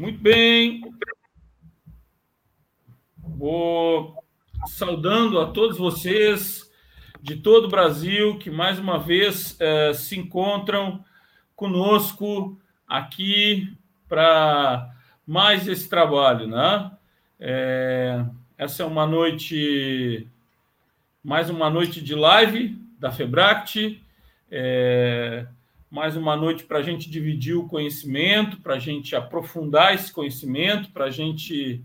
Muito bem. Vou saudando a todos vocês de todo o Brasil que mais uma vez eh, se encontram conosco aqui para mais esse trabalho, né? É, essa é uma noite, mais uma noite de live da Febract, é, mais uma noite para a gente dividir o conhecimento, para a gente aprofundar esse conhecimento, para a gente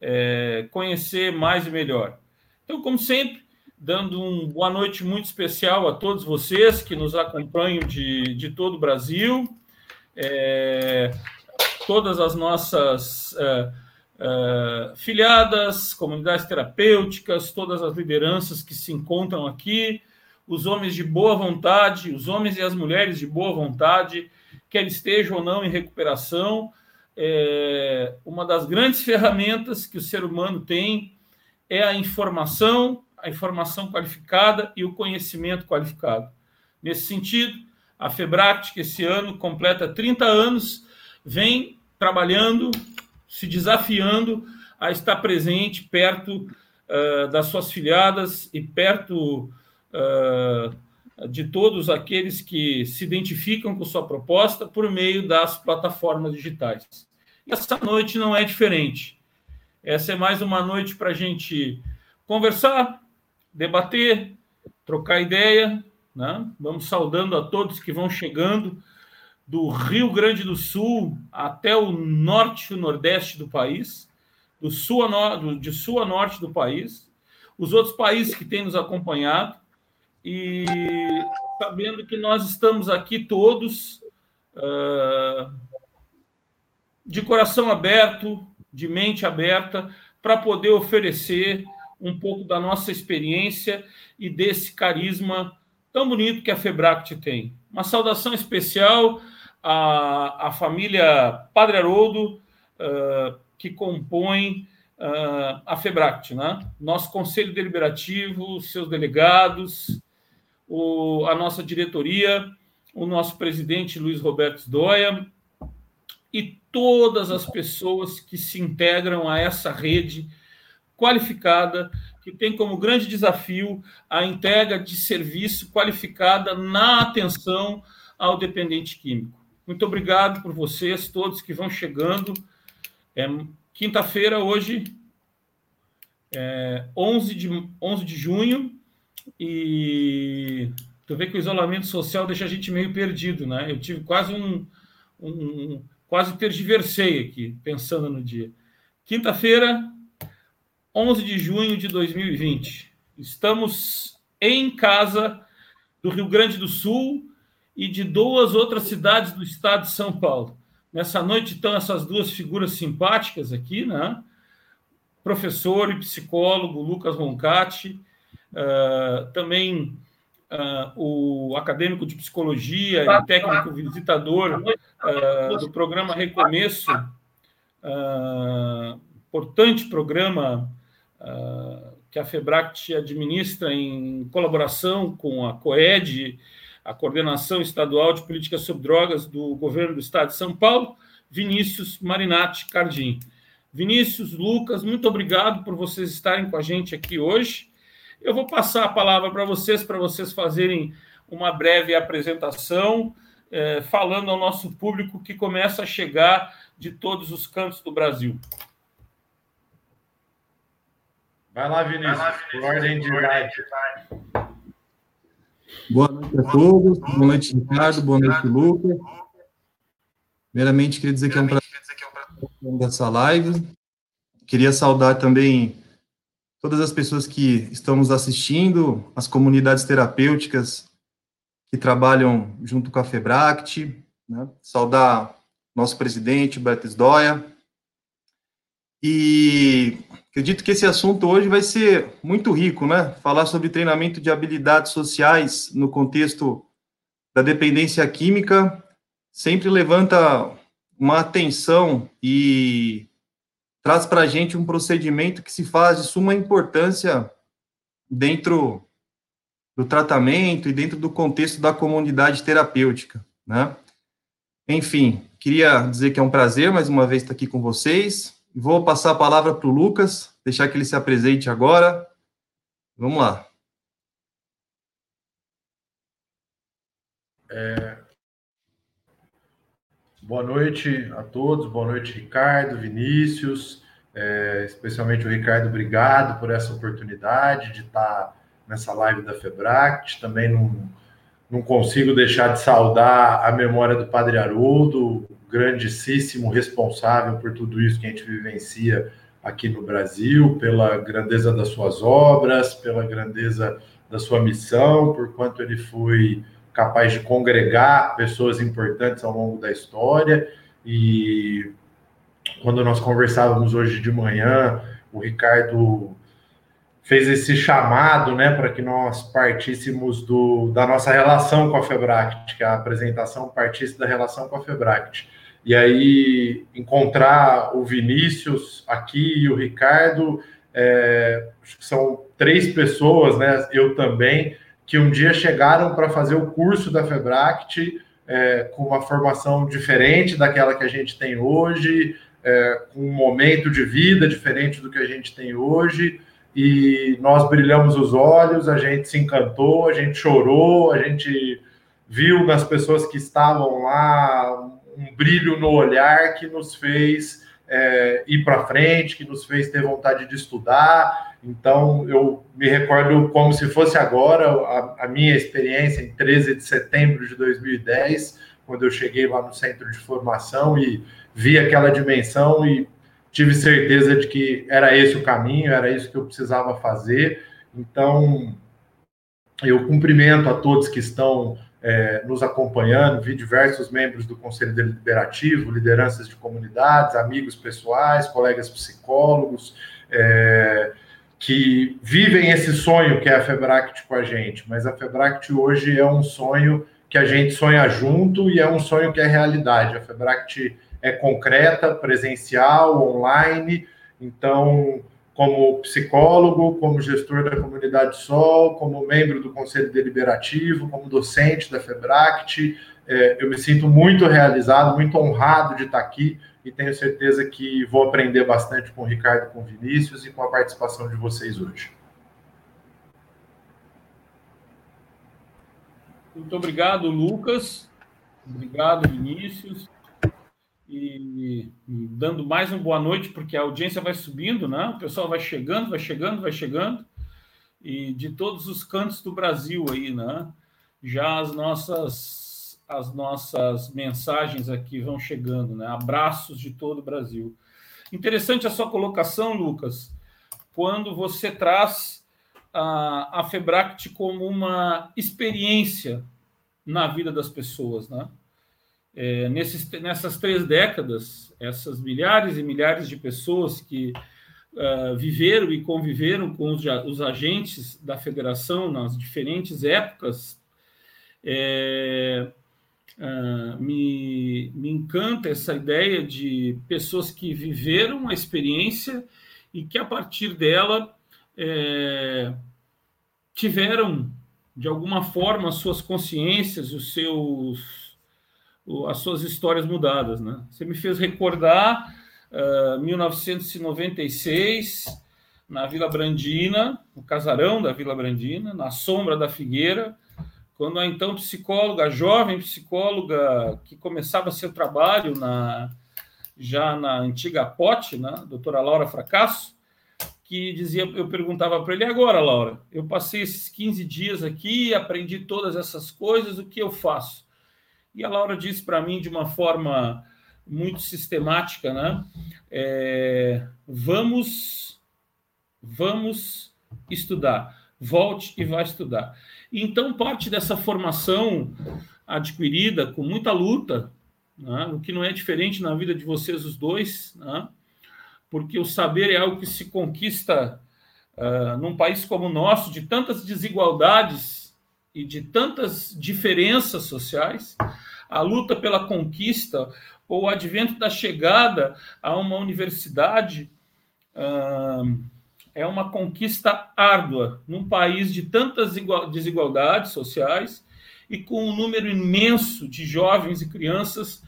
é, conhecer mais e melhor. Então, como sempre, dando uma boa noite muito especial a todos vocês que nos acompanham de, de todo o Brasil, é, todas as nossas é, é, filiadas, comunidades terapêuticas, todas as lideranças que se encontram aqui, os homens de boa vontade, os homens e as mulheres de boa vontade, quer estejam ou não em recuperação, é, uma das grandes ferramentas que o ser humano tem é a informação, a informação qualificada e o conhecimento qualificado. Nesse sentido, a Febract, que esse ano completa 30 anos, vem trabalhando, se desafiando a estar presente perto uh, das suas filiadas e perto uh, de todos aqueles que se identificam com sua proposta por meio das plataformas digitais. E essa noite não é diferente. Essa é mais uma noite para a gente conversar, debater, trocar ideia. Né? Vamos saudando a todos que vão chegando do Rio Grande do Sul até o norte e o nordeste do país, do sul a no... de sul a norte do país, os outros países que têm nos acompanhado, e sabendo que nós estamos aqui todos uh, de coração aberto, de mente aberta, para poder oferecer um pouco da nossa experiência e desse carisma tão bonito que a Febract tem. Uma saudação especial à, à família Padre Haroldo, uh, que compõe uh, a Febract, né? nosso conselho deliberativo, seus delegados, o, a nossa diretoria, o nosso presidente Luiz Roberto Doia e todas as pessoas que se integram a essa rede qualificada, que tem como grande desafio a entrega de serviço qualificada na atenção ao dependente químico. Muito obrigado por vocês, todos que vão chegando. É, Quinta-feira, hoje, é, 11, de, 11 de junho, e tu vê que o isolamento social deixa a gente meio perdido, né? Eu tive quase um, um quase tergiversei aqui, pensando no dia. Quinta-feira, 11 de junho de 2020. Estamos em casa do Rio Grande do Sul e de duas outras cidades do estado de São Paulo. Nessa noite estão essas duas figuras simpáticas aqui, né? Professor e psicólogo Lucas Roncati, uh, também uh, o acadêmico de psicologia e técnico visitador uh, do programa Recomeço, importante programa que a FEBRACT administra em colaboração com a COED, a Coordenação Estadual de Políticas sobre Drogas do Governo do Estado de São Paulo, Vinícius Marinatti Cardim. Vinícius, Lucas, muito obrigado por vocês estarem com a gente aqui hoje. Eu vou passar a palavra para vocês, para vocês fazerem uma breve apresentação, eh, falando ao nosso público que começa a chegar de todos os cantos do Brasil. Vai lá, Vinícius, Vai lá, Vinícius por ordem de idade. Boa noite a todos, boa noite, Ricardo, boa noite, Lucas. Primeiramente, queria dizer que é um prazer dessa live. Queria saudar também todas as pessoas que estão nos assistindo, as comunidades terapêuticas que trabalham junto com a FEBRACT, né? saudar nosso presidente, Betis Doia, e acredito que esse assunto hoje vai ser muito rico, né? Falar sobre treinamento de habilidades sociais no contexto da dependência química sempre levanta uma atenção e traz para a gente um procedimento que se faz de suma importância dentro do tratamento e dentro do contexto da comunidade terapêutica, né? Enfim, queria dizer que é um prazer mais uma vez estar aqui com vocês. Vou passar a palavra para o Lucas, deixar que ele se apresente agora. Vamos lá. É... Boa noite a todos, boa noite, Ricardo, Vinícius, é, especialmente o Ricardo, obrigado por essa oportunidade de estar nessa live da Febract. Também não, não consigo deixar de saudar a memória do Padre Haroldo, grandíssimo responsável por tudo isso que a gente vivencia aqui no Brasil, pela grandeza das suas obras, pela grandeza da sua missão, por quanto ele foi capaz de congregar pessoas importantes ao longo da história. E quando nós conversávamos hoje de manhã, o Ricardo fez esse chamado, né, para que nós partíssemos do, da nossa relação com a Febract, que a apresentação partisse da relação com a Febract. E aí encontrar o Vinícius aqui e o Ricardo, é, são três pessoas, né? Eu também, que um dia chegaram para fazer o curso da Febract é, com uma formação diferente daquela que a gente tem hoje, é, com um momento de vida diferente do que a gente tem hoje. E nós brilhamos os olhos, a gente se encantou, a gente chorou, a gente viu nas pessoas que estavam lá um brilho no olhar que nos fez é, ir para frente, que nos fez ter vontade de estudar. Então, eu me recordo como se fosse agora a, a, minha experiência em 13 de setembro de 2010, quando eu cheguei lá no centro de formação e vi aquela dimensão e tive certeza de que era esse o caminho, era isso que eu precisava fazer. Então, eu cumprimento a todos que estão é, nos acompanhando, vi diversos membros do Conselho Deliberativo, lideranças de comunidades, amigos pessoais, colegas psicólogos, é, que vivem esse sonho que é a Febract com a gente, mas a Febract hoje é um sonho que a gente sonha junto e é um sonho que é realidade. A Febract é concreta, presencial, online, então como psicólogo, como gestor da comunidade Sol, como membro do Conselho Deliberativo, como docente da FEBRACT. É, eu me sinto muito realizado, muito honrado de estar aqui e tenho certeza que vou aprender bastante com o Ricardo, com o Vinícius e com a participação de vocês hoje. Muito obrigado, Lucas. Obrigado, Vinícius e, dando mais uma boa noite, porque a audiência vai subindo, né? O pessoal vai chegando, vai chegando, vai chegando, e de todos os cantos do Brasil aí, né? Já as nossas as nossas mensagens aqui vão chegando, né? Abraços de todo o Brasil. Interessante a sua colocação, Lucas, quando você traz a, a Febract como uma experiência na vida das pessoas, né? é, nesses, nessas três décadas, essas milhares e milhares de pessoas que uh, viveram e conviveram com os, os, agentes da federação nas diferentes épocas, é, uh, me, me encanta essa ideia de pessoas que viveram a experiência e que, a partir dela, é, tiveram, de alguma forma, suas consciências, os seus as suas histórias mudadas, né? Você me fez recordar uh, 1996 na Vila Brandina, no casarão da Vila Brandina, na sombra da figueira, quando a então psicóloga, a jovem psicóloga que começava seu trabalho na já na antiga POT, né, doutora Laura Fracasso, que dizia, eu perguntava para ele, agora, Laura, eu passei esses 15 dias aqui, aprendi todas essas coisas, o que eu faço? E a Laura disse para mim de uma forma muito sistemática, né? É, vamos, vamos estudar. Volte e vá estudar. Então, parte dessa formação adquirida com muita luta, né? o que não é diferente na vida de vocês os dois, né? porque o saber é algo que se conquista uh, num país como o nosso, de tantas desigualdades e de tantas diferenças sociais, a luta pela conquista ou o advento da chegada a uma universidade uh, é uma conquista árdua num país de tantas desigualdades sociais e com um número imenso de jovens e crianças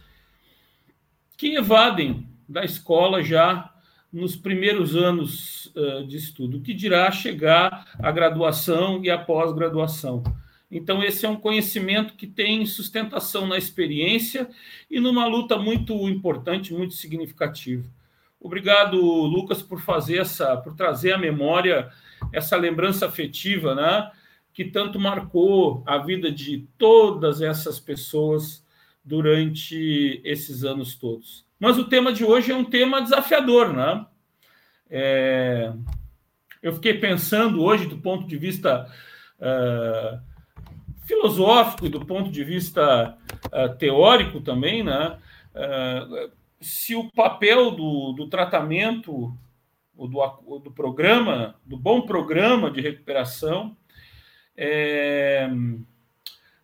que evadem da escola já nos primeiros anos uh, de estudo, que dirá chegar à graduação e à pós-graduação. Então, esse é um conhecimento que tem sustentação na experiência e numa luta muito importante, muito significativa. Obrigado, Lucas, por fazer essa, por trazer à memória essa lembrança afetiva, né, que tanto marcou a vida de todas essas pessoas durante esses anos todos. Mas o tema de hoje é um tema desafiador, né? É... Eu fiquei pensando hoje, do ponto de vista uh, filosófico e do ponto de vista uh, teórico também, né? Uh, se o papel do, do tratamento, do, do programa, do bom programa de recuperação, é,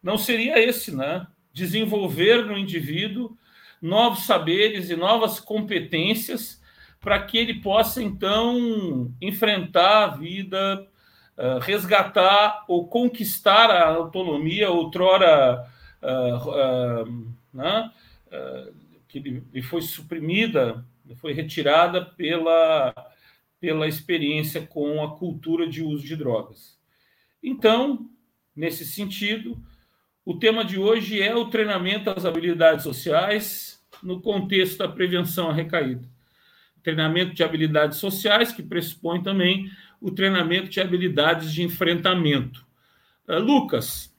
não seria esse, né? Desenvolver no indivíduo novos saberes e novas competências para que ele possa, então, enfrentar a vida, uh, resgatar ou conquistar a autonomia outrora uh, uh, né? Que lhe foi suprimida, foi retirada pela, pela experiência com a cultura de uso de drogas. Então, nesse sentido, o tema de hoje é o treinamento às habilidades sociais no contexto da prevenção à recaída. Treinamento de habilidades sociais, que pressupõe também o treinamento de habilidades de enfrentamento. Uh, Lucas,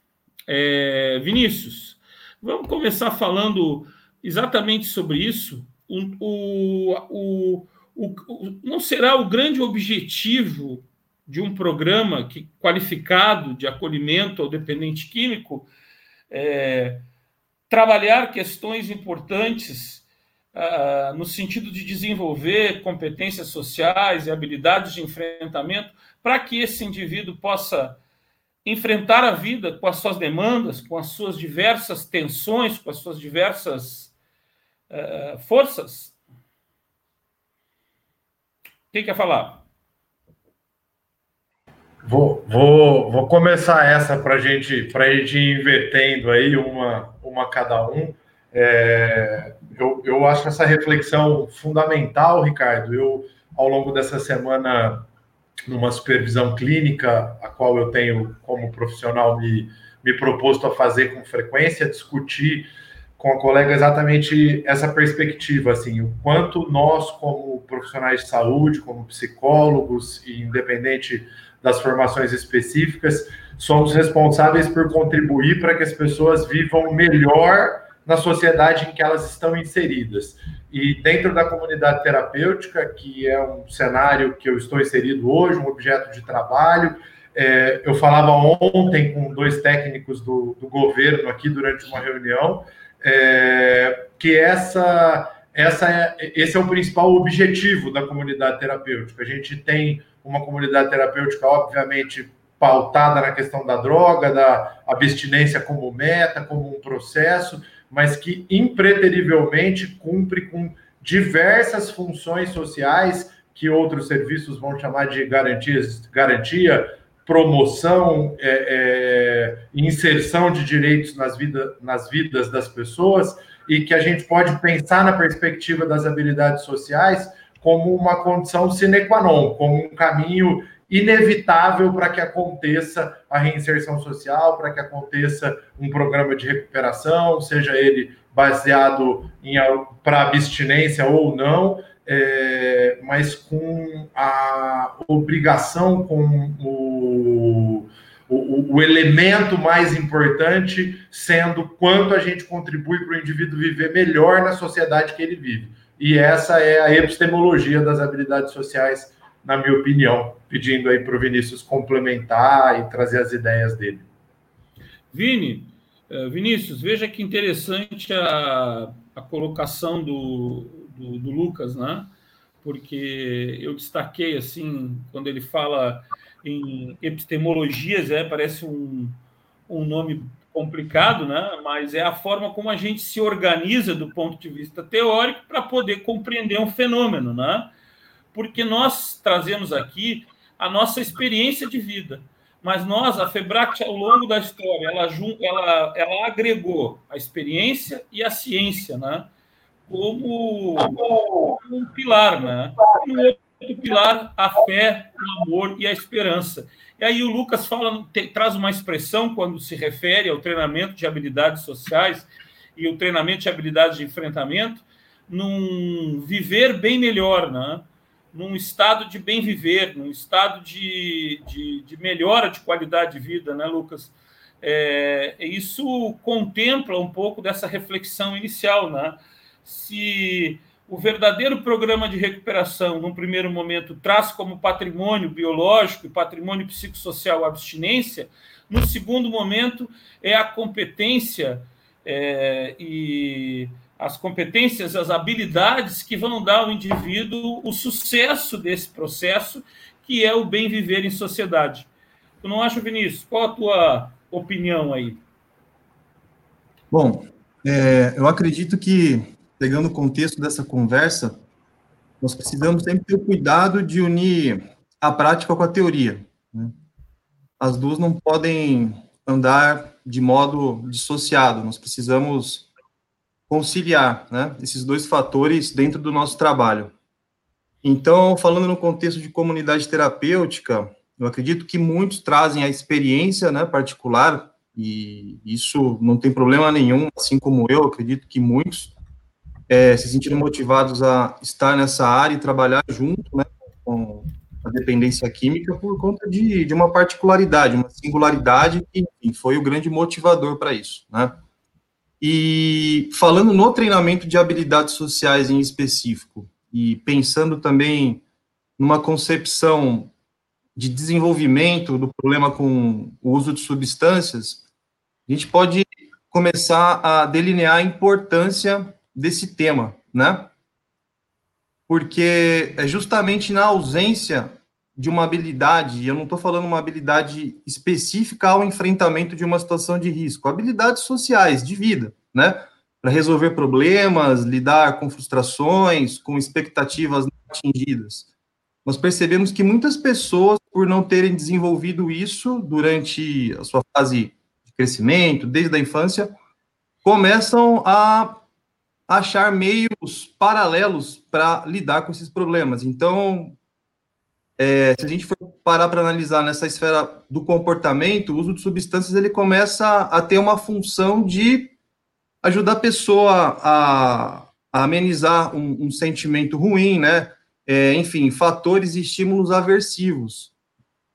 é, Vinícius, vamos começar falando exatamente sobre isso. O, o, o, o, não será o grande objetivo de um programa que, qualificado de acolhimento ao dependente químico é, trabalhar questões importantes ah, no sentido de desenvolver competências sociais e habilidades de enfrentamento para que esse indivíduo possa enfrentar a vida com as suas demandas, com as suas diversas tensões, com as suas diversas uh, forças. Quem quer falar? Vou, vou, vou começar essa para gente, a gente ir invertendo aí uma, uma cada um. É, eu, eu acho essa reflexão fundamental, Ricardo. Eu, ao longo dessa semana, numa supervisão clínica, a qual eu tenho como profissional me, me proposto a fazer com frequência, discutir com a colega exatamente essa perspectiva, assim, o quanto nós, como profissionais de saúde, como psicólogos, e independente das formações específicas, somos responsáveis por contribuir para que as pessoas vivam melhor na sociedade em que elas estão inseridas. E dentro da comunidade terapêutica, que é um cenário que eu estou inserido hoje, um objeto de trabalho, é, eu falava ontem com dois técnicos do, do governo aqui durante uma reunião, é, que essa, essa é, esse é o principal objetivo da comunidade terapêutica. A gente tem uma comunidade terapêutica, obviamente, pautada na questão da droga, da abstinência como meta, como um processo, mas que impreterivelmente cumpre com diversas funções sociais que outros serviços vão chamar de garantias, garantia, promoção, é, é, inserção de direitos nas, vida, nas vidas das pessoas e que a gente pode pensar na perspectiva das habilidades sociais como uma condição sine qua non, como um caminho inevitável para que aconteça a reinserção social, para que aconteça um programa de recuperação, seja ele baseado em para abstinência ou não, é, mas com a obrigação, com o, o, o, elemento mais importante sendo quanto a gente contribui para o indivíduo viver melhor na sociedade que ele vive. E essa é a epistemologia das habilidades sociais na minha opinião, pedindo aí para o Vinícius complementar e trazer as ideias dele. Vini, eh, Vinícius, veja que interessante a, a colocação do, do, do, Lucas, né? Porque eu destaquei assim, quando ele fala em epistemologias, é, parece um, um nome complicado, né? Mas é a forma como a gente se organiza do ponto de vista teórico para poder compreender um fenômeno, né? porque nós trazemos aqui a nossa experiência de vida. Mas nós, a FEBRAC, ao longo da história, ela, ela, ela agregou a experiência e a ciência, né? Como um pilar, né? E o outro pilar, a fé, o amor e a esperança. E aí o Lucas fala, te, traz uma expressão quando se refere ao treinamento de habilidades sociais e o treinamento de habilidades de enfrentamento, num viver bem melhor, né? num estado de bem viver, num estado de, de, de melhora de qualidade de vida, né, Lucas? É, isso contempla um pouco dessa reflexão inicial, né? Se o verdadeiro programa de recuperação, num primeiro momento, traz como patrimônio biológico e patrimônio psicossocial a abstinência, no segundo momento é a competência é, e as competências, as habilidades que vão dar ao indivíduo o sucesso desse processo, que é o bem viver em sociedade. Tu não acha, Vinícius? Qual a tua opinião aí? Bom, é, eu acredito que, pegando o contexto dessa conversa, nós precisamos sempre ter o cuidado de unir a prática com a teoria. Né? As duas não podem andar de modo dissociado, nós precisamos conciliar né, esses dois fatores dentro do nosso trabalho. Então, falando no contexto de comunidade terapêutica, eu acredito que muitos trazem a experiência né, particular, e isso não tem problema nenhum, assim como eu, acredito que muitos é, se sentiram motivados a estar nessa área e trabalhar junto né, com a dependência química por conta de, de uma particularidade, uma singularidade que foi o grande motivador para isso. Né? E falando no treinamento de habilidades sociais em específico, e pensando também numa concepção de desenvolvimento do problema com o uso de substâncias, a gente pode começar a delinear a importância desse tema, né? Porque é justamente na ausência de uma habilidade, e eu não estou falando uma habilidade específica ao enfrentamento de uma situação de risco, habilidades sociais, de vida, né? Para resolver problemas, lidar com frustrações, com expectativas não atingidas. Nós percebemos que muitas pessoas, por não terem desenvolvido isso durante a sua fase de crescimento, desde a infância, começam a achar meios paralelos para lidar com esses problemas. Então, é, se a gente for parar para analisar nessa esfera do comportamento, o uso de substâncias ele começa a ter uma função de ajudar a pessoa a, a amenizar um, um, sentimento ruim, né? É, enfim, fatores e estímulos aversivos.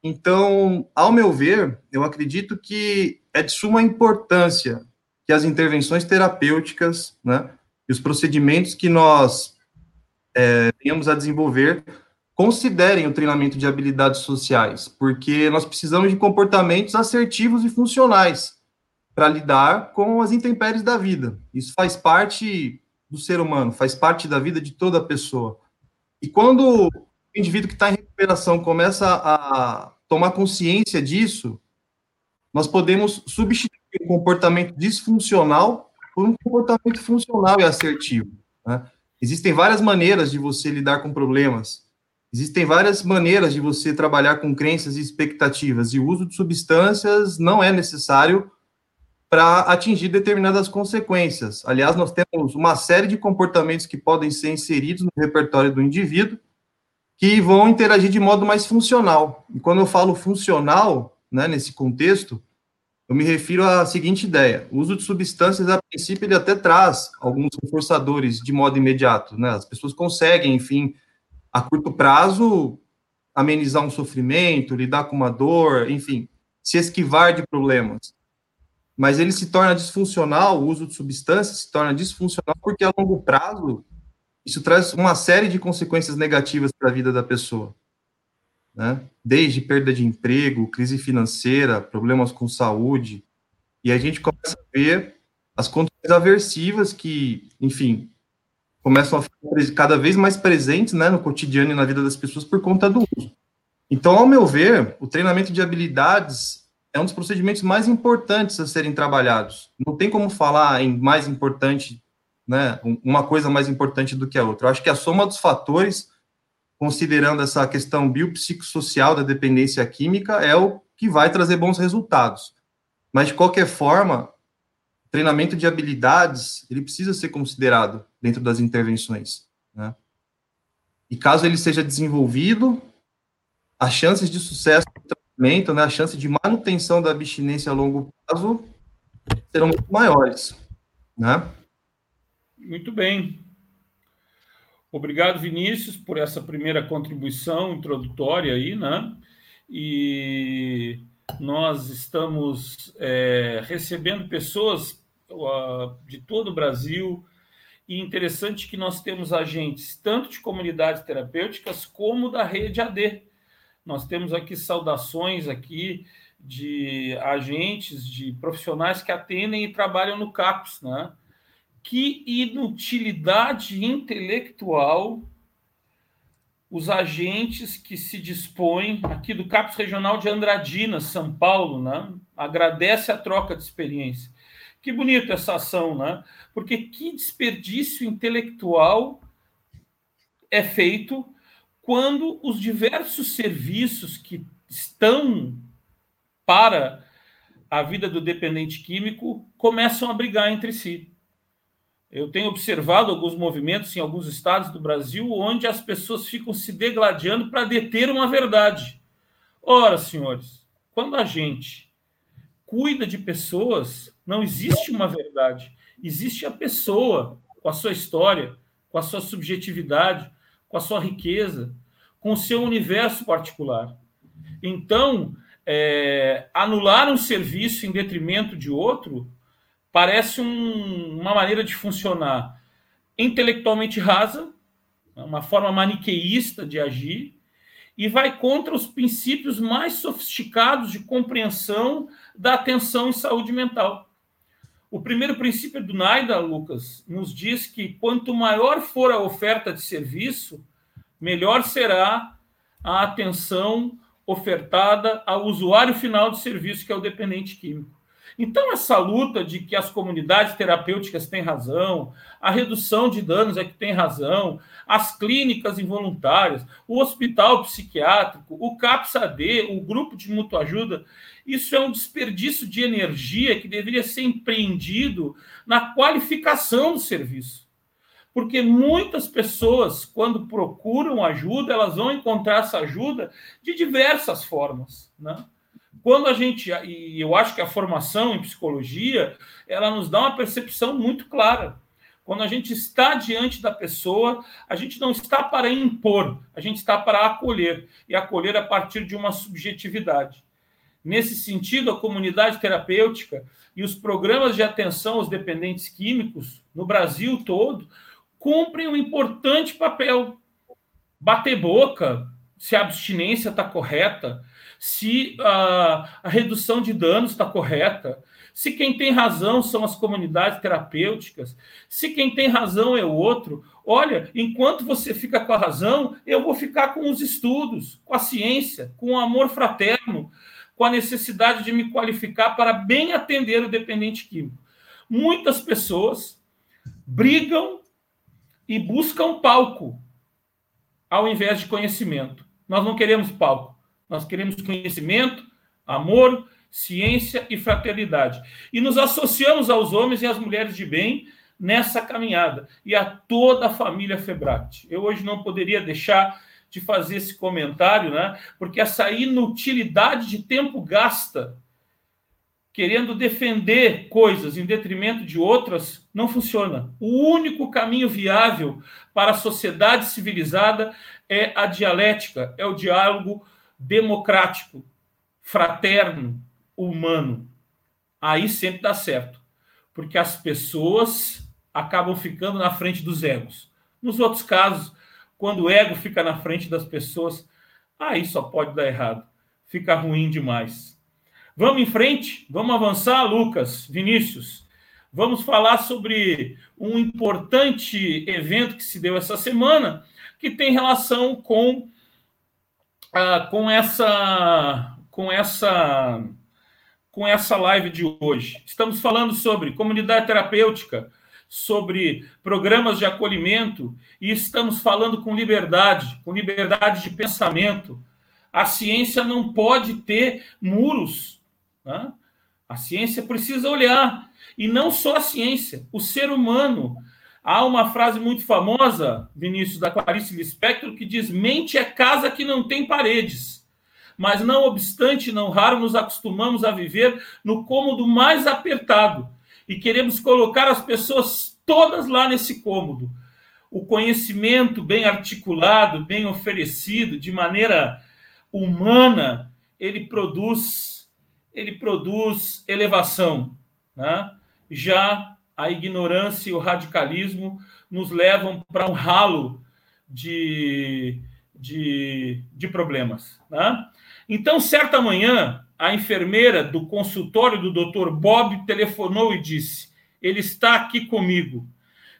Então, ao meu ver, eu acredito que é de suma importância que as intervenções terapêuticas, né, e os procedimentos que nós é, a desenvolver considerem o treinamento de habilidades sociais, porque nós precisamos de comportamentos assertivos e funcionais para lidar com as intempéries da vida. Isso faz parte do ser humano, faz parte da vida de toda pessoa. E quando o indivíduo que está em recuperação começa a tomar consciência disso, nós podemos substituir um comportamento disfuncional por um comportamento funcional e assertivo. Né? Existem várias maneiras de você lidar com problemas. Existem várias maneiras de você trabalhar com crenças e expectativas, e o uso de substâncias não é necessário para atingir determinadas consequências. Aliás, nós temos uma série de comportamentos que podem ser inseridos no repertório do indivíduo que vão interagir de modo mais funcional. E quando eu falo funcional, né, nesse contexto, eu me refiro à seguinte ideia: o uso de substâncias, a princípio, ele até traz alguns reforçadores de modo imediato, né? As pessoas conseguem, enfim, a curto prazo, amenizar um sofrimento, lidar com uma dor, enfim, se esquivar de problemas. Mas ele se torna disfuncional, o uso de substâncias se torna disfuncional porque a longo prazo isso traz uma série de consequências negativas para a vida da pessoa. Né? Desde perda de emprego, crise financeira, problemas com saúde, e a gente começa a ver as condições aversivas que, enfim, começam a ficar cada vez mais presentes né, no cotidiano e na vida das pessoas por conta do uso. Então, ao meu ver, o treinamento de habilidades é um dos procedimentos mais importantes a serem trabalhados. Não tem como falar em mais importante, né, uma coisa mais importante do que a outra. Eu acho que a soma dos fatores, considerando essa questão biopsicossocial da dependência química, é o que vai trazer bons resultados. Mas, de qualquer forma, treinamento de habilidades, ele precisa ser considerado dentro das intervenções. Né? E caso ele seja desenvolvido, as chances de sucesso do tratamento, né, a chance de manutenção da abstinência a longo prazo serão muito maiores. Né? Muito bem. Obrigado, Vinícius, por essa primeira contribuição introdutória aí, né? E nós estamos é, recebendo pessoas de todo o Brasil, e interessante que nós temos agentes tanto de comunidades terapêuticas como da rede AD. Nós temos aqui saudações aqui de agentes, de profissionais que atendem e trabalham no CAPS, né? Que inutilidade intelectual os agentes que se dispõem aqui do CAPS Regional de Andradina, São Paulo, né? Agradece a troca de experiência. Que bonita essa ação, né? Porque que desperdício intelectual é feito quando os diversos serviços que estão para a vida do dependente químico começam a brigar entre si. Eu tenho observado alguns movimentos em alguns estados do Brasil onde as pessoas ficam se degladiando para deter uma verdade. Ora, senhores, quando a gente cuida de pessoas, não existe uma verdade. Existe a pessoa com a sua história, com a sua subjetividade, com a sua riqueza, com o seu universo particular. Então, é, anular um serviço em detrimento de outro parece um, uma maneira de funcionar intelectualmente rasa, uma forma maniqueísta de agir, e vai contra os princípios mais sofisticados de compreensão da atenção em saúde mental. O primeiro princípio do NAIDA, Lucas, nos diz que quanto maior for a oferta de serviço, melhor será a atenção ofertada ao usuário final do serviço, que é o dependente químico. Então, essa luta de que as comunidades terapêuticas têm razão, a redução de danos é que tem razão, as clínicas involuntárias, o hospital psiquiátrico, o CAPS-AD, o grupo de mutua ajuda, isso é um desperdício de energia que deveria ser empreendido na qualificação do serviço. Porque muitas pessoas, quando procuram ajuda, elas vão encontrar essa ajuda de diversas formas, né? Quando a gente, e eu acho que a formação em psicologia, ela nos dá uma percepção muito clara. Quando a gente está diante da pessoa, a gente não está para impor, a gente está para acolher, e acolher a partir de uma subjetividade. Nesse sentido, a comunidade terapêutica e os programas de atenção aos dependentes químicos, no Brasil todo, cumprem um importante papel. Bater boca, se a abstinência está correta, se a, a redução de danos está correta, se quem tem razão são as comunidades terapêuticas, se quem tem razão é o outro. Olha, enquanto você fica com a razão, eu vou ficar com os estudos, com a ciência, com o amor fraterno, com a necessidade de me qualificar para bem atender o dependente químico. Muitas pessoas brigam e buscam palco ao invés de conhecimento. Nós não queremos palco. Nós queremos conhecimento, amor, ciência e fraternidade. E nos associamos aos homens e às mulheres de bem nessa caminhada e a toda a família Febract. Eu hoje não poderia deixar de fazer esse comentário, né? Porque essa inutilidade de tempo gasta querendo defender coisas em detrimento de outras não funciona. O único caminho viável para a sociedade civilizada é a dialética, é o diálogo democrático, fraterno, humano. Aí sempre dá certo, porque as pessoas acabam ficando na frente dos egos. Nos outros casos, quando o ego fica na frente das pessoas, aí só pode dar errado. Fica ruim demais. Vamos em frente? Vamos avançar, Lucas, Vinícius. Vamos falar sobre um importante evento que se deu essa semana, que tem relação com ah, com essa com essa com essa live de hoje. Estamos falando sobre comunidade terapêutica, sobre programas de acolhimento e estamos falando com liberdade, com liberdade de pensamento. A ciência não pode ter muros. Né? A ciência precisa olhar. E não só a ciência, o ser humano. Há uma frase muito famosa, Vinícius, da Clarice Lispector, que diz: mente é casa que não tem paredes. Mas, não obstante, não raro nos acostumamos a viver no cômodo mais apertado e queremos colocar as pessoas todas lá nesse cômodo. O conhecimento bem articulado, bem oferecido, de maneira humana, ele produz, ele produz elevação. Né? Já a ignorância e o radicalismo nos levam para um ralo de, de, de problemas. Né? Então, certa manhã, a enfermeira do consultório do Dr. Bob telefonou e disse: Ele está aqui comigo.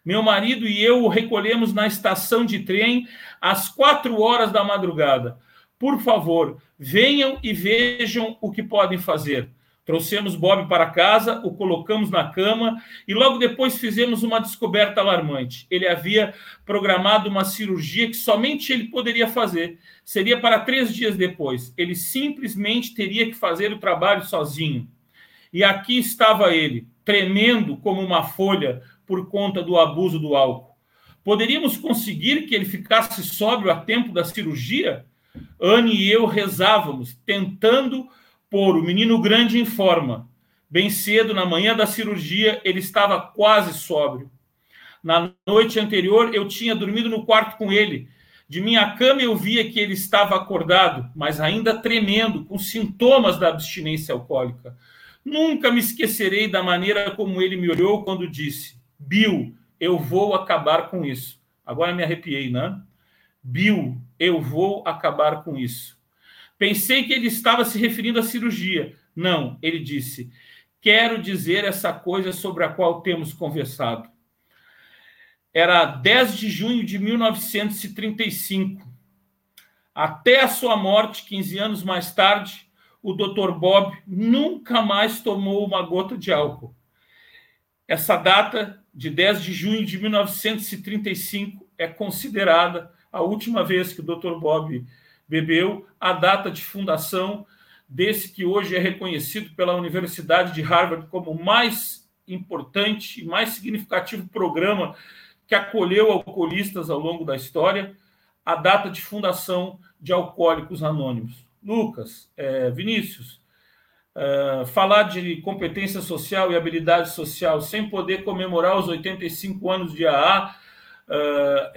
Meu marido e eu o recolhemos na estação de trem às quatro horas da madrugada. Por favor, venham e vejam o que podem fazer. Trouxemos Bob para casa, o colocamos na cama e logo depois fizemos uma descoberta alarmante. Ele havia programado uma cirurgia que somente ele poderia fazer. Seria para três dias depois. Ele simplesmente teria que fazer o trabalho sozinho. E aqui estava ele, tremendo como uma folha por conta do abuso do álcool. Poderíamos conseguir que ele ficasse sóbrio a tempo da cirurgia? Anne e eu rezávamos, tentando pôr o menino grande em forma. Bem cedo, na manhã da cirurgia, ele estava quase sóbrio. Na noite anterior, eu tinha dormido no quarto com ele. De minha cama, eu via que ele estava acordado, mas ainda tremendo, com sintomas da abstinência alcoólica. Nunca me esquecerei da maneira como ele me olhou quando disse: Bill, eu vou acabar com isso. Agora me arrepiei, né? Bill, eu vou acabar com isso. Pensei que ele estava se referindo à cirurgia. Não, ele disse: Quero dizer essa coisa sobre a qual temos conversado. Era 10 de junho de 1935. Até a sua morte, 15 anos mais tarde, o Dr. Bob nunca mais tomou uma gota de álcool. Essa data, de 10 de junho de 1935, é considerada a última vez que o Dr. Bob bebeu a data de fundação desse que hoje é reconhecido pela Universidade de Harvard como o mais importante e mais significativo programa que acolheu alcoolistas ao longo da história, a data de fundação de Alcoólicos Anônimos. Lucas, é, Vinícius, é, falar de competência social e habilidade social sem poder comemorar os 85 anos de AA, é,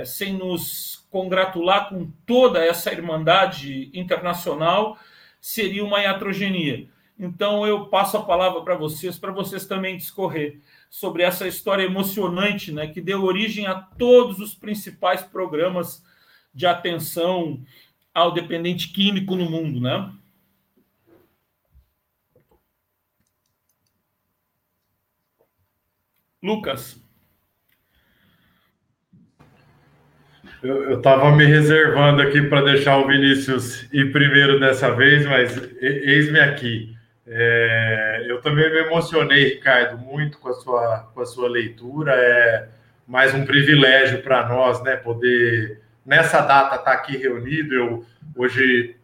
é, sem nos congratular com toda essa irmandade internacional seria uma iatrogenia. Então eu passo a palavra para vocês, para vocês também discorrer sobre essa história emocionante, né, que deu origem a todos os principais programas de atenção ao dependente químico no mundo, né? Lucas. Eu estava me reservando aqui para deixar o Vinícius ir primeiro dessa vez, mas eis-me aqui. É, eu também me emocionei, Ricardo, muito com a sua, com a sua leitura. É mais um privilégio para nós, né? Poder, nessa data, estar tá aqui reunido. Eu, hoje,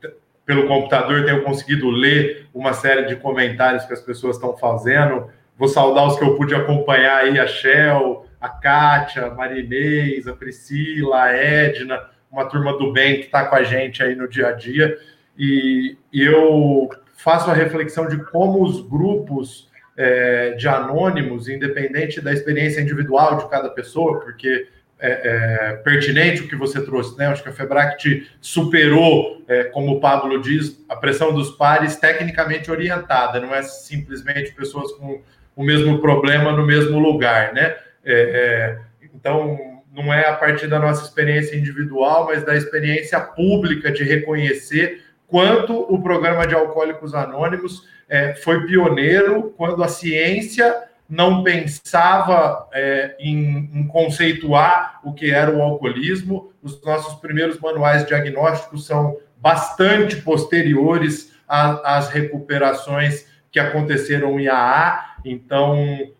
pelo computador, tenho conseguido ler uma série de comentários que as pessoas estão fazendo. Vou saudar os que eu pude acompanhar aí, a Shell, a Kátia, a Marinês, a Priscila, a Edna, uma turma do bem que está com a gente aí no dia a dia. E, eu faço a reflexão de como os grupos é, de anônimos, independente da experiência individual de cada pessoa, porque é, é, pertinente o que você trouxe, né? Acho que a Febract superou, é, como o Pablo diz, a pressão dos pares tecnicamente orientada, não é simplesmente pessoas com o mesmo problema no mesmo lugar, né? É, é, então, não é a partir da nossa experiência individual, mas da experiência pública de reconhecer quanto o programa de Alcoólicos Anônimos é, foi pioneiro quando a ciência não pensava é, em, em, conceituar o que era o alcoolismo. Os nossos primeiros manuais diagnósticos são bastante posteriores às recuperações que aconteceram em AA então,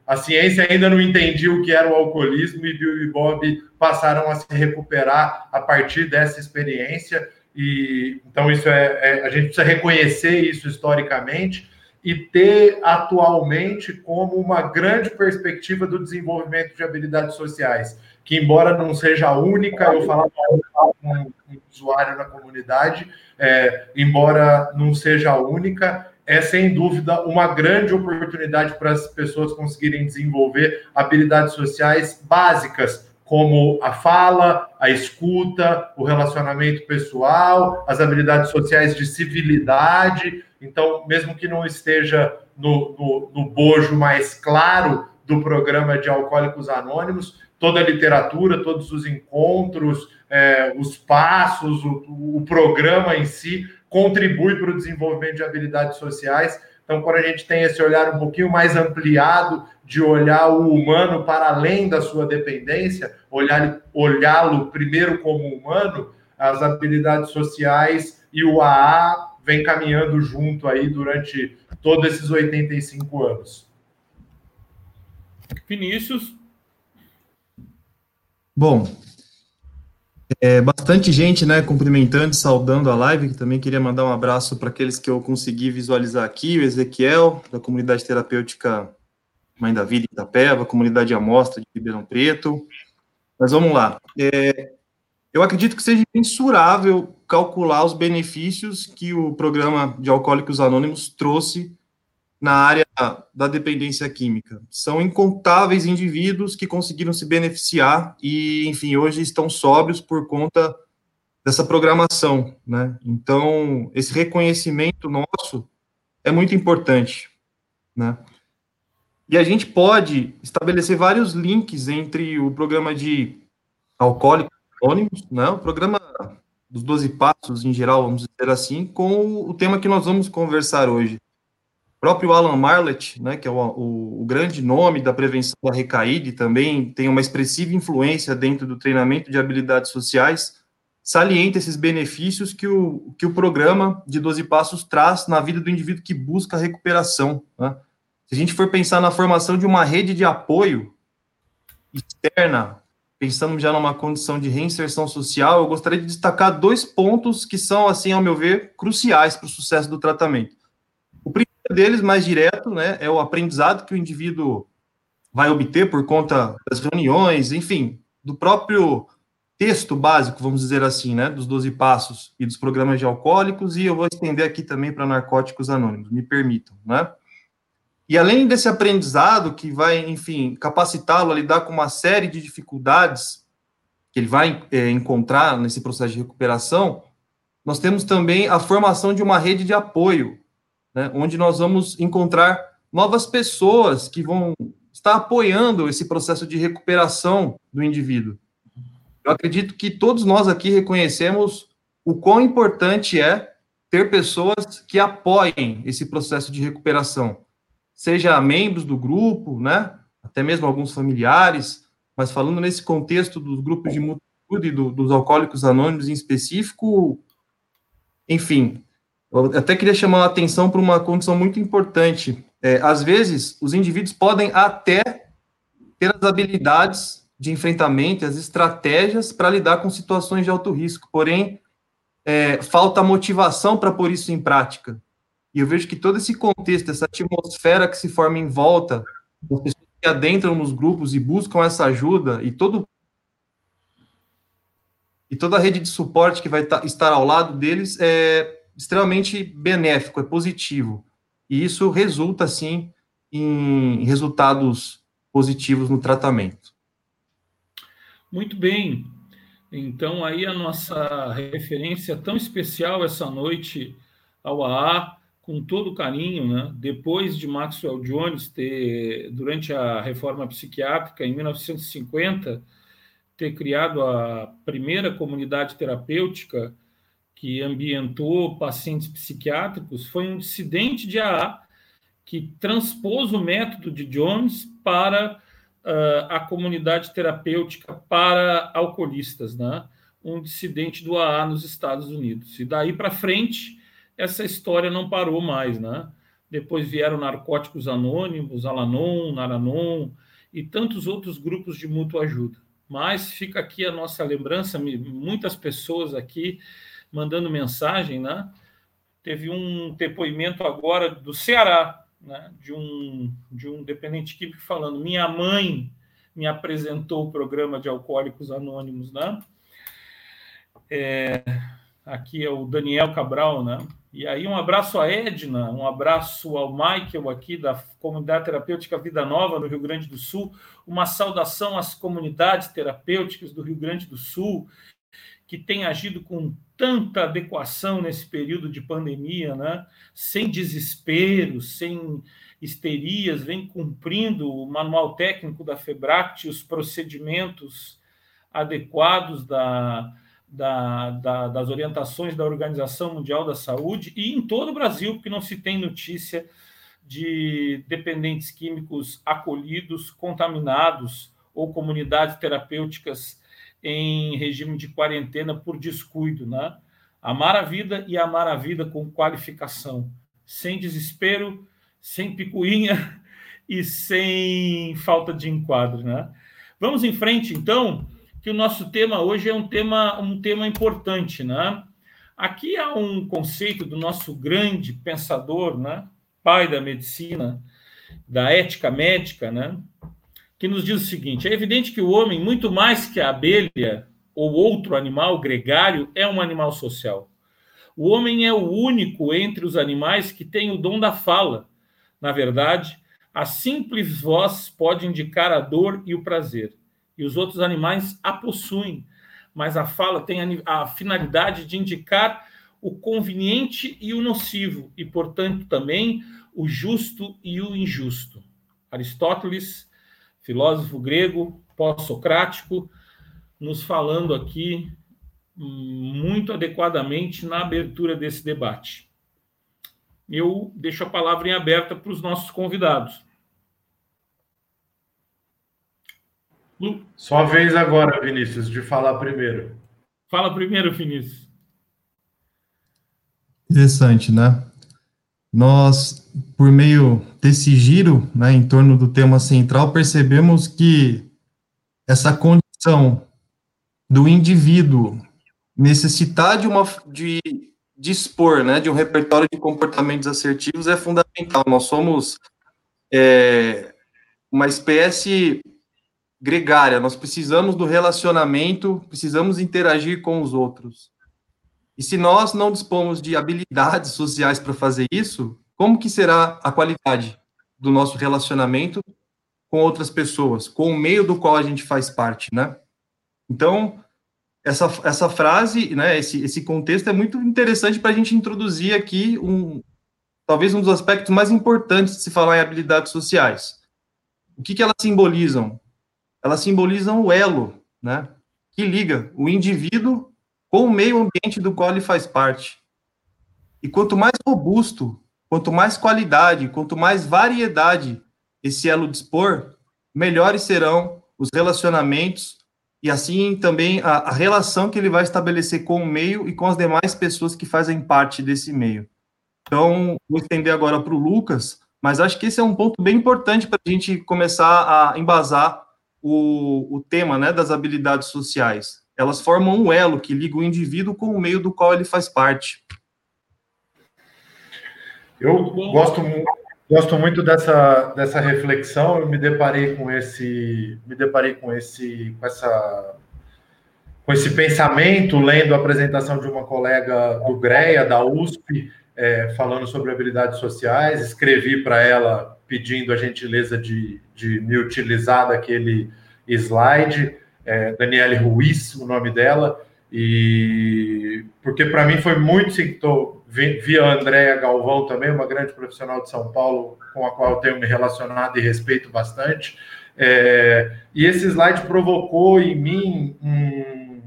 a ciência ainda não entendia o que era o alcoolismo e Bill e Bob passaram a se recuperar a partir dessa experiência. E então isso é, é a gente precisa reconhecer isso historicamente. e ter atualmente como uma grande perspectiva do desenvolvimento de habilidades sociais, que embora não seja a única, eu falava com um, usuário na comunidade, é, embora não seja a única, é sem dúvida uma grande oportunidade para as pessoas conseguirem desenvolver habilidades sociais básicas, como a fala, a escuta, o relacionamento pessoal, as habilidades sociais de civilidade. Então, mesmo que não esteja no, no, no bojo mais claro do programa de Alcoólicos Anônimos, toda a literatura, todos os encontros, é, os passos, o, o programa em si contribui para o desenvolvimento de habilidades sociais. Então, quando a gente tem esse olhar um pouquinho mais ampliado de olhar o humano para além da sua dependência, olhar olhá-lo primeiro como humano, as habilidades sociais e o AA vem caminhando junto aí durante todos esses 85 anos. Vinícius. Bom, é, bastante gente, né, cumprimentando, saudando a live, também queria mandar um abraço para aqueles que eu consegui visualizar aqui, o Ezequiel, da comunidade terapêutica Mãe da Vida Itapeva, comunidade Amostra de Ribeirão Preto. Mas vamos lá. É, eu acredito que seja mensurável calcular os benefícios que o programa de Alcoólicos Anônimos trouxe na área da dependência química. São incontáveis indivíduos que conseguiram se beneficiar e, enfim, hoje estão sóbrios por conta dessa programação, né? Então, esse reconhecimento nosso é muito importante, né? E a gente pode estabelecer vários links entre o programa de alcoólicos anônimos, né? O programa dos 12 passos em geral, vamos dizer assim, com o tema que nós vamos conversar hoje próprio Alan Marlett, né, que é o, o, o, grande nome da prevenção da recaída e também tem uma expressiva influência dentro do treinamento de habilidades sociais, salienta esses benefícios que o, que o programa de 12 Passos traz na vida do indivíduo que busca recuperação. Né? Se a gente for pensar na formação de uma rede de apoio externa, pensando já numa condição de reinserção social, eu gostaria de destacar dois pontos que são, assim, ao meu ver, cruciais para o sucesso do tratamento. Deles, mais direto, né, é o aprendizado que o indivíduo vai obter por conta das reuniões, enfim, do próprio texto básico, vamos dizer assim, né, dos 12 passos e dos programas de alcoólicos, e eu vou estender aqui também para narcóticos anônimos, me permitam, né? E além desse aprendizado que vai, enfim, capacitá-lo a lidar com uma série de dificuldades que ele vai é, encontrar nesse processo de recuperação, nós temos também a formação de uma rede de apoio né, onde nós vamos encontrar novas pessoas que vão estar apoiando esse processo de recuperação do indivíduo. Eu acredito que todos nós aqui reconhecemos o quão importante é ter pessoas que apoiem esse processo de recuperação, seja membros do grupo, né, até mesmo alguns familiares, mas falando nesse contexto dos grupos de multitude do, dos alcoólicos anônimos em específico, enfim, eu até queria chamar a atenção para uma condição muito importante. É, às vezes, os indivíduos podem até ter as habilidades de enfrentamento, as estratégias para lidar com situações de alto risco, porém, é, falta motivação para pôr isso em prática. E eu vejo que todo esse contexto, essa atmosfera que se forma em volta, as pessoas que adentram nos grupos e buscam essa ajuda, e todo e toda a rede de suporte que vai estar ao lado deles, é, extremamente benéfico, é positivo. E isso resulta, sim, em resultados positivos no tratamento. Muito bem. Então, aí a nossa referência tão especial essa noite ao AA, com todo carinho, né? depois de Maxwell Jones ter, durante a reforma psiquiátrica, em 1950, ter criado a primeira comunidade terapêutica que ambientou pacientes psiquiátricos foi um dissidente de AA que transpôs o método de Jones para uh, a comunidade terapêutica para alcoolistas, né? um dissidente do AA nos Estados Unidos. E daí para frente, essa história não parou mais. Né? Depois vieram Narcóticos Anônimos, Alanon, Naranon e tantos outros grupos de mútua ajuda. Mas fica aqui a nossa lembrança, muitas pessoas aqui mandando mensagem, né? teve um depoimento agora do Ceará, né, de, um, de um dependente químico falando: minha mãe me apresentou o programa de Alcoólicos Anônimos, né? É, aqui é o Daniel Cabral, né? E aí um abraço a Edna, um abraço ao Michael aqui da Comunidade Terapêutica Vida Nova no Rio Grande do Sul, uma saudação às comunidades terapêuticas do Rio Grande do Sul que têm agido com tanta adequação nesse período de pandemia, né? Sem desespero, sem histerias, vem cumprindo o manual técnico da FEBRACT, os procedimentos adequados da, da, da, das orientações da Organização Mundial da Saúde e em todo o Brasil, porque não se tem notícia de dependentes químicos acolhidos, contaminados ou comunidades terapêuticas em regime de quarentena por descuido, né? Amar a vida e amar a vida com qualificação, sem desespero, sem picuinha e sem falta de enquadro, né? Vamos em frente, então, que o nosso tema hoje é um tema, um tema importante, né? Aqui há um conceito do nosso grande pensador, né? Pai da medicina, da ética médica, né? Que nos diz o seguinte: é evidente que o homem, muito mais que a abelha ou outro animal gregário, é um animal social. O homem é o único entre os animais que tem o dom da fala na verdade, a simples voz pode indicar a dor e o prazer, e os outros animais a possuem, mas a fala tem a, finalidade de indicar o conveniente e o nocivo, e, portanto, também o justo e o injusto. Aristóteles, filósofo grego, pós-socrático, nos falando aqui hum, muito adequadamente na abertura desse debate eu deixo a palavra em aberta para os nossos convidados. Lu. Só vez agora, Vinícius, de falar primeiro. Fala primeiro, Vinícius. Interessante, né? Nós, por meio desse giro, né, em torno do tema central, percebemos que essa condição do indivíduo necessitar de uma de dispor né, de um repertório de comportamentos assertivos é fundamental. Nós somos é, uma espécie gregária, nós precisamos do relacionamento, precisamos interagir com os outros. E se nós não dispomos de habilidades sociais para fazer isso, como que será a qualidade do nosso relacionamento com outras pessoas, com o meio do qual a gente faz parte, né? Então, essa, essa frase, né, esse, esse contexto é muito interessante para a gente introduzir aqui um, talvez um dos aspectos mais importantes de se falar em habilidades sociais. O que, que elas simbolizam? Elas simbolizam o elo, né, que liga o indivíduo com o meio ambiente do qual ele faz parte. E quanto mais robusto, quanto mais qualidade, quanto mais variedade esse elo dispor, melhores serão os relacionamentos e assim também a, a, relação que ele vai estabelecer com o meio e com as demais pessoas que fazem parte desse meio. Então, vou estender agora para o Lucas, mas acho que esse é um ponto bem importante para a gente começar a embasar o, o tema né, das habilidades sociais. Elas formam um elo que liga o indivíduo com o meio do qual ele faz parte. Eu gosto Gosto muito dessa, dessa reflexão. Eu me deparei com esse, me deparei com esse, com essa, com esse pensamento lendo a apresentação de uma colega do GREA da USP é, falando sobre habilidades sociais. Escrevi para ela pedindo a gentileza de, de me utilizar daquele slide. É, Daniele Ruiz, o nome dela, e porque para mim foi muito via a Andréa Galvão também, uma grande profissional de São Paulo, com a qual eu tenho me relacionado e respeito bastante. É, e esse slide provocou em mim um,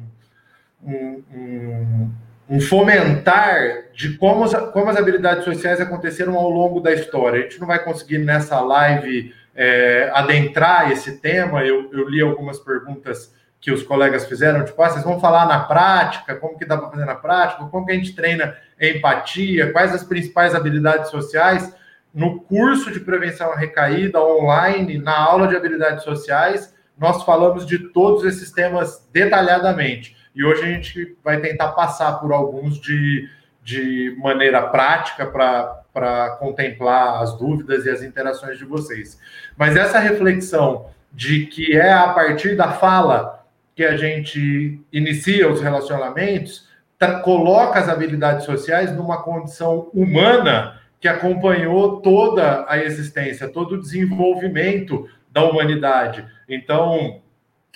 um, um, um fomentar de como as, como as habilidades sociais aconteceram ao longo da história. A gente não vai conseguir nessa live é, adentrar esse tema, eu, eu li algumas perguntas que os colegas fizeram, tipo, ah, vocês vão falar na prática, como que dá para fazer na prática, como que a gente treina empatia, quais as principais habilidades sociais. No curso de prevenção à recaída online, na aula de habilidades sociais, nós falamos de todos esses temas detalhadamente. E hoje a gente vai tentar passar por alguns de, de maneira prática para contemplar as dúvidas e as interações de vocês. Mas essa reflexão de que é a partir da fala que a gente inicia os relacionamentos, coloca as habilidades sociais numa condição humana que acompanhou toda a existência, todo o desenvolvimento da humanidade. Então,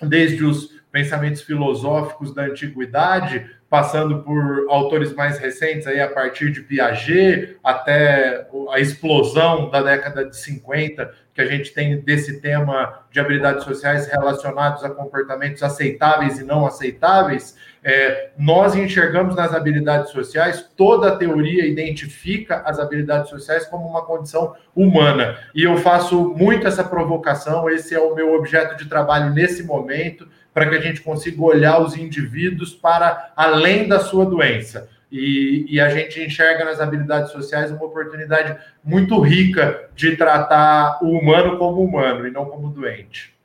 desde os pensamentos filosóficos da antiguidade, passando por autores mais recentes, aí a partir de Piaget até a explosão da década de 50, que a gente tem desse tema de habilidades sociais relacionados a comportamentos aceitáveis e não aceitáveis, é, nós enxergamos nas habilidades sociais, toda a teoria identifica as habilidades sociais como uma condição humana. E eu faço muito essa provocação, esse é o meu objeto de trabalho nesse momento, para que a gente consiga olhar os indivíduos para além da sua doença. E, e, a gente enxerga nas habilidades sociais uma oportunidade muito rica de tratar o humano como humano e não como doente.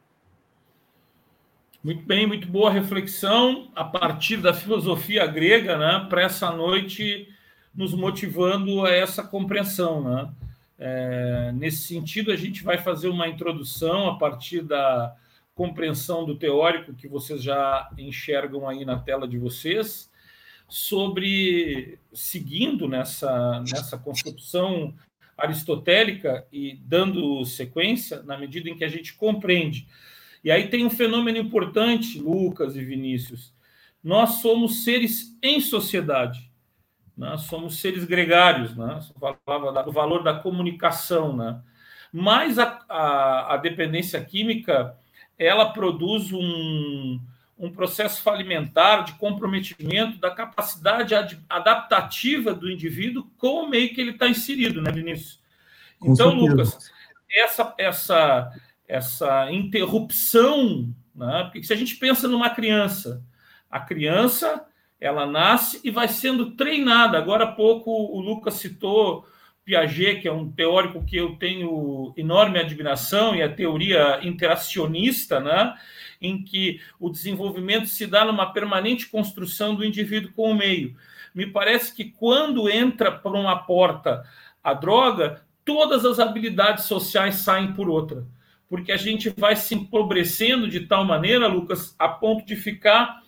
Muito bem, muito boa reflexão a partir da filosofia grega, né, para essa noite nos motivando a essa compreensão, né? É, nesse sentido, a gente vai fazer uma introdução a partir da compreensão do teórico que vocês já enxergam aí na tela de vocês, sobre seguindo nessa, nessa concepção aristotélica e dando sequência na medida em que a gente compreende. E aí tem um fenômeno importante, Lucas e Vinícius. Nós somos seres em sociedade. Né? Somos seres gregários, né? falava do valor da comunicação, né? Mas a, a, a dependência química ela produz um, um processo falimentar de comprometimento da capacidade ad, adaptativa do indivíduo com o meio que ele está inserido, né, Vinícius? Com então, certeza. Lucas, essa, essa, essa interrupção, né, porque se a gente pensa numa criança, a criança ela nasce e vai sendo treinada. Agora há pouco o Lucas citou Piaget, que é um teórico que eu tenho enorme admiração, e a teoria interacionista, né, em que o desenvolvimento se dá numa permanente construção do indivíduo com o meio. Me parece que quando entra por uma porta a droga, todas as habilidades sociais saem por outra, porque a gente vai se empobrecendo de tal maneira, Lucas, a ponto de ficar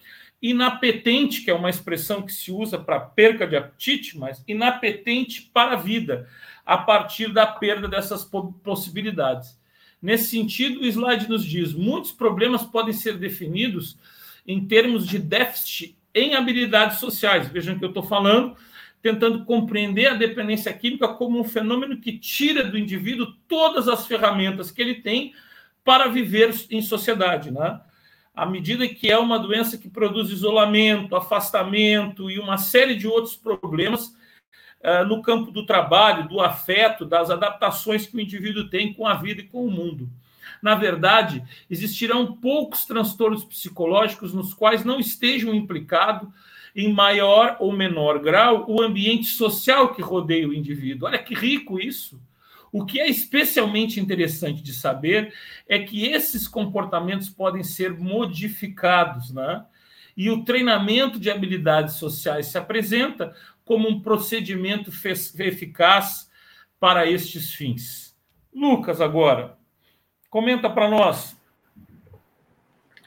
inapetente, que é uma expressão que se usa para perca de apetite, mas inapetente para a vida, a partir da perda dessas possibilidades. Nesse sentido, o slide nos diz: muitos problemas podem ser definidos em termos de déficit em habilidades sociais. Vejam que eu estou falando, tentando compreender a dependência química como um fenômeno que tira do indivíduo todas as ferramentas que ele tem para viver em sociedade, né? À medida que é uma doença que produz isolamento, afastamento e uma série de outros problemas uh, no campo do trabalho, do afeto, das adaptações que o indivíduo tem com a vida e com o mundo. Na verdade, existirão poucos transtornos psicológicos nos quais não estejam implicados, em maior ou menor grau, o ambiente social que rodeia o indivíduo. Olha que rico isso! O que é especialmente interessante de saber é que esses comportamentos podem ser modificados, né? E o treinamento de habilidades sociais se apresenta como um procedimento eficaz para estes fins. Lucas, agora, comenta para nós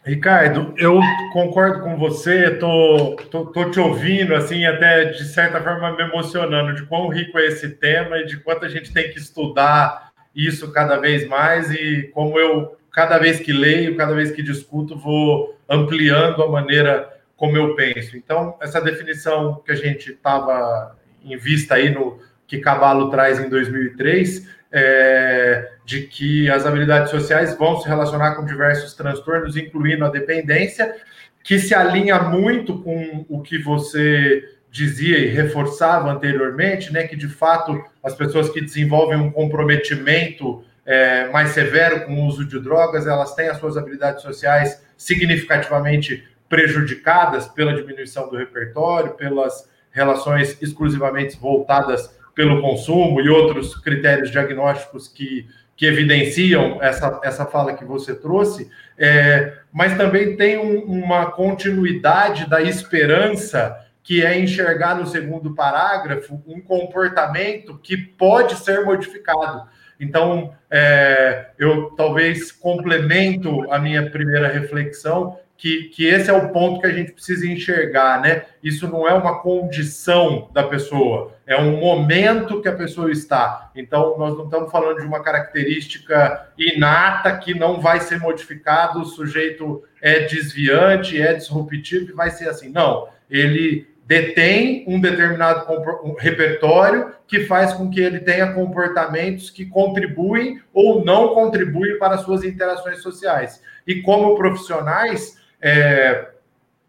Ricardo, eu concordo com você, tô, tô, tô, te ouvindo, assim, até de certa forma me emocionando de quão rico é esse tema e de quanto a gente tem que estudar isso cada vez mais e como eu, cada vez que leio, cada vez que discuto, vou ampliando a maneira como eu penso. Então, essa definição que a gente estava em vista aí no que Caballo traz em 2003, é, de que as habilidades sociais vão se relacionar com diversos transtornos, incluindo a dependência, que se alinha muito com o que você dizia e reforçava anteriormente, né, que de fato as pessoas que desenvolvem um comprometimento é, mais severo com o uso de drogas, elas têm as suas habilidades sociais significativamente prejudicadas pela diminuição do repertório, pelas relações exclusivamente voltadas pelo consumo e outros critérios diagnósticos que, que evidenciam essa, essa fala que você trouxe, é, mas também tem um, uma continuidade da esperança que é enxergar no segundo parágrafo um comportamento que pode ser modificado. Então, é, eu talvez complemento a minha primeira reflexão que, que esse é o ponto que a gente precisa enxergar, né? Isso não é uma condição da pessoa, é um momento que a pessoa está. Então, nós não estamos falando de uma característica inata que não vai ser modificado, o sujeito é desviante, é disruptivo e vai ser assim. Não, ele detém um determinado repertório que faz com que ele tenha comportamentos que contribuem ou não contribuem para suas interações sociais. E como profissionais, é,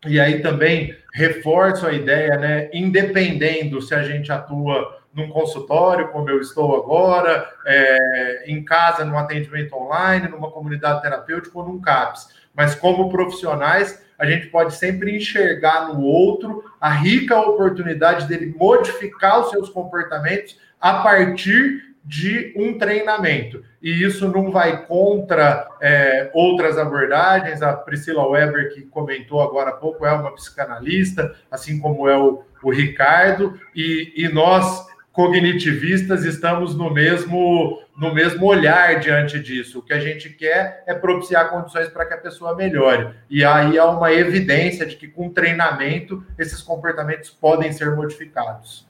e aí também reforço a ideia, né? Independendo se a gente atua num consultório, como eu estou agora, é, em casa, num atendimento online, numa comunidade terapêutica ou num CAPS. Mas como profissionais, a gente pode sempre enxergar no outro a rica oportunidade dele modificar os seus comportamentos a partir de um treinamento. E isso não vai contra é, outras abordagens. A Priscila Weber, que comentou agora há pouco, é uma psicanalista, assim como é o, o Ricardo, e, e nós, cognitivistas, estamos no mesmo, no mesmo olhar diante disso. O que a gente quer é propiciar condições para que a pessoa melhore. E aí há uma evidência de que, com treinamento, esses comportamentos podem ser modificados.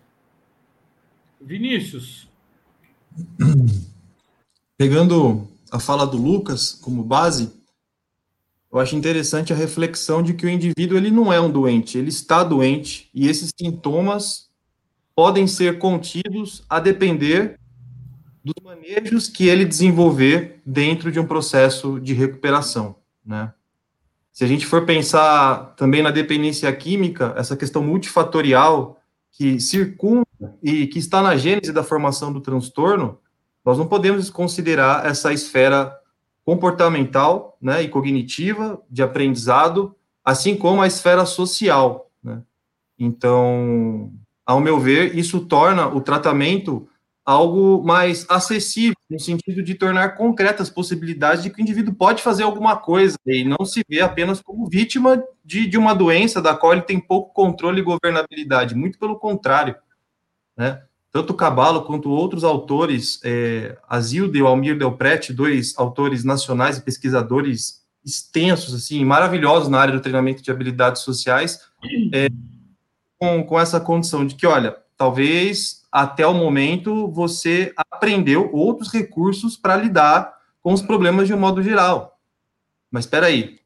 Vinícius, Pegando a fala do Lucas como base, eu acho interessante a reflexão de que o indivíduo ele não é um doente, ele está doente e esses sintomas podem ser contidos a depender dos manejos que ele desenvolver dentro de um processo de recuperação, né? Se a gente for pensar também na dependência química, essa questão multifatorial que circunda e que está na gênese da formação do transtorno, nós não podemos considerar essa esfera comportamental né, e cognitiva de aprendizado, assim como a esfera social. Né? Então, ao meu ver, isso torna o tratamento algo mais acessível, no sentido de tornar concretas possibilidades de que o indivíduo pode fazer alguma coisa e não se vê apenas como vítima de, de uma doença da qual ele tem pouco controle e governabilidade, muito pelo contrário. Né? Tanto Cabalo quanto outros autores, é, Azilde e Almir Delprete, dois autores nacionais e pesquisadores extensos, assim, maravilhosos na área do treinamento de habilidades sociais, é, com, com essa condição de que, olha, talvez até o momento você aprendeu outros recursos para lidar com os problemas de um modo geral. Mas espera aí,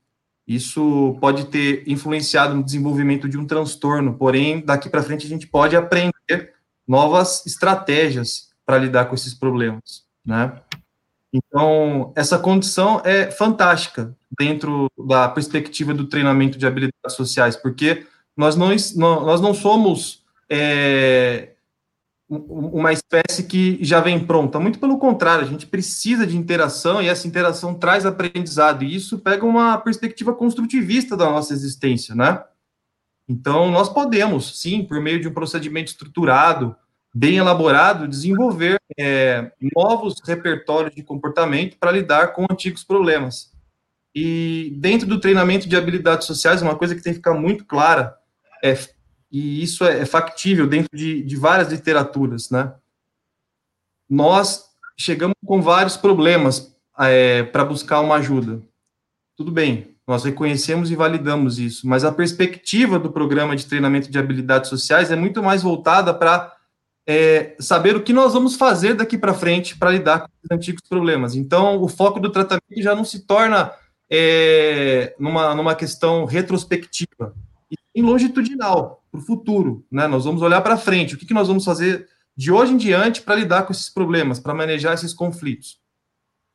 isso pode ter influenciado no desenvolvimento de um transtorno, porém, daqui para frente a gente pode aprender novas estratégias para lidar com esses problemas, né? Então, essa condição é fantástica dentro da perspectiva do treinamento de habilidades sociais, porque nós não, nós não somos é, uma espécie que já vem pronta. Muito pelo contrário, a gente precisa de interação e essa interação traz aprendizado. E isso pega uma perspectiva construtivista da nossa existência, né? Então, nós podemos, sim, por meio de um procedimento estruturado, bem elaborado, desenvolver é, novos repertórios de comportamento para lidar com antigos problemas. E dentro do treinamento de habilidades sociais, uma coisa que tem que ficar muito clara é e isso é, é factível dentro de, de várias literaturas, né? Nós chegamos com vários problemas é, para buscar uma ajuda. Tudo bem, nós reconhecemos e validamos isso, mas a perspectiva do programa de treinamento de habilidades sociais é muito mais voltada para é, saber o que nós vamos fazer daqui para frente para lidar com os antigos problemas. Então, o foco do tratamento já não se torna é, numa, numa questão retrospectiva, e longitudinal, para o futuro. Né? Nós vamos olhar para frente, o que, que nós vamos fazer de hoje em diante para lidar com esses problemas, para manejar esses conflitos.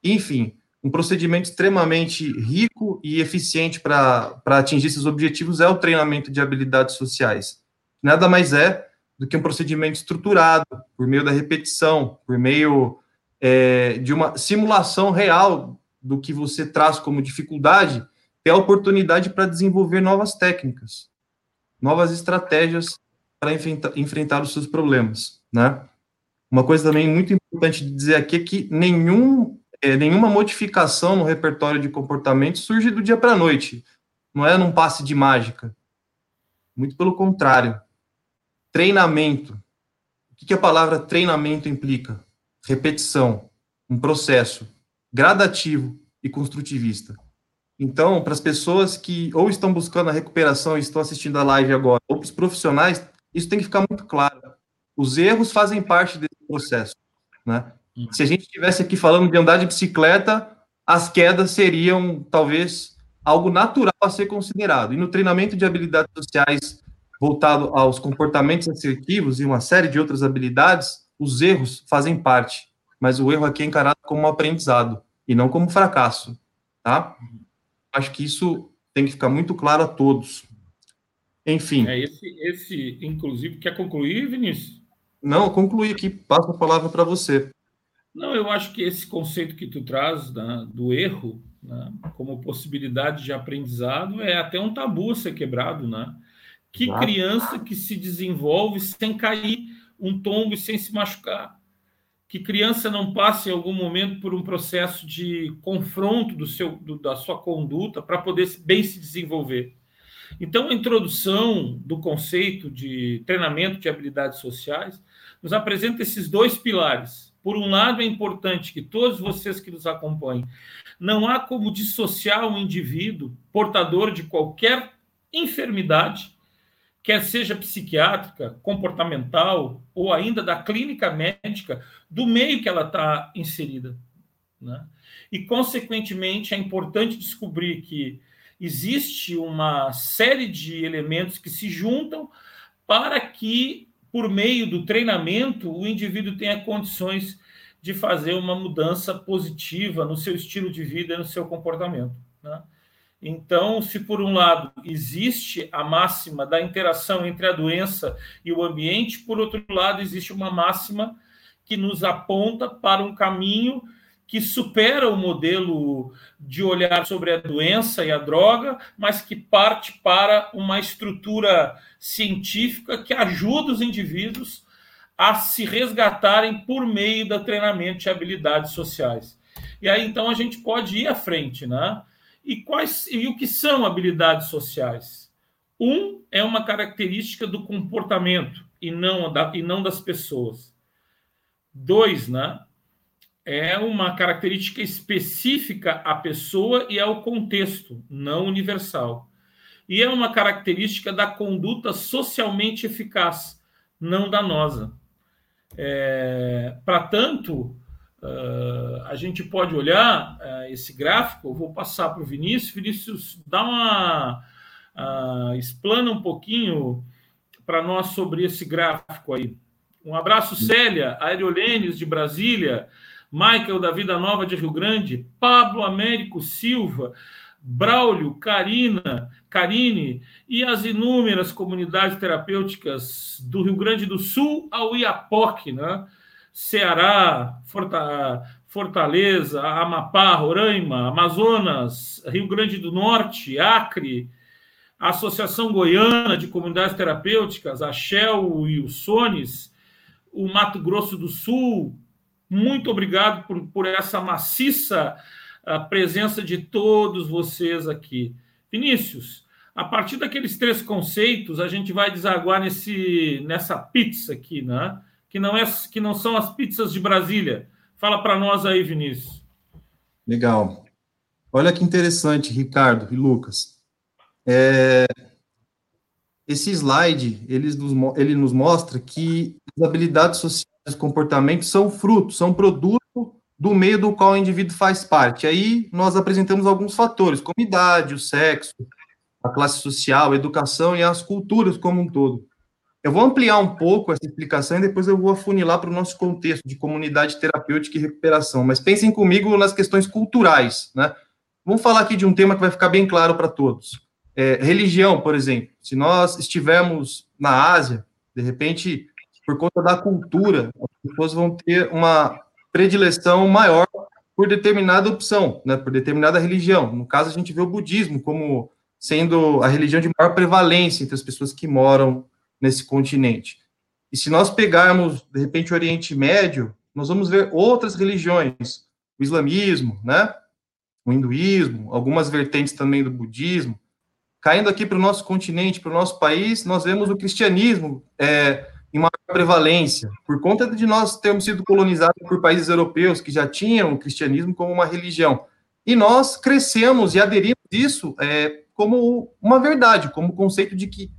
Enfim, um procedimento extremamente rico e eficiente para atingir esses objetivos é o treinamento de habilidades sociais. Nada mais é do que um procedimento estruturado, por meio da repetição, por meio é, de uma simulação real do que você traz como dificuldade, ter a oportunidade para desenvolver novas técnicas, novas estratégias para enfrentar, enfrentar os seus problemas, né? Uma coisa também muito importante de dizer aqui é que nenhum, é, nenhuma modificação no repertório de comportamento surge do dia para a noite, não é num passe de mágica. Muito pelo contrário, treinamento. O que a palavra treinamento implica? Repetição, um processo gradativo e construtivista. Então, para as pessoas que ou estão buscando a recuperação e estão assistindo a live agora, ou para os profissionais, isso tem que ficar muito claro. Os erros fazem parte desse processo. Né? Se a gente estivesse aqui falando de andar de bicicleta, as quedas seriam talvez algo natural a ser considerado. E no treinamento de habilidades sociais voltado aos comportamentos assertivos e uma série de outras habilidades, os erros fazem parte, mas o erro aqui é encarado como um aprendizado e não como fracasso, tá? Acho que isso tem que ficar muito claro a todos. Enfim. É esse, esse inclusive, quer concluir, Vinícius? Não, concluí aqui, passo a palavra para você. Não, eu acho que esse conceito que tu traz né, do erro né, como possibilidade de aprendizado é até um tabu ser quebrado, né? Que criança que se desenvolve sem cair um tombo e sem se machucar? Que criança não passe em algum momento por um processo de confronto do seu, do, da sua conduta para poder bem se desenvolver? Então, a introdução do conceito de treinamento de habilidades sociais nos apresenta esses dois pilares por um lado, é importante que todos vocês que nos acompanhem, não há como dissociar um indivíduo portador de qualquer enfermidade, quer seja psiquiátrica, comportamental ou ainda da clínica médica, do meio que ela está inserida. Né? E, consequentemente, é importante descobrir que existe uma série de elementos que se juntam para que por meio do treinamento, o indivíduo tenha condições de fazer uma mudança positiva no seu estilo de vida no seu comportamento. Né? Então, se por um lado existe a máxima da interação entre a doença e o ambiente, por outro lado, existe uma máxima que nos aponta para um caminho que supera o modelo de olhar sobre a doença e a droga, mas que parte para uma estrutura científica que ajuda os indivíduos a se resgatarem por meio do treinamento de habilidades sociais. E aí então a gente pode ir à frente, né? E quais e o que são habilidades sociais? Um é uma característica do comportamento e não da, e não das pessoas. Dois, né? É uma característica específica à pessoa e ao contexto, não universal. E é uma característica da conduta socialmente eficaz, não danosa. É, Para tanto, uh, a gente pode olhar uh, esse gráfico, eu vou passar para o Vinícius. Vinícius, dá uma. Uh, explana um pouquinho para nós sobre esse gráfico aí. Um abraço, Célia, Aerolênis de Brasília. Michael da Vida Nova de Rio Grande, Pablo Américo Silva, Braulio, Karina, Karine e as inúmeras comunidades terapêuticas do Rio Grande do Sul ao Iapoque, né? Ceará, Fortaleza, Amapá, Roraima, Amazonas, Rio Grande do Norte, Acre, a Associação Goiana de Comunidades Terapêuticas, a Shell e o Sones, o Mato Grosso do Sul, muito obrigado por, por essa maciça uh, presença de todos vocês aqui. Vinícius, a partir daqueles três conceitos, a gente vai desaguar nesse, nessa pizza aqui, né? Que não, é, que não são as pizzas de Brasília. Fala para nós aí, Vinícius. Legal. Olha que interessante, Ricardo e Lucas. É, esse slide ele nos, ele nos mostra que as habilidades sociais comportamentos são frutos, são produto do meio do qual o indivíduo faz parte. Aí nós apresentamos alguns fatores, como idade, o sexo, a classe social, a educação e as culturas como um todo. Eu vou ampliar um pouco essa explicação e depois eu vou afunilar para o nosso contexto de comunidade terapêutica e recuperação. Mas pensem comigo nas questões culturais, né? Vamos falar aqui de um tema que vai ficar bem claro para todos. É, religião, por exemplo. Se nós estivermos na Ásia, de repente por conta da cultura, as pessoas vão ter uma predileção maior por determinada opção, né, por determinada religião. No caso, a gente vê o budismo como sendo a religião de maior prevalência entre as pessoas que moram nesse continente. E se nós pegarmos, de repente, o Oriente Médio, nós vamos ver outras religiões, o islamismo, né, o hinduísmo, algumas vertentes também do budismo, caindo aqui para o nosso continente, para o nosso país, nós vemos o cristianismo é, em maior prevalência, por conta de nós termos sido colonizados por países europeus que já tinham o cristianismo como uma religião. E nós crescemos e aderimos isso é, como uma verdade, como conceito de que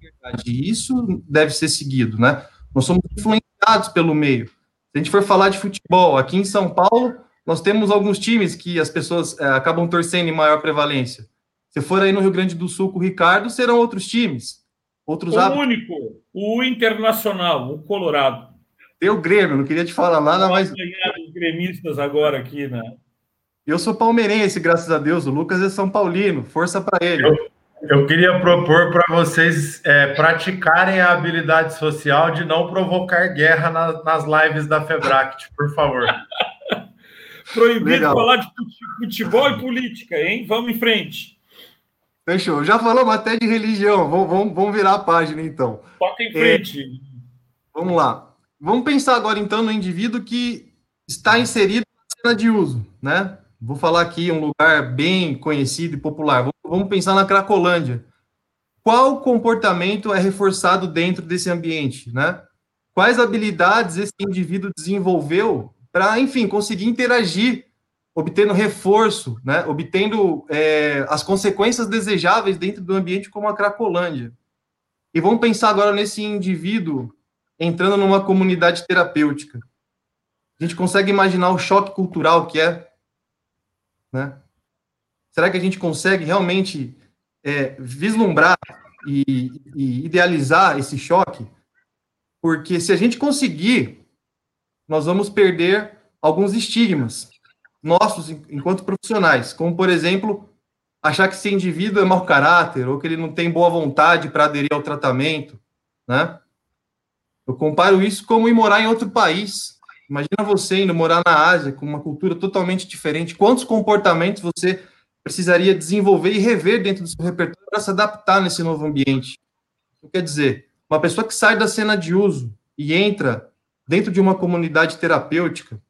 verdade, isso deve ser seguido, né? Nós somos influenciados pelo meio. Se a gente for falar de futebol, aqui em São Paulo, nós temos alguns times que as pessoas é, acabam torcendo em maior prevalência. Se for aí no Rio Grande do Sul com o Ricardo, serão outros times. Outros o único, o Internacional, o Colorado. Tem o Grêmio, não queria te falar nada, mas. ganhar os gremistas agora aqui, né? Eu sou palmeirense, graças a Deus. O Lucas é São Paulino. Força para ele. Eu, eu, queria propor para vocês é, praticarem a habilidade social de não provocar guerra na, nas lives da Febract, por favor. Proibido Legal. falar de futebol e política, hein? Vamos em frente. Fechou. Já falamos até de religião. Vamos, vamos, vamos virar a página, então. Toca em frente. É, vamos lá. Vamos pensar agora, então, no indivíduo que está inserido na cena de uso, né? Vou falar aqui um lugar bem conhecido e popular. Vamos pensar na Cracolândia. Qual comportamento é reforçado dentro desse ambiente, né? Quais habilidades esse indivíduo desenvolveu para, enfim, conseguir interagir, obtendo reforço, né? Obtendo é, as consequências desejáveis dentro do ambiente como a Cracolândia. E vamos pensar agora nesse indivíduo entrando numa comunidade terapêutica. A gente consegue imaginar o choque cultural que é né? Será que a gente consegue realmente é, vislumbrar e, e idealizar esse choque? Porque se a gente conseguir, nós vamos perder alguns estigmas nossos enquanto profissionais, como por exemplo, achar que esse indivíduo é mau caráter ou que ele não tem boa vontade para aderir ao tratamento, né? Eu comparo isso como ir morar em outro país. Imagina você indo morar na Ásia, com uma cultura totalmente diferente. Quantos comportamentos você precisaria desenvolver e rever dentro do seu repertório para se adaptar nesse novo ambiente? Quer dizer, uma pessoa que sai da cena de uso e entra dentro de uma comunidade terapêutica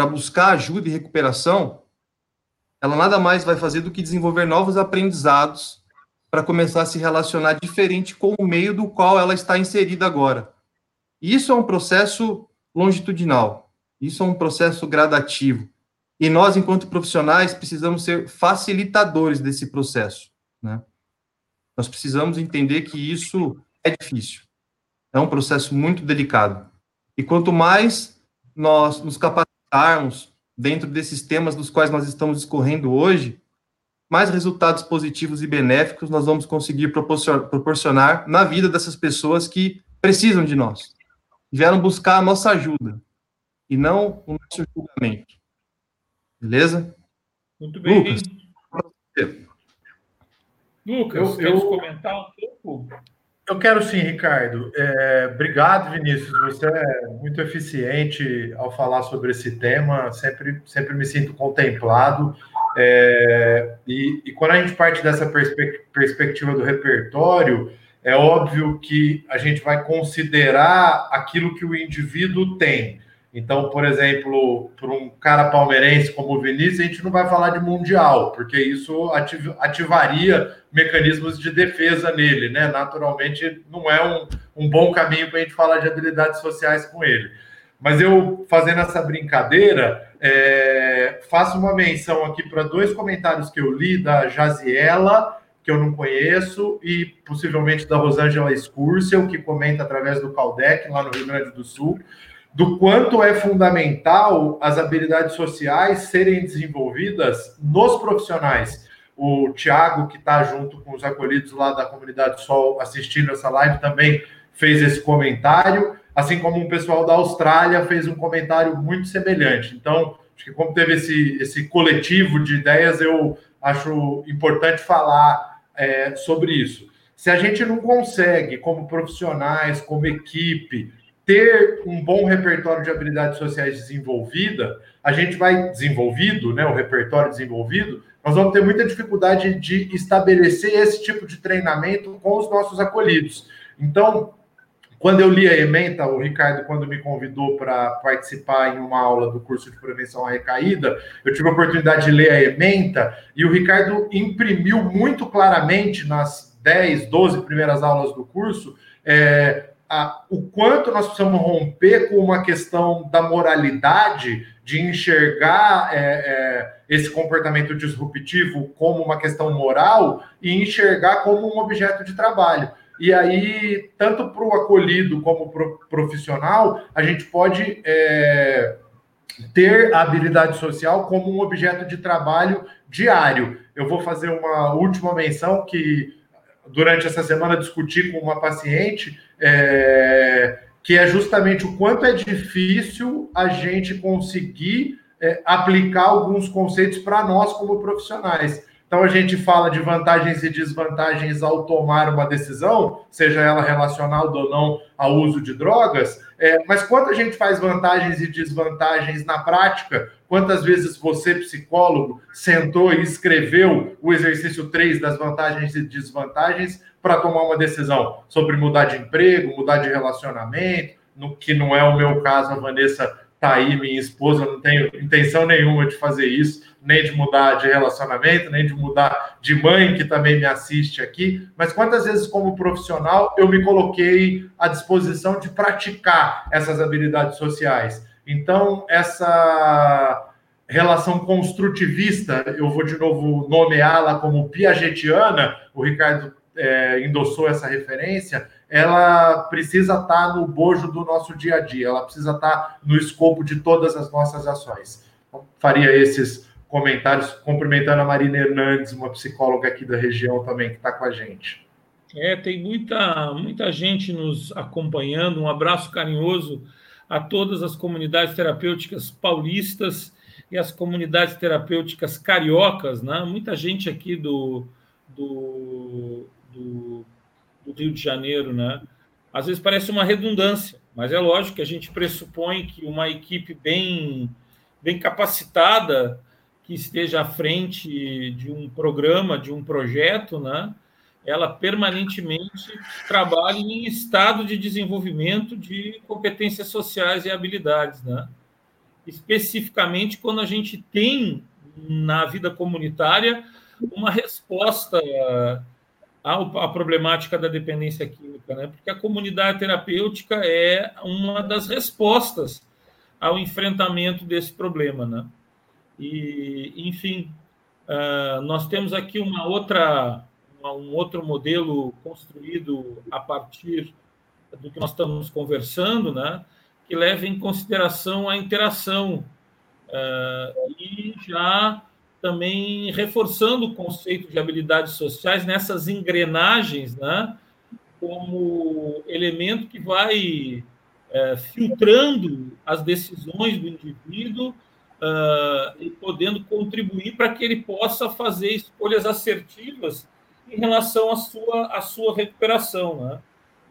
para buscar ajuda e recuperação, ela nada mais vai fazer do que desenvolver novos aprendizados para começar a se relacionar diferente com o meio do qual ela está inserida agora. Isso é um processo longitudinal. Isso é um processo gradativo. E nós, enquanto profissionais, precisamos ser facilitadores desse processo. Né? Nós precisamos entender que isso é difícil. É um processo muito delicado. E quanto mais nós nos capacitarmos dentro desses temas dos quais nós estamos discorrendo hoje, mais resultados positivos e benéficos nós vamos conseguir proporcionar na vida dessas pessoas que precisam de nós vieram buscar a nossa ajuda e não o nosso julgamento. Beleza? Muito bem. Lucas, Lucas eu, eu, comentar um pouco? Eu quero sim, Ricardo. É, obrigado, Vinícius. Você é muito eficiente ao falar sobre esse tema. Sempre, sempre me sinto contemplado. É, e, e, quando a gente parte dessa perspe perspectiva do repertório, é óbvio que a gente vai considerar aquilo que o indivíduo tem. Então, por exemplo, para um cara palmeirense como o Vinícius, a gente não vai falar de mundial, porque isso ativ ativaria mecanismos de defesa nele, né? Naturalmente, não é um, um bom caminho para a gente falar de habilidades sociais com ele. Mas eu, fazendo essa brincadeira, é, faço uma menção aqui para dois comentários que eu li da Jaziela que eu não conheço, e possivelmente da Rosângela Scursel, que comenta através do Caldec, lá no Rio Grande do Sul, do quanto é fundamental as habilidades sociais serem desenvolvidas nos profissionais. O Tiago, que está junto com os acolhidos lá da comunidade Sol assistindo essa live, também fez esse comentário, assim como um pessoal da Austrália fez um comentário muito semelhante. Então, acho que como teve esse, esse coletivo de ideias, eu acho importante falar é, sobre isso. Se a gente não consegue, como profissionais, como equipe, ter um bom repertório de habilidades sociais desenvolvida, a gente vai desenvolvido, né, o repertório desenvolvido, nós vamos ter muita dificuldade de estabelecer esse tipo de treinamento com os nossos acolhidos. Então, quando eu li a ementa, o Ricardo, quando me convidou para participar em uma aula do curso de prevenção à recaída, eu tive a oportunidade de ler a ementa e o Ricardo imprimiu muito claramente nas 10, 12 primeiras aulas do curso é, a, o quanto nós precisamos romper com uma questão da moralidade, de enxergar é, é, esse comportamento disruptivo como uma questão moral e enxergar como um objeto de trabalho. E aí, tanto para o acolhido como para o profissional, a gente pode é, ter a habilidade social como um objeto de trabalho diário. Eu vou fazer uma última menção que durante essa semana discuti com uma paciente, é, que é justamente o quanto é difícil a gente conseguir é, aplicar alguns conceitos para nós como profissionais. Então a gente fala de vantagens e desvantagens ao tomar uma decisão, seja ela relacionada ou não ao uso de drogas, é, mas quanto a gente faz vantagens e desvantagens na prática? Quantas vezes você, psicólogo, sentou e escreveu o exercício 3 das vantagens e desvantagens para tomar uma decisão sobre mudar de emprego, mudar de relacionamento, no que não é o meu caso, a Vanessa tá aí, minha esposa, não tenho intenção nenhuma de fazer isso, nem de mudar de relacionamento, nem de mudar de mãe, que também me assiste aqui, mas quantas vezes, como profissional, eu me coloquei à disposição de praticar essas habilidades sociais. Então, essa relação construtivista, eu vou de novo nomeá-la como piagetiana, o Ricardo é, endossou essa referência, ela precisa estar no bojo do nosso dia a dia, ela precisa estar no escopo de todas as nossas ações. Então, faria esses comentários, cumprimentando a Marina Hernandes, uma psicóloga aqui da região também, que está com a gente. É, tem muita, muita gente nos acompanhando. Um abraço carinhoso a todas as comunidades terapêuticas paulistas e as comunidades terapêuticas cariocas, né? Muita gente aqui do, do, do do Rio de Janeiro, né? Às vezes parece uma redundância, mas é lógico que a gente pressupõe que uma equipe bem, bem capacitada, que esteja à frente de um programa, de um projeto, né? ela permanentemente trabalha em estado de desenvolvimento de competências sociais e habilidades. Né? Especificamente quando a gente tem na vida comunitária uma resposta a problemática da dependência química, né? porque a comunidade terapêutica é uma das respostas ao enfrentamento desse problema. Né? E, enfim, uh, nós temos aqui uma outra, um outro modelo construído a partir do que nós estamos conversando, né? que leva em consideração a interação uh, e já também reforçando o conceito de habilidades sociais nessas engrenagens, né, como elemento que vai é, filtrando as decisões do indivíduo uh, e podendo contribuir para que ele possa fazer escolhas assertivas em relação à sua, à sua recuperação. Né?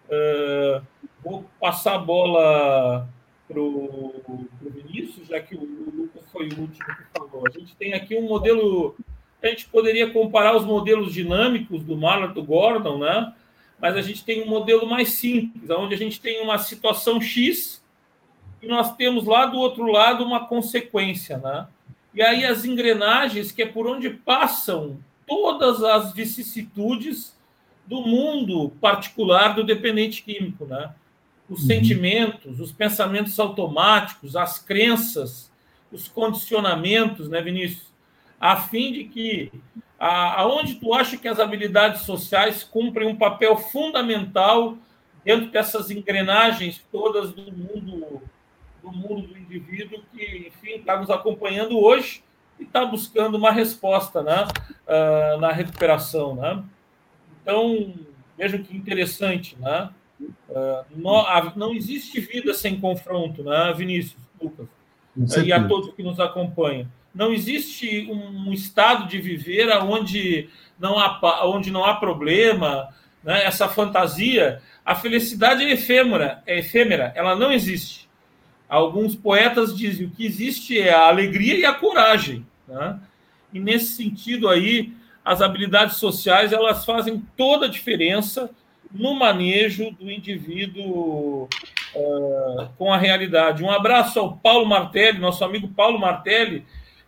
Uh, vou passar a bola para o Vinícius, já que o, o Lucas foi o último que falou. A gente tem aqui um modelo. A gente poderia comparar os modelos dinâmicos do Marlon do Gordon, né? Mas a gente tem um modelo mais simples, onde a gente tem uma situação X e nós temos lá do outro lado uma consequência, né? E aí as engrenagens, que é por onde passam todas as vicissitudes do mundo particular do dependente químico, né? os uhum. sentimentos, os pensamentos automáticos, as crenças, os condicionamentos, né, Vinícius? A fim de que aonde tu acha que as habilidades sociais cumprem um papel fundamental dentro dessas engrenagens todas do mundo do mundo do indivíduo que, enfim, está nos acompanhando hoje e está buscando uma resposta né, uh, na recuperação. Né? Então, vejam que interessante, né? Uh, não, não, existe vida sem confronto, né, Vinícius, Lucas? Uh, e a todos que nos acompanham. Não existe um, um estado de viver onde não há, onde não há problema, né, essa fantasia. A felicidade é efêmera, é efêmera, ela não existe. Alguns poetas dizem o que existe é a alegria e a coragem. Né? E nesse sentido aí, as habilidades sociais elas fazem toda a diferença no manejo do indivíduo uh, com a realidade. Um abraço ao Paulo Martelli, nosso amigo Paulo Martelli,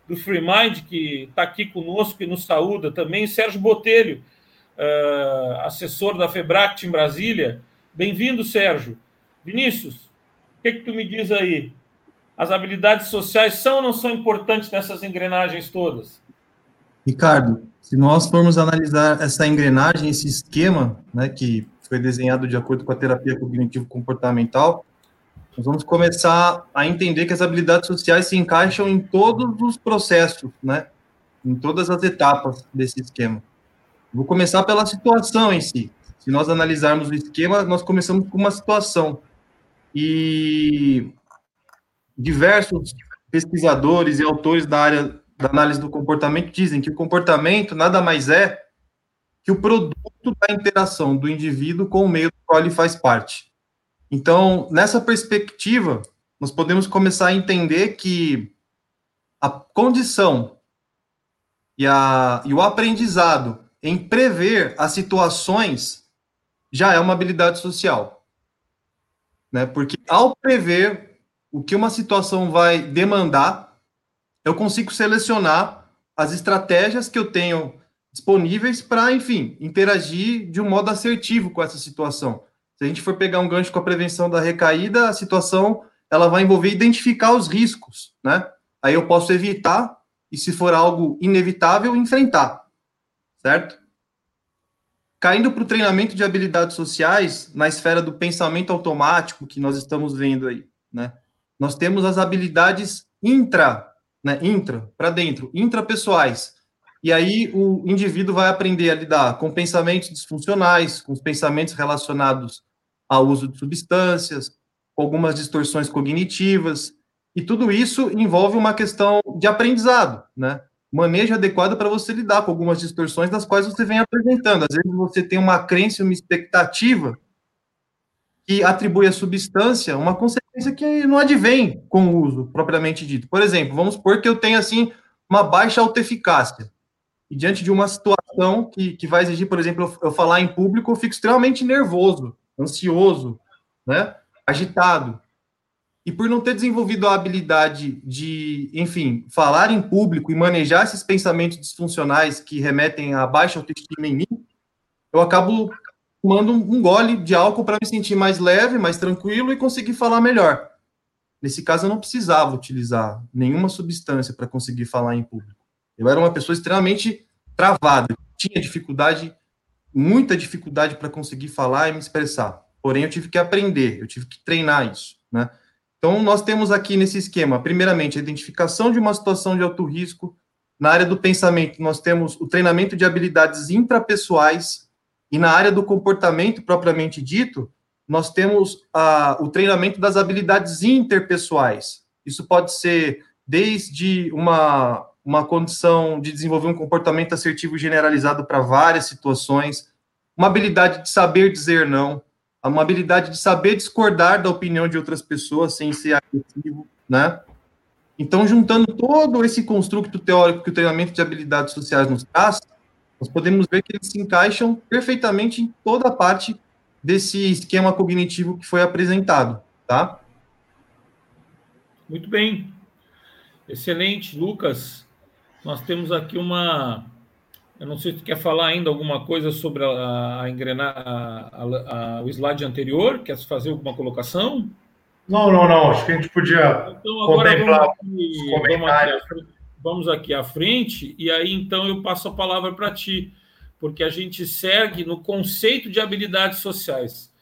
do Free Mind, que está aqui conosco e nos saúda também, Sérgio Botelho, uh, assessor da Febract em Brasília. Bem-vindo, Sérgio. Vinícius, o que, que tu me diz aí? As habilidades sociais são ou não são importantes nessas engrenagens todas? Ricardo, se nós formos analisar essa engrenagem, esse esquema, né, que foi desenhado de acordo com a terapia cognitivo-comportamental, nós vamos começar a entender que as habilidades sociais se encaixam em todos os processos, né, em todas as etapas desse esquema. Vou começar pela situação em si. Se nós analisarmos o esquema, nós começamos com uma situação. E diversos pesquisadores e autores da área da análise do comportamento dizem que o comportamento nada mais é que o produto da interação do indivíduo com o meio do qual ele faz parte. Então, nessa perspectiva, nós podemos começar a entender que a condição e, a, e o aprendizado em prever as situações já é uma habilidade social. Né? Porque ao prever o que uma situação vai demandar, eu consigo selecionar as estratégias que eu tenho disponíveis para, enfim, interagir de um modo assertivo com essa situação. Se a gente for pegar um gancho com a prevenção da recaída, a situação ela vai envolver identificar os riscos, né? Aí eu posso evitar e, se for algo inevitável, enfrentar certo? Caindo para o treinamento de habilidades sociais, na esfera do pensamento automático que nós estamos vendo aí, né? Nós temos as habilidades intra, né? Intra, para dentro, intrapessoais. E aí o indivíduo vai aprender a lidar com pensamentos disfuncionais, com os pensamentos relacionados ao uso de substâncias, com algumas distorções cognitivas, e tudo isso envolve uma questão de aprendizado, né? Manejo adequado para você lidar com algumas distorções das quais você vem apresentando. Às vezes você tem uma crença, uma expectativa que atribui à substância uma consequência que não advém com o uso propriamente dito. Por exemplo, vamos supor que eu tenho assim uma baixa autoeficácia. E diante de uma situação que, que vai exigir, por exemplo, eu, eu falar em público, eu fico extremamente nervoso, ansioso, né? agitado e por não ter desenvolvido a habilidade de, enfim, falar em público e manejar esses pensamentos disfuncionais que remetem a baixa autoestima em mim, eu acabo tomando um gole de álcool para me sentir mais leve, mais tranquilo e conseguir falar melhor. Nesse caso, eu não precisava utilizar nenhuma substância para conseguir falar em público. Eu era uma pessoa extremamente travada, tinha dificuldade, muita dificuldade para conseguir falar e me expressar. Porém, eu tive que aprender, eu tive que treinar isso, né? Então, nós temos aqui nesse esquema, primeiramente, a identificação de uma situação de alto risco. Na área do pensamento, nós temos o treinamento de habilidades intrapessoais. E na área do comportamento propriamente dito, nós temos o treinamento das habilidades interpessoais. Isso pode ser desde uma, uma condição de desenvolver um comportamento assertivo generalizado para várias situações, uma habilidade de saber dizer não, uma habilidade de saber discordar da opinião de outras pessoas sem ser agressivo, né? Então, juntando todo esse construto teórico que o treinamento de habilidades sociais nos traz, nós podemos ver que eles se encaixam perfeitamente em toda a parte desse esquema cognitivo que foi apresentado, tá? Muito bem. Excelente, Lucas. Nós temos aqui uma eu não sei se tu quer falar ainda alguma coisa sobre a, a engrenar a, a, o slide anterior. Quer fazer alguma colocação? Não, não, não. Acho que a gente podia então, contemplar vamos aqui, vamos aqui, vamos aqui à frente e aí então eu passo a palavra para ti, porque a gente segue no conceito de habilidades sociais.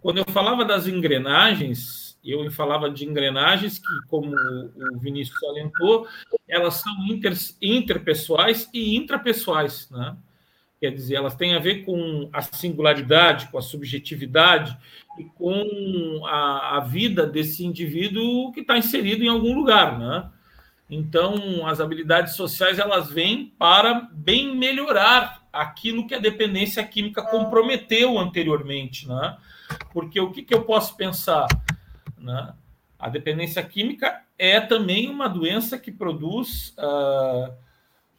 Quando eu falava das engrenagens, eu falava de engrenagens que, como o Vinícius salientou, elas são inter, interpessoais e intrapessoais, né? Quer dizer, elas têm a ver com a singularidade, com a subjetividade e com a, a vida desse indivíduo que está inserido em algum lugar, né? Então, as habilidades sociais elas vêm para bem melhorar aquilo que a dependência química comprometeu anteriormente, né? Porque o que, que eu posso pensar? Né? A dependência química é também uma doença que produz uh,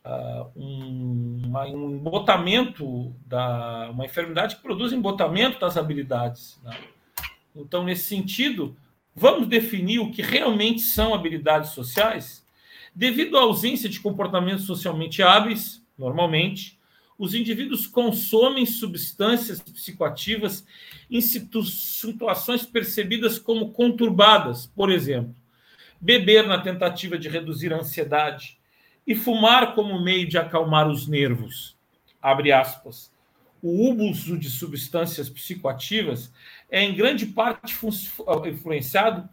uh, um, uma, um embotamento, da, uma enfermidade que produz embotamento das habilidades. Né? Então, nesse sentido, vamos definir o que realmente são habilidades sociais? Devido à ausência de comportamentos socialmente hábeis, normalmente, os indivíduos consomem substâncias psicoativas em situações percebidas como conturbadas, por exemplo, beber na tentativa de reduzir a ansiedade e fumar como meio de acalmar os nervos. Abre aspas. O uso de substâncias psicoativas é em grande parte influenciado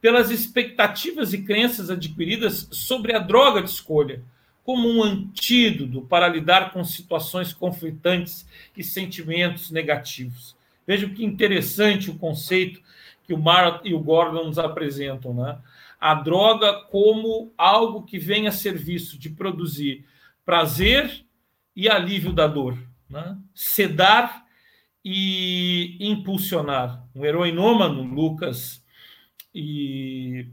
pelas expectativas e crenças adquiridas sobre a droga de escolha, como um antídoto para lidar com situações conflitantes e sentimentos negativos. Veja que interessante o conceito que o Mar e o Gordon nos apresentam, né? A droga como algo que vem a serviço de produzir prazer e alívio da dor, né? sedar e impulsionar. Um heroinômano, Lucas e,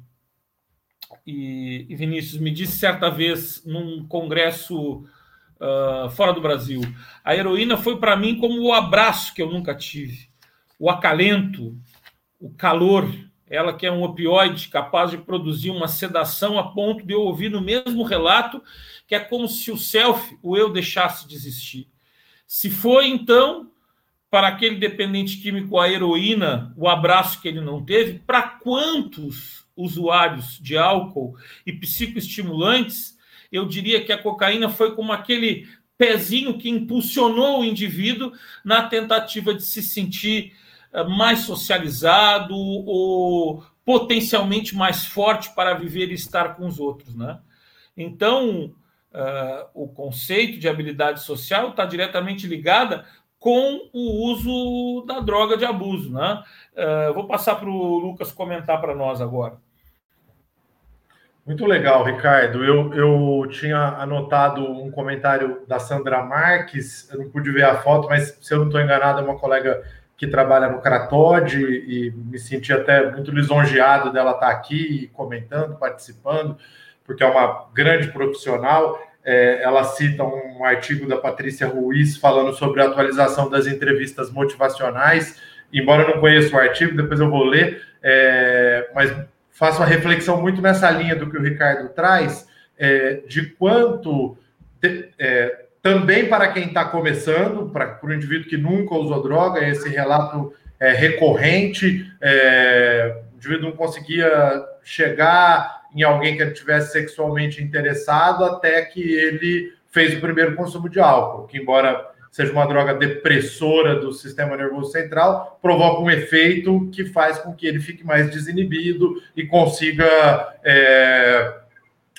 e, e Vinícius, me disse certa vez num congresso uh, fora do Brasil: a heroína foi para mim como o abraço que eu nunca tive, o acalento, o calor. Ela que é um opioide capaz de produzir uma sedação a ponto de eu ouvir no mesmo relato que é como se o self, o eu, deixasse de existir. Se foi, então, para aquele dependente químico a heroína, o abraço que ele não teve, para quantos usuários de álcool e psicoestimulantes, eu diria que a cocaína foi como aquele pezinho que impulsionou o indivíduo na tentativa de se sentir eh, mais socializado ou potencialmente mais forte para viver e estar com os outros, né? Então, uh, o conceito de habilidade social está diretamente ligada com o uso da droga de abuso. Né? Uh, vou passar para o Lucas comentar para nós agora. Muito legal, Ricardo. Eu, eu tinha anotado um comentário da Sandra Marques, eu não pude ver a foto, mas se eu não estou enganado, é uma colega que trabalha no Cratode e me senti até muito lisonjeado dela estar aqui comentando, participando, porque é uma grande profissional é, ela cita um artigo da Patrícia Ruiz falando sobre a atualização das entrevistas motivacionais. Embora eu não conheça o artigo, depois eu vou ler, é, mas faço uma reflexão muito nessa linha do que o Ricardo traz, é, de quanto é, também para quem está começando, para o indivíduo que nunca usou droga, esse relato é recorrente, é, o indivíduo não conseguia chegar em alguém que ele tivesse sexualmente interessado até que ele fez o primeiro consumo de álcool, que embora seja uma droga depressora do sistema nervoso central, provoca um efeito que faz com que ele fique mais desinibido e consiga é,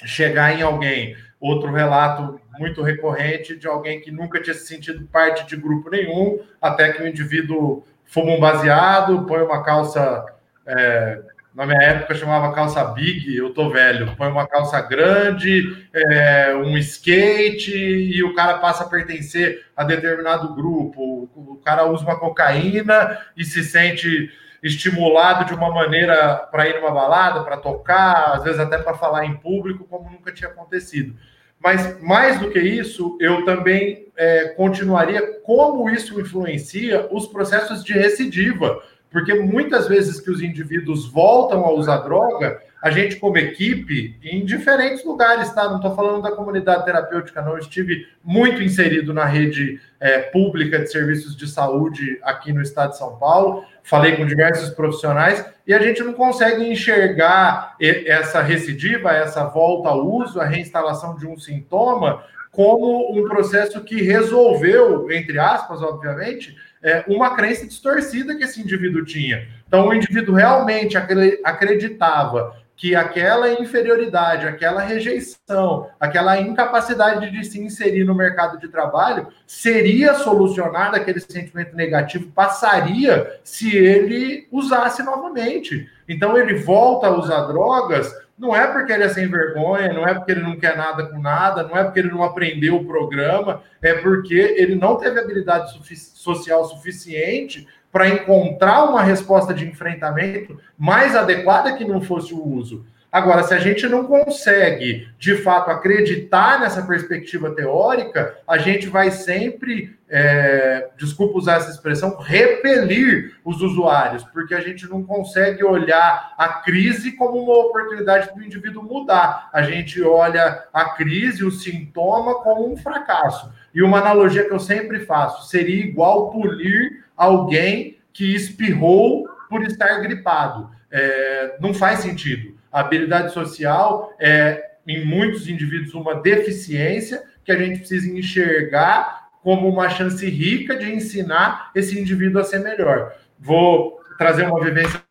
chegar em alguém. Outro relato muito recorrente de alguém que nunca tinha se sentido parte de grupo nenhum, até que o indivíduo fuma um baseado, põe uma calça é, na minha época chamava calça big, eu tô velho. Põe uma calça grande, é, um skate e o cara passa a pertencer a determinado grupo. O cara usa uma cocaína e se sente estimulado de uma maneira para ir numa balada, para tocar, às vezes até para falar em público, como nunca tinha acontecido. Mas mais do que isso, eu também é, continuaria como isso influencia os processos de recidiva porque muitas vezes que os indivíduos voltam a usar droga, a gente, como equipe, em diferentes lugares, tá? Não estou falando da comunidade terapêutica, não. Eu estive muito inserido na rede é, pública de serviços de saúde aqui no estado de São Paulo. Falei com diversos profissionais e a gente não consegue enxergar essa recidiva, essa volta ao uso, a reinstalação de um sintoma, como um processo que resolveu, entre aspas, obviamente, é, uma crença distorcida que esse indivíduo tinha. Então, o indivíduo realmente acreditava que aquela inferioridade, aquela rejeição, aquela incapacidade de se inserir no mercado de trabalho seria solucionada, aquele sentimento negativo passaria se ele usasse novamente. Então ele volta a usar drogas não é porque ele é sem vergonha, não é porque ele não quer nada com nada, não é porque ele não aprendeu o programa, é porque ele não teve habilidade social suficiente para encontrar uma resposta de enfrentamento mais adequada que não fosse o uso. Agora, se a gente não consegue, de fato, acreditar nessa perspectiva teórica, a gente vai sempre, é, desculpa usar essa expressão, repelir os usuários, porque a gente não consegue olhar a crise como uma oportunidade do indivíduo mudar. A gente olha a crise, o sintoma, como um fracasso. E uma analogia que eu sempre faço seria igual polir alguém que espirrou por estar gripado. É, não faz sentido. A habilidade social é, em muitos indivíduos, uma deficiência que a gente precisa enxergar como uma chance rica de ensinar esse indivíduo a ser melhor. Vou trazer uma vivência.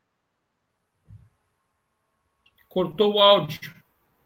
Cortou o áudio.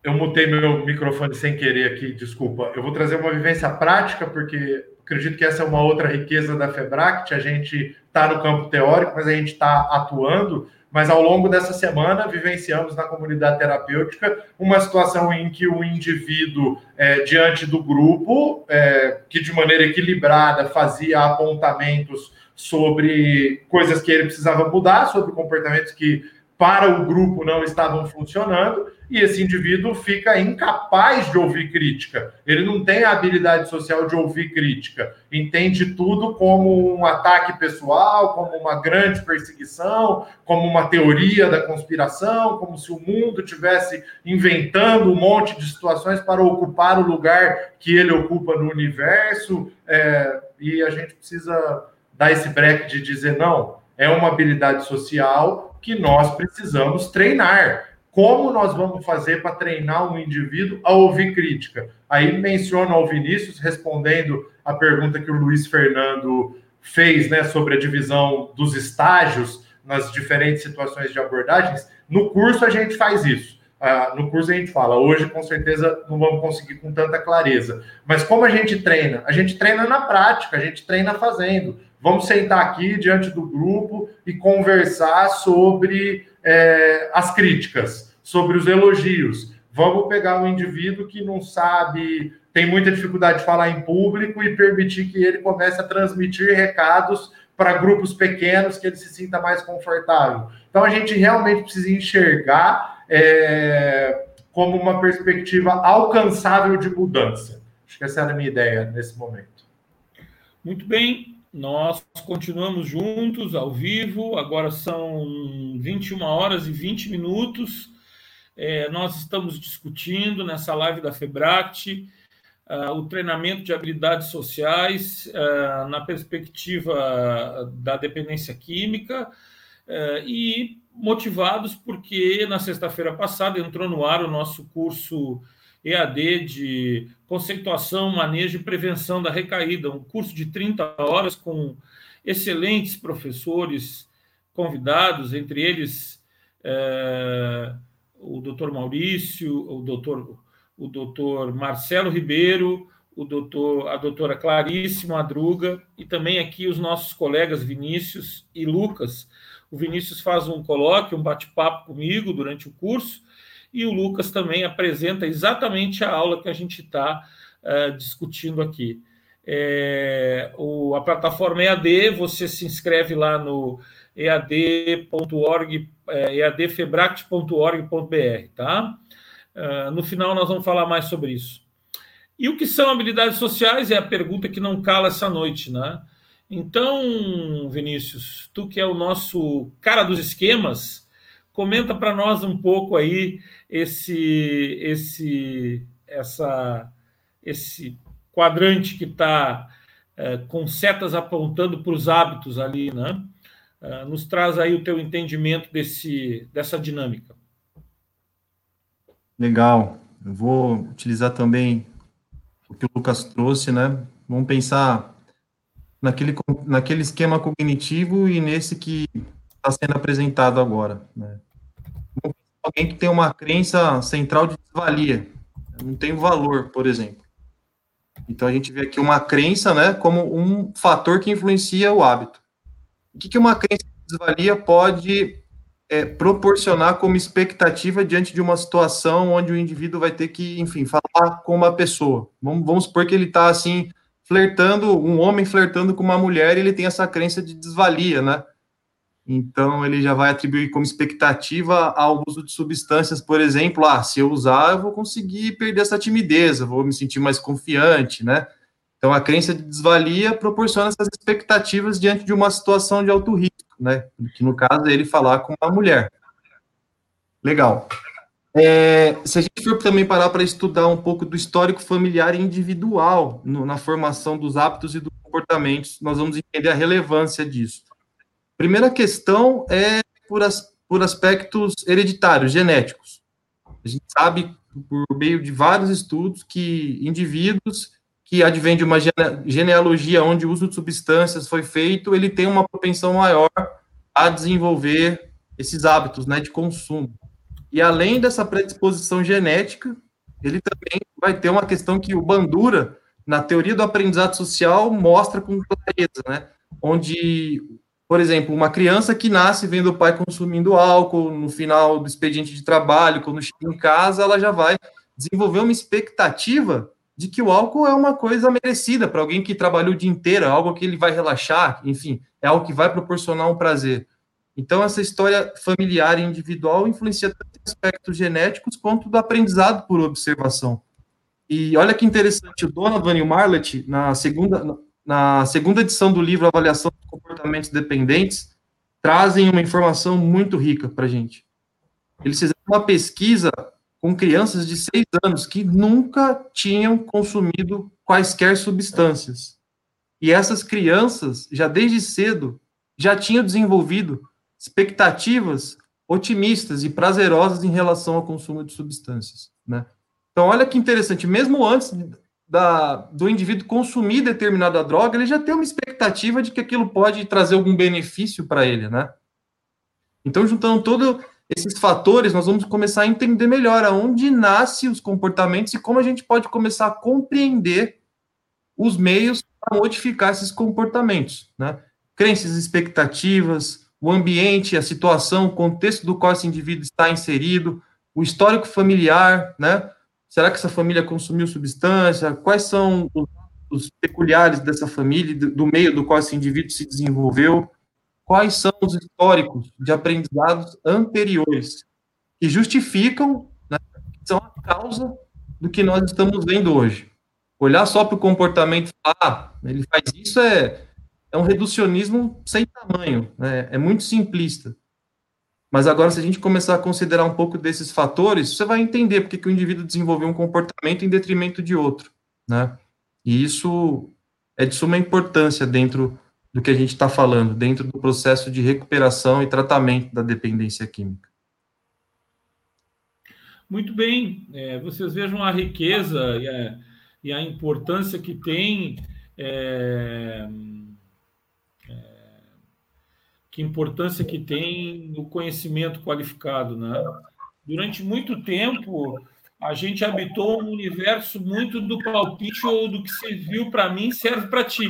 Eu mutei meu microfone sem querer aqui, desculpa. Eu vou trazer uma vivência prática, porque acredito que essa é uma outra riqueza da FEBRACT. A gente está no campo teórico, mas a gente está atuando mas ao longo dessa semana vivenciamos na comunidade terapêutica uma situação em que o indivíduo, é, diante do grupo, é, que de maneira equilibrada fazia apontamentos sobre coisas que ele precisava mudar, sobre comportamentos que para o grupo não estavam funcionando, e esse indivíduo fica incapaz de ouvir crítica. Ele não tem a habilidade social de ouvir crítica. Entende tudo como um ataque pessoal, como uma grande perseguição, como uma teoria da conspiração, como se o mundo tivesse inventando um monte de situações para ocupar o lugar que ele ocupa no universo. É, e a gente precisa dar esse break de dizer não. É uma habilidade social que nós precisamos treinar como nós vamos fazer para treinar um indivíduo a ouvir crítica? Aí menciono ao Vinícius, respondendo a pergunta que o Luiz Fernando fez né, sobre a divisão dos estágios nas diferentes situações de abordagens. No curso a gente faz isso. Uh, no curso a gente fala, hoje com certeza não vamos conseguir com tanta clareza. Mas como a gente treina? A gente treina na prática, a gente treina fazendo. Vamos sentar aqui diante do grupo e conversar sobre é, as críticas, sobre os elogios. Vamos pegar um indivíduo que não sabe, tem muita dificuldade de falar em público e permitir que ele comece a transmitir recados para grupos pequenos, que ele se sinta mais confortável. Então a gente realmente precisa enxergar é, como uma perspectiva alcançável de mudança. Acho que essa era a minha ideia nesse momento. Muito bem, nós continuamos juntos, ao vivo, agora são 21 horas e 20 minutos. É, nós estamos discutindo nessa live da FEBRACT uh, o treinamento de habilidades sociais uh, na perspectiva da dependência química uh, e motivados porque na sexta-feira passada entrou no ar o nosso curso EAD de conceituação, manejo e prevenção da recaída, um curso de 30 horas com excelentes professores convidados, entre eles é, o doutor Maurício, o doutor, o doutor Marcelo Ribeiro, o doutor, a doutora Clarice Madruga e também aqui os nossos colegas Vinícius e Lucas. O Vinícius faz um colóquio, um bate-papo comigo durante o curso, e o Lucas também apresenta exatamente a aula que a gente está uh, eh, discutindo aqui. É, o, a plataforma EAD, você se inscreve lá no ead.org, é, eadfebract.org.br, tá? Uh, no final nós vamos falar mais sobre isso. E o que são habilidades sociais é a pergunta que não cala essa noite, né? Então, Vinícius, tu que é o nosso cara dos esquemas, Comenta para nós um pouco aí esse esse essa esse quadrante que está é, com setas apontando para os hábitos ali, né? É, nos traz aí o teu entendimento desse dessa dinâmica. Legal. Eu vou utilizar também o que o Lucas trouxe, né? Vamos pensar naquele, naquele esquema cognitivo e nesse que está sendo apresentado agora. Né? Alguém que tem uma crença central de desvalia, não tem valor, por exemplo. Então a gente vê aqui uma crença, né, como um fator que influencia o hábito. O que, que uma crença de desvalia pode é, proporcionar como expectativa diante de uma situação onde o indivíduo vai ter que, enfim, falar com uma pessoa? Vamos, vamos supor que ele está assim flertando, um homem flertando com uma mulher, ele tem essa crença de desvalia, né? Então, ele já vai atribuir como expectativa ao uso de substâncias, por exemplo, ah, se eu usar, eu vou conseguir perder essa timidez, eu vou me sentir mais confiante, né? Então, a crença de desvalia proporciona essas expectativas diante de uma situação de alto risco, né? Que, no caso, é ele falar com uma mulher. Legal. É, se a gente for também parar para estudar um pouco do histórico familiar individual no, na formação dos hábitos e dos comportamentos, nós vamos entender a relevância disso. Primeira questão é por, as, por aspectos hereditários, genéticos. A gente sabe, por meio de vários estudos, que indivíduos que advêm de uma genealogia onde o uso de substâncias foi feito, ele tem uma propensão maior a desenvolver esses hábitos né, de consumo. E além dessa predisposição genética, ele também vai ter uma questão que o Bandura, na teoria do aprendizado social, mostra com clareza, né? Onde, por exemplo, uma criança que nasce vendo o pai consumindo álcool no final do expediente de trabalho, quando chega em casa, ela já vai desenvolver uma expectativa de que o álcool é uma coisa merecida para alguém que trabalhou o dia inteiro, é algo que ele vai relaxar, enfim, é algo que vai proporcionar um prazer. Então, essa história familiar e individual influencia tanto aspectos genéticos quanto do aprendizado por observação. E olha que interessante, o Donovan e o Marlett, na segunda, na segunda edição do livro Avaliação dos Comportamentos Dependentes, trazem uma informação muito rica para a gente. Eles fizeram uma pesquisa com crianças de seis anos que nunca tinham consumido quaisquer substâncias. E essas crianças, já desde cedo, já tinham desenvolvido expectativas otimistas e prazerosas em relação ao consumo de substâncias, né? Então, olha que interessante, mesmo antes da, do indivíduo consumir determinada droga, ele já tem uma expectativa de que aquilo pode trazer algum benefício para ele, né? Então, juntando todos esses fatores, nós vamos começar a entender melhor aonde nascem os comportamentos e como a gente pode começar a compreender os meios para modificar esses comportamentos, né? Crenças, expectativas, o ambiente, a situação, o contexto do qual esse indivíduo está inserido, o histórico familiar, né? Será que essa família consumiu substância? Quais são os, peculiares dessa família, do, meio do qual esse indivíduo se desenvolveu? Quais são os históricos de aprendizados anteriores que justificam, né, que são a causa do que nós estamos vendo hoje? Olhar só para o comportamento ah, ele faz isso é é um reducionismo sem tamanho, né? é muito simplista. Mas agora, se a gente começar a considerar um pouco desses fatores, você vai entender porque que o indivíduo desenvolveu um comportamento em detrimento de outro, né? E isso é de suma importância dentro do que a gente está falando, dentro do processo de recuperação e tratamento da dependência química. Muito bem, é, vocês vejam a riqueza e a, e a importância que tem é, que importância que tem o conhecimento qualificado, né? Durante muito tempo, a gente habitou um universo muito do palpite ou do que serviu para mim serve para ti,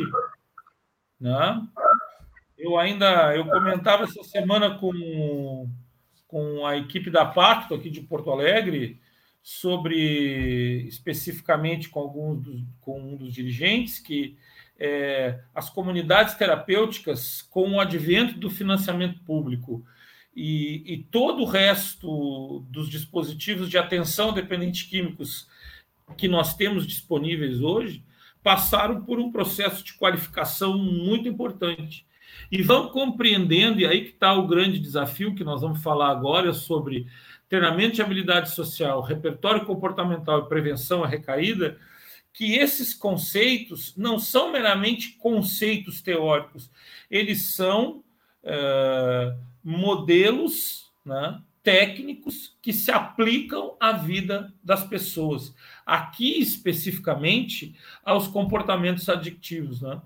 né? Eu ainda eu comentava essa semana com com a equipe da Pacto aqui de Porto Alegre sobre especificamente com alguns com um dos dirigentes que é, as comunidades terapêuticas com o advento do financiamento público e, e, todo o resto dos dispositivos de atenção dependente químicos que nós temos disponíveis hoje passaram por um processo de qualificação muito importante. E vão compreendendo e aí que está o grande desafio que nós vamos falar agora sobre treinamento de habilidade social, repertório comportamental e prevenção à recaída que esses conceitos não são meramente conceitos teóricos, eles são uh, modelos né, técnicos que se aplicam à vida das pessoas. Aqui, especificamente, aos comportamentos adictivos. Né?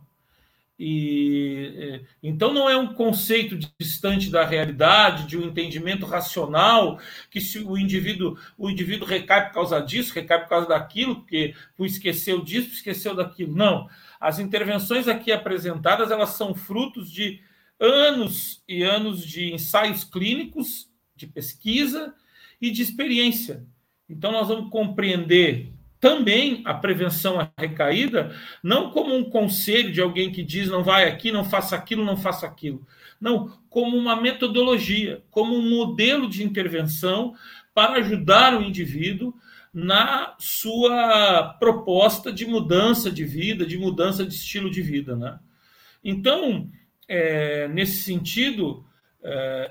E, é, então não é um conceito distante da realidade, de um entendimento racional, que se o indivíduo, o indivíduo recai por causa disso, recai por causa daquilo, porque esqueceu disso, esqueceu daquilo. Não. As intervenções aqui apresentadas, elas são frutos de anos e anos de ensaios clínicos, de pesquisa e de experiência. Então nós vamos compreender também a prevenção à recaída, não como um conselho de alguém que diz não vai aqui, não faça aquilo, não faça aquilo. Não, como uma metodologia, como um modelo de intervenção para ajudar o indivíduo na sua proposta de mudança de vida, de mudança de estilo de vida. Né? Então, é, nesse sentido,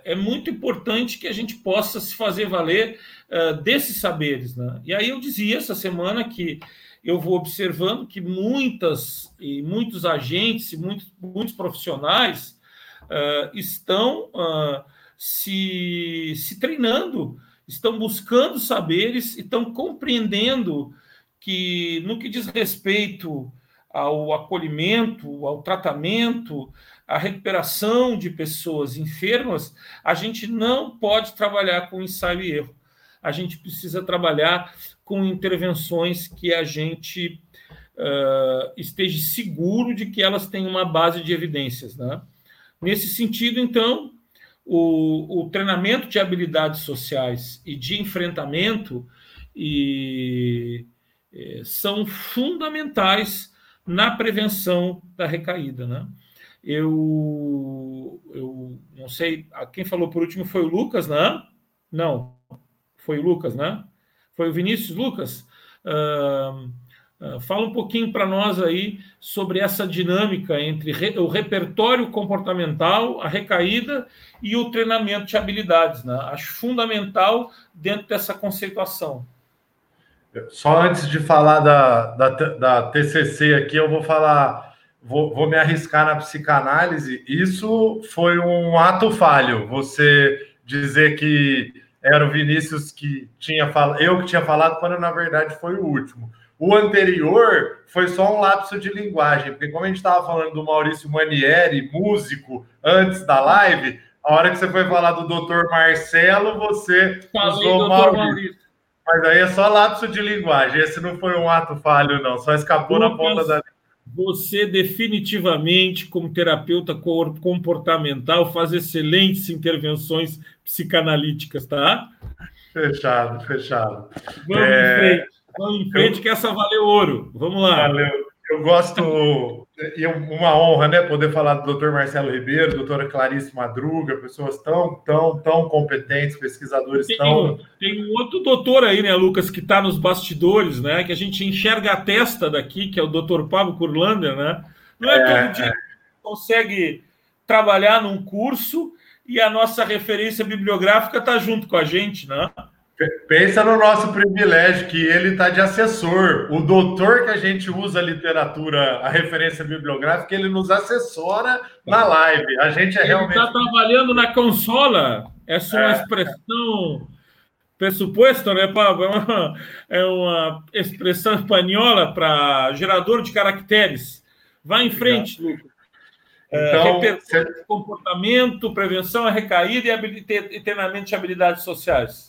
é, muito importante que a gente possa se fazer valer é, desses saberes. Né? E aí eu dizia essa semana que eu vou observando que muitas e muitos agentes e muitos, muitos profissionais uh, estão uh, se, se treinando estão buscando saberes e estão compreendendo que, no que diz respeito ao acolhimento, ao tratamento, à recuperação de pessoas enfermas, a gente não pode trabalhar com ensaio e erro. A gente precisa trabalhar com intervenções que a gente uh, esteja seguro de que elas têm uma base de evidências. Né? Nesse sentido, então, o, o treinamento de habilidades sociais e de enfrentamento e, e, são fundamentais na prevenção da recaída. Né? Eu, eu não sei, quem falou por último foi o Lucas, né? Não, foi o Lucas, né? Foi o Vinícius Lucas. Uh, uh, fala um pouquinho para nós aí sobre essa dinâmica entre re, o repertório comportamental, a recaída e o treinamento de habilidades. Né? Acho fundamental dentro dessa conceituação. Só antes de falar da, da, da TCC aqui, eu vou falar, vou, vou me arriscar na psicanálise. Isso foi um ato falho. Você dizer que era o Vinícius que tinha falado, eu que tinha falado, quando na verdade foi o último. O anterior foi só um lapso de linguagem, porque como a gente estava falando do Maurício Manieri, músico, antes da live, a hora que você foi falar do doutor Marcelo, você Falei, usou Maurício. Maurício. Mas aí é só lapso de linguagem. Esse não foi um ato falho, não. Só escapou Lucas, na ponta da. Você definitivamente, como terapeuta comportamental, faz excelentes intervenções psicanalíticas, tá? Fechado, fechado. Vamos é... em frente. Vamos em frente, eu... que essa valeu ouro. Vamos lá. Valeu. Eu gosto, e é uma honra, né, poder falar do Dr. Marcelo Ribeiro, doutora Clarice Madruga, pessoas tão, tão, tão competentes, pesquisadores tem, tão. Tem um outro doutor aí, né, Lucas, que está nos bastidores, né, que a gente enxerga a testa daqui, que é o doutor Pablo Kurlander, né? Não é, é todo dia é. que consegue trabalhar num curso e a nossa referência bibliográfica está junto com a gente, né? Pensa no nosso privilégio, que ele está de assessor. O doutor que a gente usa a literatura, a referência bibliográfica, ele nos assessora na live. A gente é ele realmente. está trabalhando na consola. Essa é uma é. expressão pressuposto, né, Pablo? É uma, é uma expressão espanhola para gerador de caracteres. Vá em frente, Lucas. Então, é, comportamento, prevenção, a recaída e treinamento de habilidades sociais.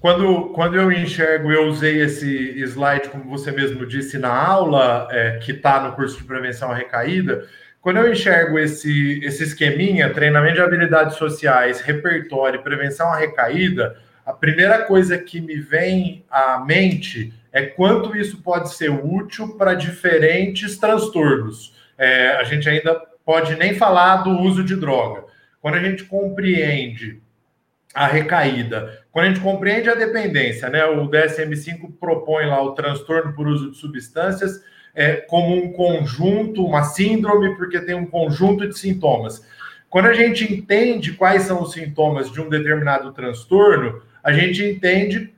Quando, quando eu enxergo, eu usei esse slide, como você mesmo disse, na aula, é, que está no curso de prevenção à recaída. Quando eu enxergo esse, esse esqueminha, treinamento de habilidades sociais, repertório, prevenção à recaída, a primeira coisa que me vem à mente é quanto isso pode ser útil para diferentes transtornos. É, a gente ainda pode nem falar do uso de droga. Quando a gente compreende a recaída. Quando a gente compreende a dependência, né, o DSM-5 propõe lá o transtorno por uso de substâncias é, como um conjunto, uma síndrome, porque tem um conjunto de sintomas. Quando a gente entende quais são os sintomas de um determinado transtorno, a gente entende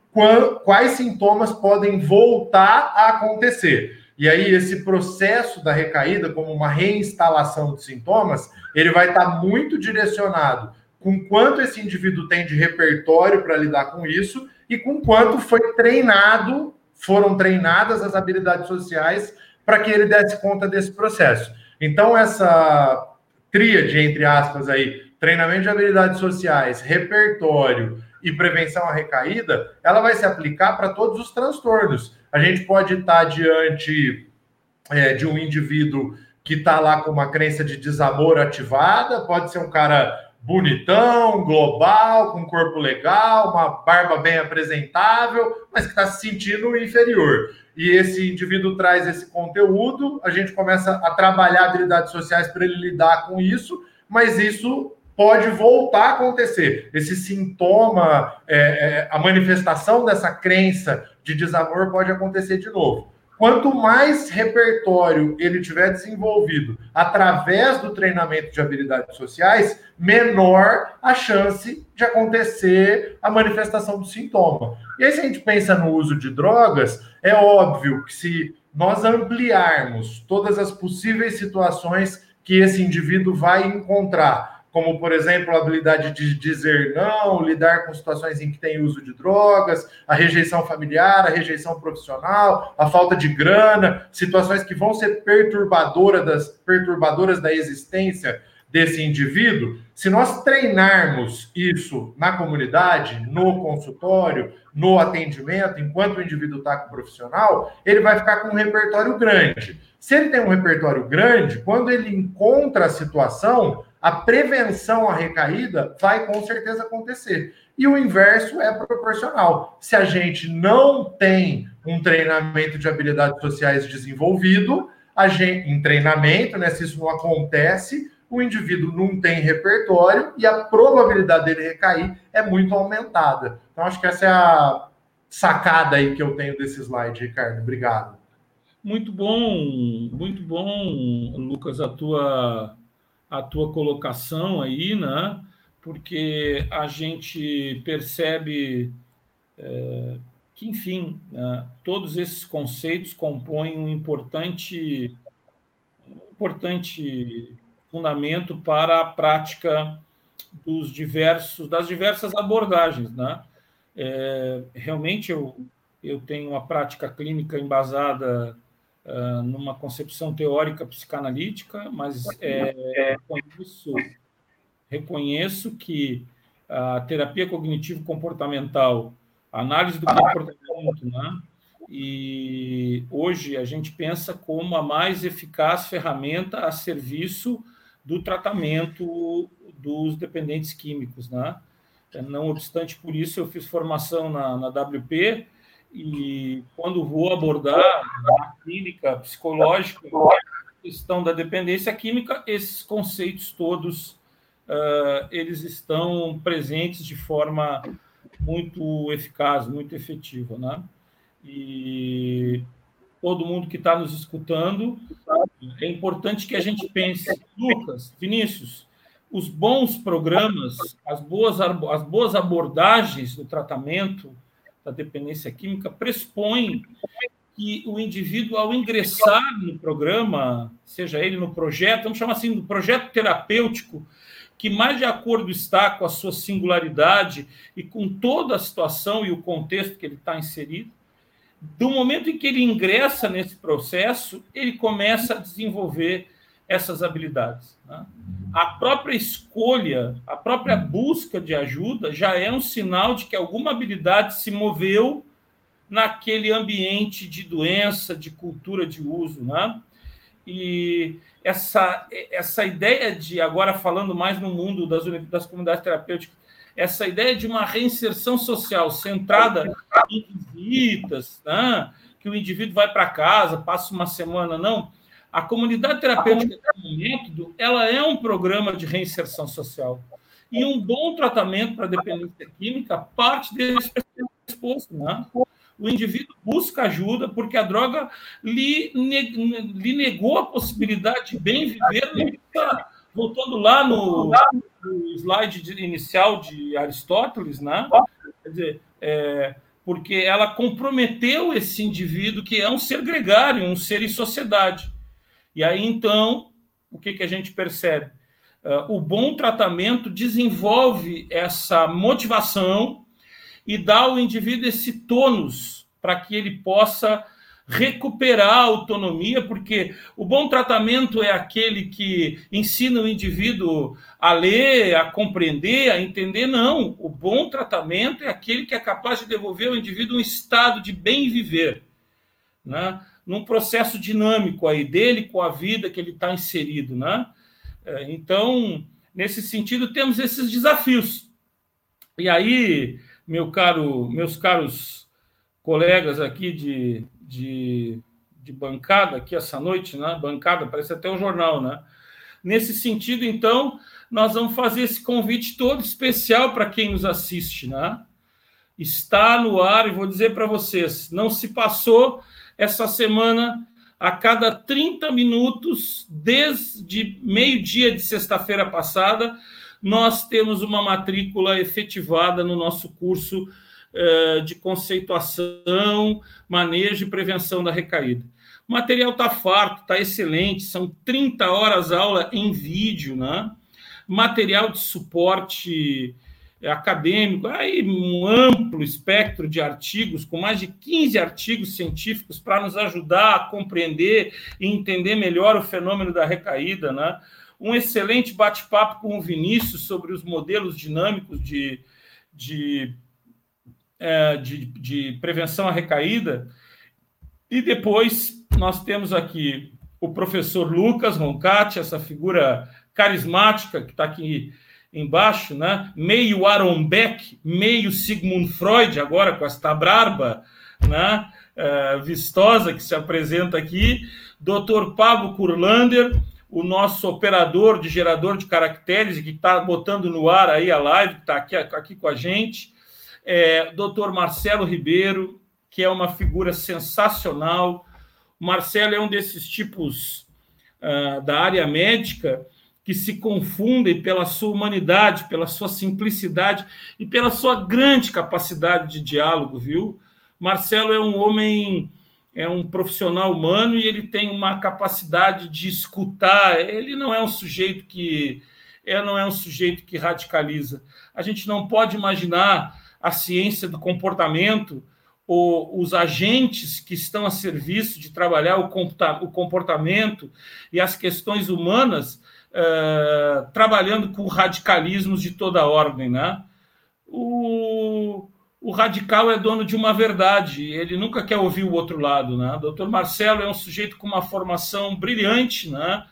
quais sintomas podem voltar a acontecer. E aí, esse processo da recaída, como uma reinstalação de sintomas, ele vai estar muito direcionado com quanto esse indivíduo tem de repertório para lidar com isso e com quanto foi treinado, foram treinadas as habilidades sociais para que ele desse conta desse processo. Então, essa tríade, entre aspas, aí, treinamento de habilidades sociais, repertório e prevenção à recaída, ela vai se aplicar para todos os transtornos. A gente pode estar diante é, de um indivíduo que está lá com uma crença de desamor ativada, pode ser um cara bonitão, global, com corpo legal, uma barba bem apresentável, mas que está se sentindo inferior. E esse indivíduo traz esse conteúdo, a gente começa a trabalhar habilidades sociais para ele lidar com isso, mas isso pode voltar a acontecer. Esse sintoma, é, é, a manifestação dessa crença de desamor pode acontecer de novo. Quanto mais repertório ele tiver desenvolvido através do treinamento de habilidades sociais, menor a chance de acontecer a manifestação do sintoma. E aí, se a gente pensa no uso de drogas, é óbvio que se nós ampliarmos todas as possíveis situações que esse indivíduo vai encontrar como, por exemplo, a habilidade de dizer não, lidar com situações em que tem uso de drogas, a rejeição familiar, a rejeição profissional, a falta de grana, situações que vão ser perturbadoras das, perturbadoras da existência desse indivíduo, se nós treinarmos isso na comunidade, no consultório, no atendimento, enquanto o indivíduo está com o profissional, ele vai ficar com um repertório grande. Se ele tem um repertório grande, quando ele encontra a situação, a prevenção à recaída vai com certeza acontecer. E o inverso é proporcional. Se a gente não tem um treinamento de habilidades sociais desenvolvido, a gente, em treinamento, né, se isso não acontece, o indivíduo não tem repertório e a probabilidade dele recair é muito aumentada. Então, acho que essa é a sacada aí que eu tenho desse slide, Ricardo. Obrigado. Muito bom, muito bom, Lucas, a tua a tua colocação aí, né? Porque a gente percebe é, que, enfim, né, todos esses conceitos compõem um importante, importante fundamento para a prática dos diversos, das diversas abordagens, né? É, realmente eu, eu tenho uma prática clínica embasada uh, numa concepção teórica psicanalítica, mas é, reconheço, reconheço que a terapia cognitivo-comportamental, análise do comportamento, né? e hoje a gente pensa como a mais eficaz ferramenta a serviço do tratamento dos dependentes químicos, né? Não obstante por isso, eu fiz formação na, na WP e quando vou abordar a clínica psicológica, a questão da dependência química, esses conceitos todos uh, eles estão presentes de forma muito eficaz, muito efetiva, né? E todo mundo que está nos escutando, é importante que a gente pense, Lucas, Vinícius, os bons programas, as boas, as boas abordagens do tratamento da dependência química pressupõe que o indivíduo, ao ingressar no programa, seja ele no projeto, vamos chamar assim, no projeto terapêutico, que mais de acordo está com a sua singularidade e com toda a situação e o contexto que ele está inserido, do momento em que ele ingressa nesse processo, ele começa a desenvolver essas habilidades. Né? A própria escolha, a própria busca de ajuda já é um sinal de que alguma habilidade se moveu naquele ambiente de doença, de cultura de uso. Né? E essa, essa ideia de, agora falando mais no mundo das, das comunidades terapêuticas, essa ideia de uma reinserção social centrada em visitas, né? que o indivíduo vai para casa, passa uma semana, não a comunidade terapêutica do método, ela é um programa de reinserção social. E um bom tratamento para dependência química parte desse pressuposto, né? O indivíduo busca ajuda porque a droga lhe, lhe negou a possibilidade de bem viver. Voltando lá no, no slide inicial de Aristóteles, né? Quer dizer, é, porque ela comprometeu esse indivíduo que é um ser gregário, um ser em sociedade. E aí, então, o que, que a gente percebe? Uh, o bom tratamento desenvolve essa motivação e dá ao indivíduo esse tônus para que ele possa recuperar a autonomia, porque o bom tratamento é aquele que ensina o indivíduo a ler, a compreender, a entender. Não, o bom tratamento é aquele que é capaz de devolver ao indivíduo um estado de bem viver. Né? Num processo dinâmico aí dele com a vida que ele está inserido, né? É, então, nesse sentido, temos esses desafios. E aí, meu caro, meus caros colegas aqui de, de, de bancada, aqui essa noite, né? Bancada, parece até um jornal, né? Nesse sentido, então, nós vamos fazer esse convite todo especial para quem nos assiste, né? Está no ar e vou dizer para vocês, não se passou essa semana a cada 30 minutos, desde meio-dia de sexta-feira passada, nós temos uma matrícula efetivada no nosso curso eh, de conceituação, manejo e prevenção da recaída. O material está farto, está excelente, são 30 horas aula em vídeo, né? Material de suporte acadêmico, aí um amplo espectro de artigos, com mais de 15 artigos científicos para nos ajudar a compreender e entender melhor o fenômeno da recaída, né? Um excelente bate-papo com o Vinícius sobre os modelos dinâmicos de, de, é, de, de prevenção à recaída. E depois nós temos aqui o professor Lucas Roncati, essa figura carismática que está aqui embaixo, né? meio Aaron Beck, meio Sigmund Freud, agora com esta barba né? Uh, vistosa que se apresenta aqui, Dr. Pablo Kurlander, o nosso operador de gerador de caracteres, que está botando no ar aí a live, que está aqui, aqui com a gente, é, Dr. Marcelo Ribeiro, que é uma figura sensacional, Marcelo é um desses tipos uh, da área médica que se confundem pela sua humanidade, pela sua simplicidade e pela sua grande capacidade de diálogo, viu? Marcelo é um homem, é um profissional humano e ele tem uma capacidade de escutar. Ele não é um sujeito que é, não é um sujeito que radicaliza. A gente não pode imaginar a ciência do comportamento o, os agentes que estão a serviço de trabalhar o comportamento e as questões humanas uh, trabalhando com radicalismos de toda ordem. Né? O, o radical é dono de uma verdade, ele nunca quer ouvir o outro lado. Né? O doutor Marcelo é um sujeito com uma formação brilhante, né?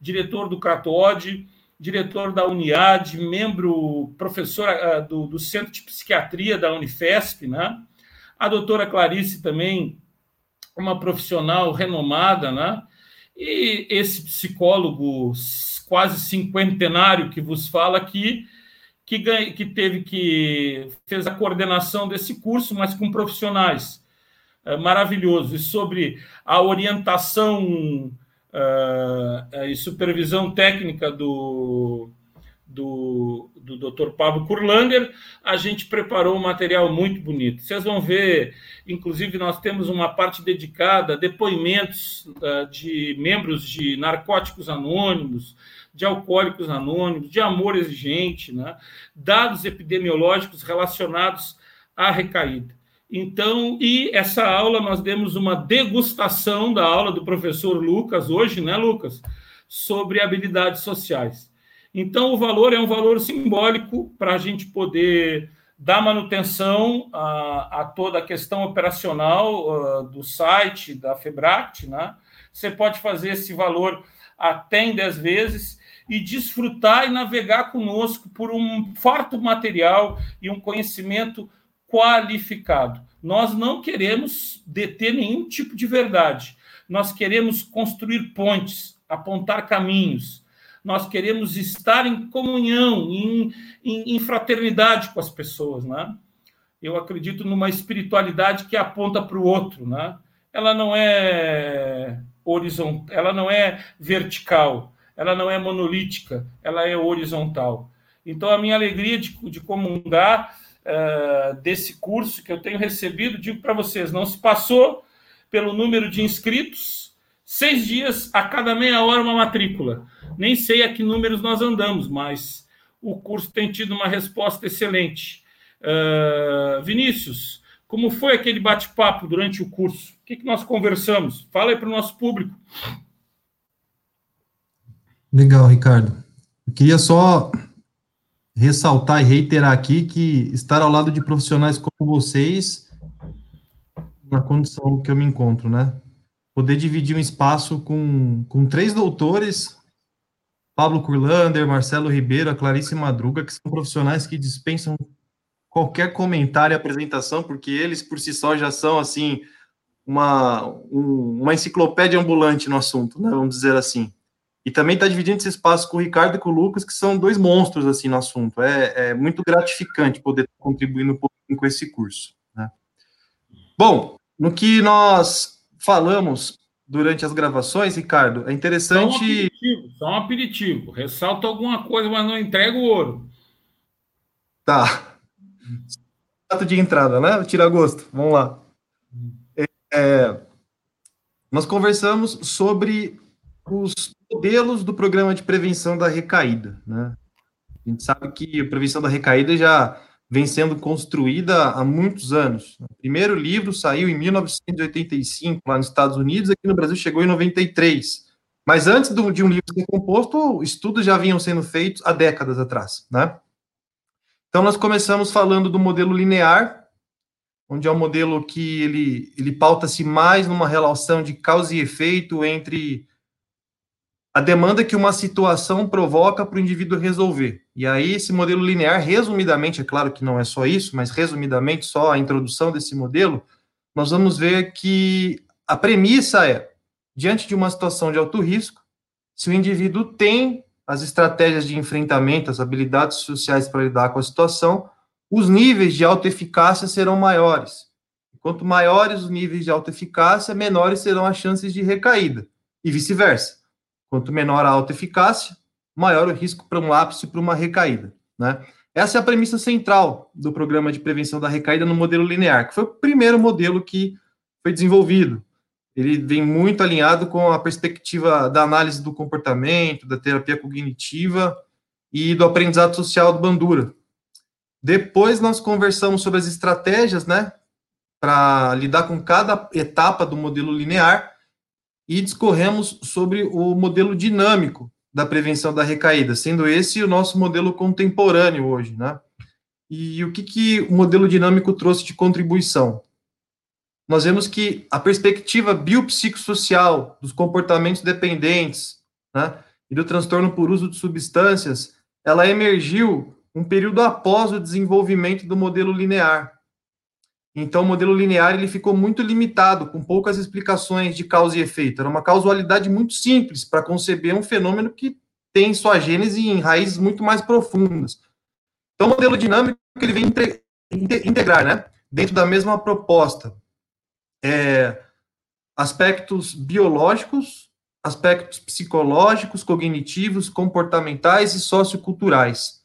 diretor do CRATOD, diretor da Uniad, membro, professor uh, do, do Centro de Psiquiatria da Unifesp, né? A doutora Clarice também, uma profissional renomada, né? E esse psicólogo quase cinquentenário que vos fala aqui, que, que teve que fez a coordenação desse curso, mas com profissionais. É, maravilhoso. E sobre a orientação uh, e supervisão técnica do, do, do Dr. Pablo Kurlander, a gente preparou um material muito bonito. Vocês vão ver, inclusive, nós temos uma parte dedicada a depoimentos uh, de membros de narcóticos anônimos, de alcoólicos anônimos, de amor exigente, né? dados epidemiológicos relacionados à recaída. Então, e essa aula nós demos uma degustação da aula do professor Lucas hoje, né, Lucas, sobre habilidades sociais. Então, o valor é um valor simbólico para a gente poder dar manutenção a, a toda a questão operacional uh, do site da Febract. Né? Você pode fazer esse valor até em 10 vezes e desfrutar e navegar conosco por um farto material e um conhecimento qualificado. Nós não queremos deter nenhum tipo de verdade. Nós queremos construir pontes, apontar caminhos, nós queremos estar em comunhão, em, em, em fraternidade com as pessoas, né? Eu acredito numa espiritualidade que aponta para o outro, né? Ela não é horizontal, ela não é vertical, ela não é monolítica, ela é horizontal. Então, a minha alegria de, de comungar uh, desse curso que eu tenho recebido, digo para vocês, não se passou pelo número de inscritos, seis dias a cada meia hora uma matrícula. Nem sei a que números nós andamos, mas o curso tem tido uma resposta excelente. Uh, Vinícius, como foi aquele bate-papo durante o curso? O que, que nós conversamos? Fala aí para o nosso público. Legal, Ricardo. Eu queria só ressaltar e reiterar aqui que estar ao lado de profissionais como vocês, na condição que eu me encontro, né? Poder dividir um espaço com, com três doutores Pablo Curlander, Marcelo Ribeiro, a Clarice Madruga, que são profissionais que dispensam qualquer comentário e apresentação, porque eles por si só já são assim uma, um, uma enciclopédia ambulante no assunto, né, vamos dizer assim. E também está dividindo esse espaço com o Ricardo e com o Lucas, que são dois monstros assim no assunto. É, é muito gratificante poder contribuir um pouquinho com esse curso. Né? Bom, no que nós falamos durante as gravações, Ricardo, é interessante. Só um aperitivo, só um aperitivo. Ressalta alguma coisa, mas não entrega o ouro. Tá data de entrada, né? Tira gosto. Vamos lá. É, nós conversamos sobre os modelos do programa de prevenção da recaída, né? A gente sabe que a prevenção da recaída já vem sendo construída há muitos anos. O primeiro livro saiu em 1985 lá nos Estados Unidos, aqui no Brasil chegou em 93. Mas antes de um livro ser composto, estudos já vinham sendo feitos há décadas atrás, né? Então, nós começamos falando do modelo linear, onde é um modelo que ele, ele pauta-se mais numa relação de causa e efeito entre a demanda que uma situação provoca para o indivíduo resolver. E aí, esse modelo linear, resumidamente, é claro que não é só isso, mas resumidamente, só a introdução desse modelo, nós vamos ver que a premissa é, diante de uma situação de alto risco, se o indivíduo tem as estratégias de enfrentamento, as habilidades sociais para lidar com a situação, os níveis de autoeficácia serão maiores. Quanto maiores os níveis de autoeficácia, menores serão as chances de recaída, e vice-versa. Quanto menor a autoeficácia, maior o risco para um lápis e para uma recaída. Né? Essa é a premissa central do programa de prevenção da recaída no modelo linear, que foi o primeiro modelo que foi desenvolvido ele vem muito alinhado com a perspectiva da análise do comportamento, da terapia cognitiva e do aprendizado social do Bandura. Depois nós conversamos sobre as estratégias, né, para lidar com cada etapa do modelo linear e discorremos sobre o modelo dinâmico da prevenção da recaída, sendo esse o nosso modelo contemporâneo hoje, né? E o que, que o modelo dinâmico trouxe de contribuição? nós vemos que a perspectiva biopsicossocial dos comportamentos dependentes né, e do transtorno por uso de substâncias, ela emergiu um período após o desenvolvimento do modelo linear. Então, o modelo linear ele ficou muito limitado, com poucas explicações de causa e efeito. Era uma causalidade muito simples para conceber um fenômeno que tem sua gênese em raízes muito mais profundas. Então, o modelo dinâmico ele vem integrar, né, dentro da mesma proposta, é, aspectos biológicos, aspectos psicológicos, cognitivos, comportamentais e socioculturais.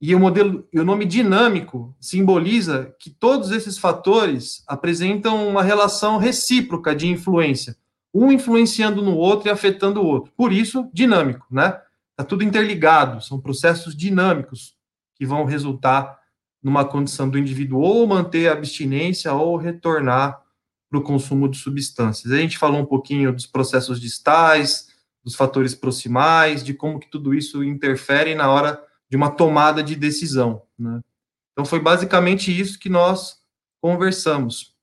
E o modelo, e o nome dinâmico simboliza que todos esses fatores apresentam uma relação recíproca de influência, um influenciando no outro e afetando o outro. Por isso, dinâmico, né? Está tudo interligado, são processos dinâmicos que vão resultar numa condição do indivíduo ou manter a abstinência ou retornar para o consumo de substâncias. A gente falou um pouquinho dos processos distais, dos fatores proximais, de como que tudo isso interfere na hora de uma tomada de decisão. Né? Então, foi basicamente isso que nós conversamos.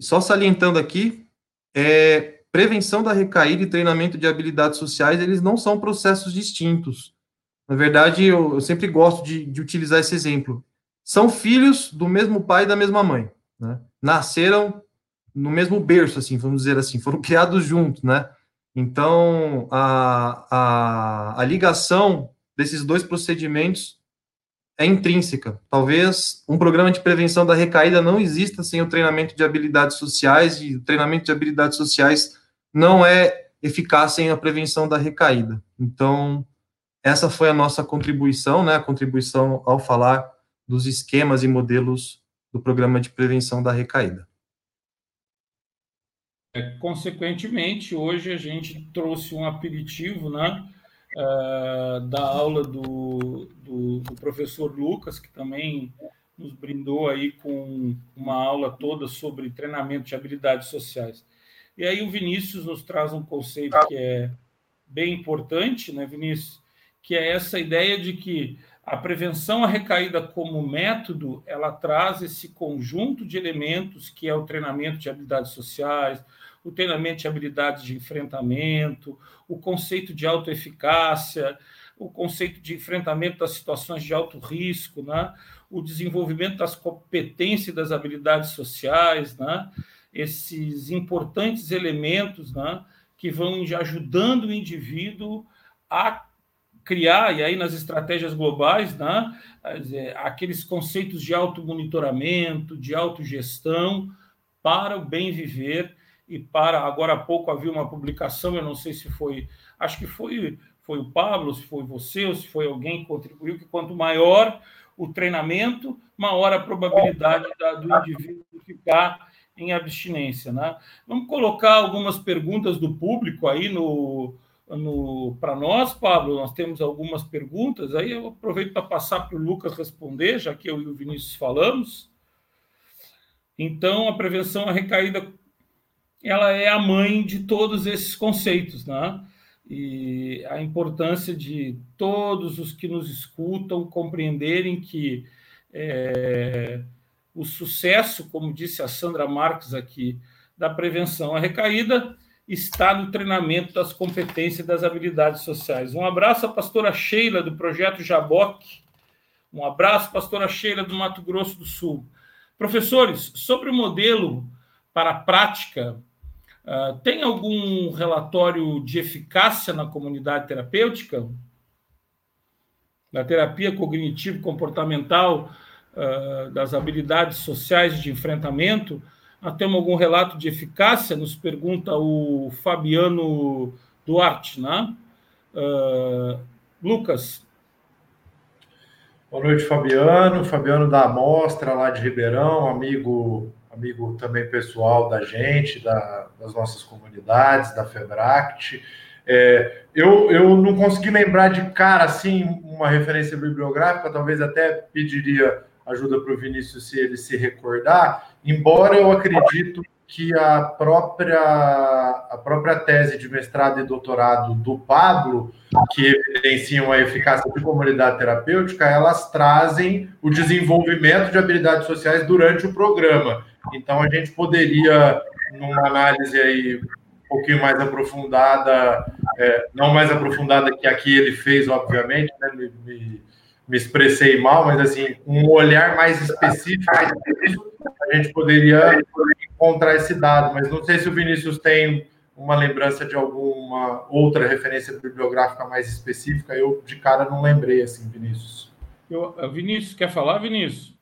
só salientando aqui, é, prevenção da recaída e treinamento de habilidades sociais, eles não são processos distintos. Na verdade, eu, eu sempre gosto de, de, utilizar esse exemplo. São filhos do mesmo pai e da mesma mãe. Né? Nasceram no mesmo berço, assim, vamos dizer assim, foram criados juntos, né? Então, a, a, a ligação desses dois procedimentos é intrínseca. Talvez um programa de prevenção da recaída não exista sem o treinamento de habilidades sociais, e o treinamento de habilidades sociais não é eficaz sem a prevenção da recaída. Então, essa foi a nossa contribuição, né? A contribuição ao falar dos esquemas e modelos do programa de prevenção da recaída. É, consequentemente, hoje a gente trouxe um aperitivo né, uh, da aula do, do, do, professor Lucas, que também nos brindou aí com uma aula toda sobre treinamento de habilidades sociais. E aí o Vinícius nos traz um conceito que é bem importante, né, Vinícius? Que é essa ideia de que a prevenção à recaída como método, ela traz esse conjunto de elementos que é o treinamento de habilidades sociais, o treinamento de habilidades de enfrentamento, o conceito de autoeficácia, o conceito de enfrentamento das situações de alto risco, né? o desenvolvimento das competências e das habilidades sociais, né? esses importantes elementos né? que vão ajudando o indivíduo a criar, e aí nas estratégias globais, né? aqueles conceitos de automonitoramento, de autogestão, para o bem viver e para. Agora há pouco havia uma publicação, eu não sei se foi, acho que foi, foi o Pablo, se foi você, ou se foi alguém que contribuiu, que quanto maior o treinamento, maior a probabilidade da, do indivíduo ficar em abstinência. Né? Vamos colocar algumas perguntas do público aí no, no para nós, Pablo. Nós temos algumas perguntas. Aí eu aproveito para passar para o Lucas responder, já que eu e o Vinícius falamos. Então, a prevenção à recaída ela é a mãe de todos esses conceitos, né? E a importância de todos os que nos escutam compreenderem que é, o sucesso, como disse a Sandra Marques aqui, da prevenção à recaída está no treinamento das competências e das habilidades sociais. Um abraço à pastora Sheila, do projeto Jaboc. Um abraço, pastora Sheila, do Mato Grosso do Sul. Professores, sobre o modelo para a prática Uh, tem algum relatório de eficácia na comunidade terapêutica? Na terapia cognitivo-comportamental, uh, das habilidades sociais de enfrentamento? Nós temos algum relato de eficácia? Nos pergunta o Fabiano Duarte, né? Uh, Lucas. Boa noite, Fabiano. Fabiano da Amostra, lá de Ribeirão, amigo amigo também pessoal da gente, da, das nossas comunidades, da Febract. É, eu, eu não consegui lembrar de cara assim uma referência bibliográfica, talvez até pediria ajuda para o Vinícius se ele se recordar, embora eu acredito que a própria, a própria tese de mestrado e doutorado do Pablo, que evidenciam a eficácia de comunidade terapêutica, elas trazem o desenvolvimento de habilidades sociais durante o programa. Então, a gente poderia, numa análise aí um pouquinho mais aprofundada, é, não mais aprofundada que aqui ele fez, obviamente, né, me, me, me expressei mal, mas assim, um olhar mais específico, a gente poderia encontrar esse dado, mas não sei se o Vinícius tem uma lembrança de alguma outra referência bibliográfica mais específica, eu de cara não lembrei, assim, Vinícius. Eu, Vinícius, quer falar, Vinícius?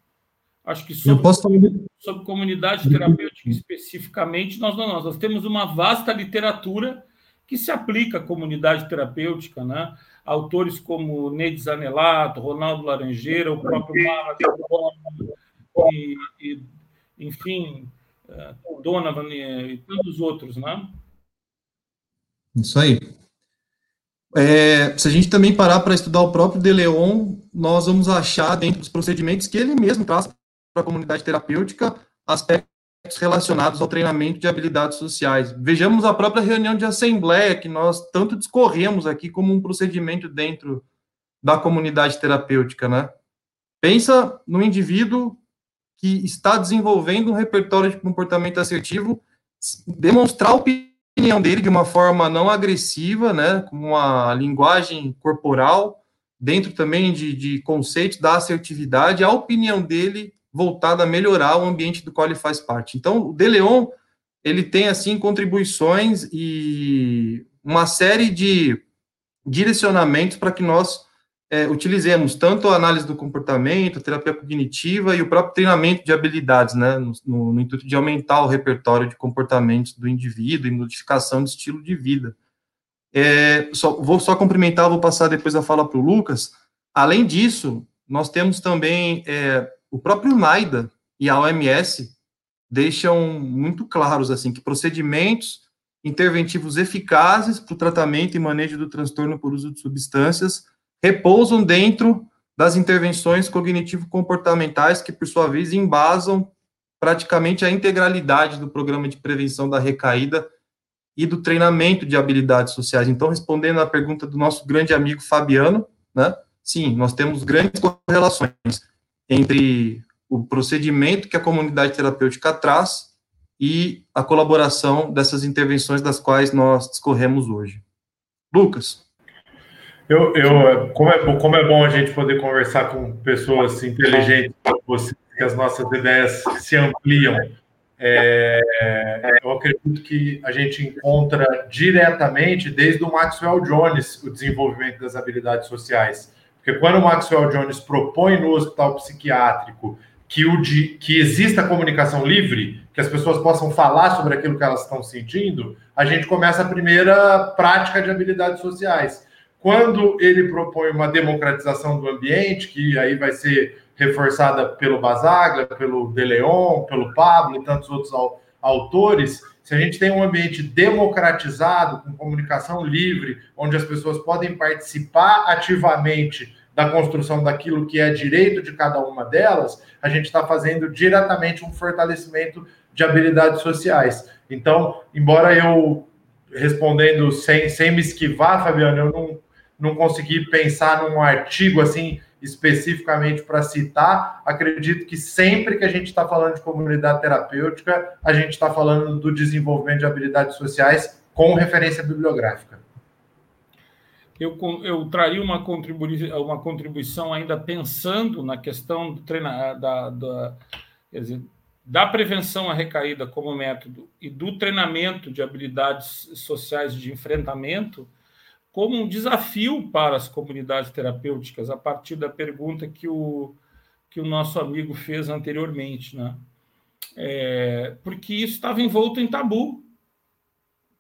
Acho que sobre, sobre comunidade terapêutica especificamente, nós não, nós temos uma vasta literatura que se aplica à comunidade terapêutica, né? Autores como Neide Zanelato, Ronaldo Laranjeira, o próprio Mara e, e, enfim, eh, Donovan e, e tantos outros, né? Isso aí. É, se a gente também parar para estudar o próprio De Leon, nós vamos achar dentro dos procedimentos que ele mesmo traz para a comunidade terapêutica aspectos relacionados ao treinamento de habilidades sociais. Vejamos a própria reunião de assembleia que nós tanto discorremos aqui como um procedimento dentro da comunidade terapêutica, né? Pensa no indivíduo que está desenvolvendo um repertório de comportamento assertivo, demonstrar a opinião dele de uma forma não agressiva, né, com uma linguagem corporal, dentro também de, de conceitos da assertividade, a opinião dele voltada a melhorar o ambiente do qual ele faz parte. Então, o De Leon, ele tem, assim, contribuições e uma série de direcionamentos para que nós é, utilizemos tanto a análise do comportamento, a terapia cognitiva e o próprio treinamento de habilidades, né, no, no, no intuito de aumentar o repertório de comportamentos do indivíduo e modificação de estilo de vida. É, só, vou só cumprimentar, vou passar depois a fala para o Lucas. Além disso, nós temos também é, o próprio NAIDA e a OMS deixam muito claros assim que procedimentos interventivos eficazes para o tratamento e manejo do transtorno por uso de substâncias repousam dentro das intervenções cognitivo-comportamentais que, por sua vez, embasam praticamente a integralidade do programa de prevenção da recaída e do treinamento de habilidades sociais. Então, respondendo à pergunta do nosso grande amigo Fabiano, né? Sim, nós temos grandes correlações entre o procedimento que a comunidade terapêutica traz e a colaboração dessas intervenções das quais nós discorremos hoje. Lucas. Eu, eu como, é, como é bom a gente poder conversar com pessoas inteligentes, que as nossas ideias se ampliam. É, eu acredito que a gente encontra diretamente, desde o Maxwell Jones, o desenvolvimento das habilidades sociais. Porque quando o Maxwell Jones propõe no hospital psiquiátrico que, o de, que exista comunicação livre, que as pessoas possam falar sobre aquilo que elas estão sentindo, a gente começa a primeira prática de habilidades sociais. Quando ele propõe uma democratização do ambiente, que aí vai ser reforçada pelo Basaglia, pelo De Leon, pelo Pablo e tantos outros autores, se a gente tem um ambiente democratizado, com comunicação livre, onde as pessoas podem participar ativamente da construção daquilo que é direito de cada uma delas, a gente está fazendo diretamente um fortalecimento de habilidades sociais. Então, embora eu respondendo sem, sem me esquivar, Fabiano, eu não, não consegui pensar num artigo assim especificamente para citar, acredito que sempre que a gente está falando de comunidade terapêutica, a gente está falando do desenvolvimento de habilidades sociais com referência bibliográfica. Eu, eu traria uma, contribui uma contribuição ainda pensando na questão do treina, da, da, dizer, da prevenção à recaída como método e do treinamento de habilidades sociais de enfrentamento, como um desafio para as comunidades terapêuticas, a partir da pergunta que o, que o nosso amigo fez anteriormente. Né? É, porque isso estava envolto em tabu.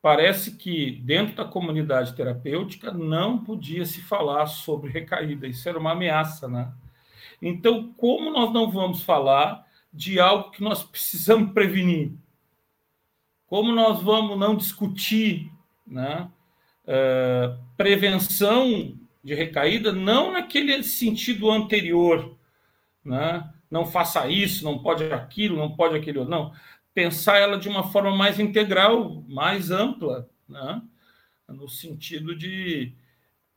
Parece que dentro da comunidade terapêutica não podia se falar sobre recaída, isso era uma ameaça. Né? Então, como nós não vamos falar de algo que nós precisamos prevenir? Como nós vamos não discutir né, uh, prevenção de recaída, não naquele sentido anterior, né? não faça isso, não pode aquilo, não pode aquilo, não. Pensar ela de uma forma mais integral, mais ampla, né? no sentido de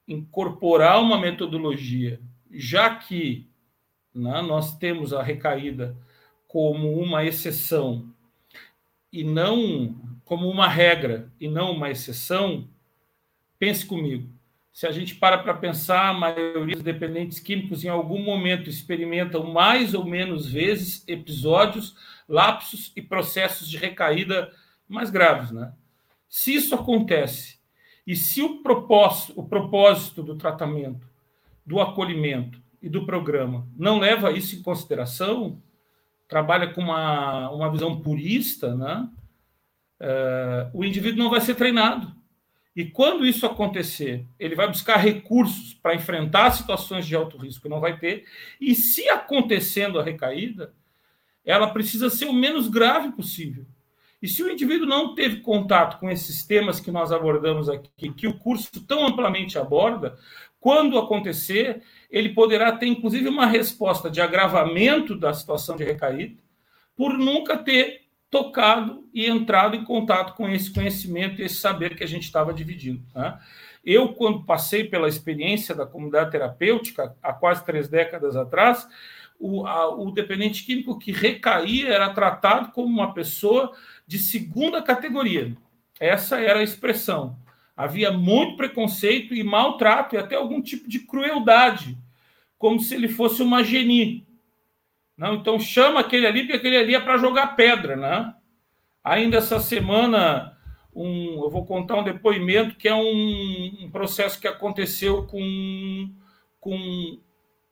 incorporar uma metodologia, já que né, nós temos a recaída como uma exceção e não como uma regra e não uma exceção, Pense comigo. Se a gente para para pensar, a maioria dos dependentes químicos em algum momento experimentam mais ou menos vezes episódios, lapsos e processos de recaída mais graves, né? Se isso acontece e se o propósito, o propósito do tratamento, do acolhimento e do programa não leva isso em consideração, trabalha com uma, uma visão purista, né? Uh, o indivíduo não vai ser treinado e quando isso acontecer, ele vai buscar recursos para enfrentar situações de alto risco, não vai ter. E se acontecendo a recaída, ela precisa ser o menos grave possível. E se o indivíduo não teve contato com esses temas que nós abordamos aqui, que o curso tão amplamente aborda, quando acontecer, ele poderá ter inclusive uma resposta de agravamento da situação de recaída, por nunca ter tocado e entrado em contato com esse conhecimento e esse saber que a gente estava dividindo. Né? Eu, quando passei pela experiência da comunidade terapêutica, há quase três décadas atrás, o, a, o dependente químico que recaía era tratado como uma pessoa de segunda categoria. Essa era a expressão. Havia muito preconceito e maltrato e até algum tipo de crueldade, como se ele fosse uma geni. Não, então chama aquele ali, porque aquele ali é para jogar pedra, né? Ainda essa semana, um, eu vou contar um depoimento que é um, um processo que aconteceu com, com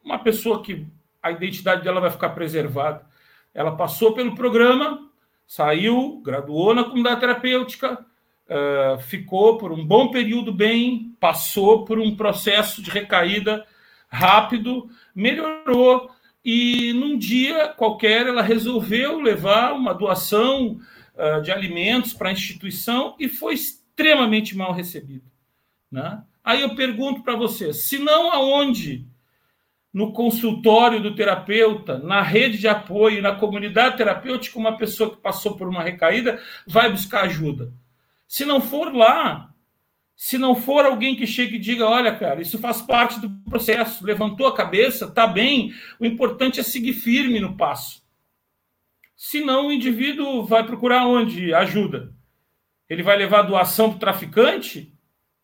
uma pessoa que a identidade dela vai ficar preservada. Ela passou pelo programa, saiu, graduou na comunidade terapêutica, uh, ficou por um bom período bem, passou por um processo de recaída rápido, melhorou, e num dia qualquer ela resolveu levar uma doação uh, de alimentos para a instituição e foi extremamente mal recebida. Né? Aí eu pergunto para você, se não aonde? No consultório do terapeuta, na rede de apoio, na comunidade terapêutica, uma pessoa que passou por uma recaída vai buscar ajuda. Se não for lá, se não for alguém que chegue e diga, olha, cara, isso faz parte do processo, levantou a cabeça, tá bem, o importante é seguir firme no passo. Senão o indivíduo vai procurar onde? Ajuda. Ele vai levar doação para o traficante?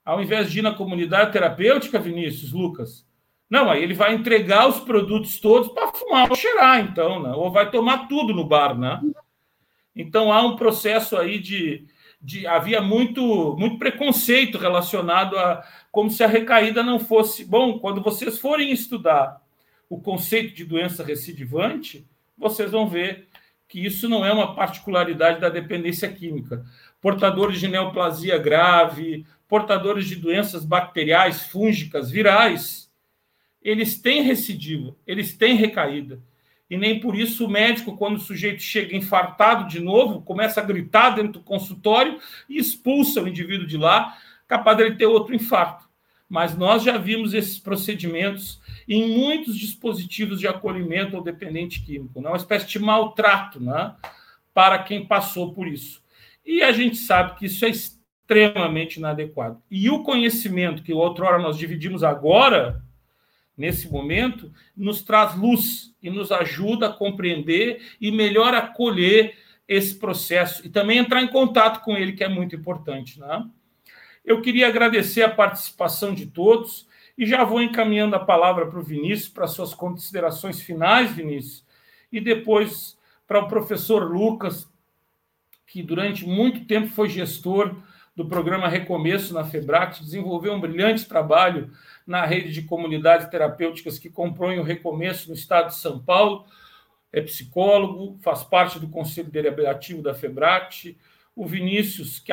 Ao invés de ir na comunidade terapêutica, Vinícius, Lucas, não, aí ele vai entregar os produtos todos para fumar ou cheirar, então, né? ou vai tomar tudo no bar, né? Então há um processo aí de, de havia muito muito preconceito relacionado a como se a recaída não fosse bom. Quando vocês forem estudar o conceito de doença recidivante, vocês vão ver que isso não é uma particularidade da dependência química. Portadores de neoplasia grave, portadores de doenças bacteriais, fúngicas, virais, eles têm recidiva, eles têm recaída. E nem por isso o médico, quando o sujeito chega infartado de novo, começa a gritar dentro do consultório e expulsa o indivíduo de lá, capaz dele ter outro infarto. Mas nós já vimos esses procedimentos em muitos dispositivos de acolhimento ao dependente químico, né? uma espécie de maltrato né? para quem passou por isso. E a gente sabe que isso é extremamente inadequado. E o conhecimento que outrora nós dividimos agora, nesse momento, nos traz luz e nos ajuda a compreender e melhor acolher esse processo e também entrar em contato com ele, que é muito importante. Né? Eu queria agradecer a participação de todos e já vou encaminhando a palavra para o Vinícius, para suas considerações finais, Vinícius, e depois para o professor Lucas, que durante muito tempo foi gestor do programa Recomeço na FEBRAC, desenvolveu um brilhante trabalho na rede de comunidades terapêuticas que compõem o Recomeço no estado de São Paulo. É psicólogo, faz parte do Conselho Deliberativo da FEBRAC. O Vinícius,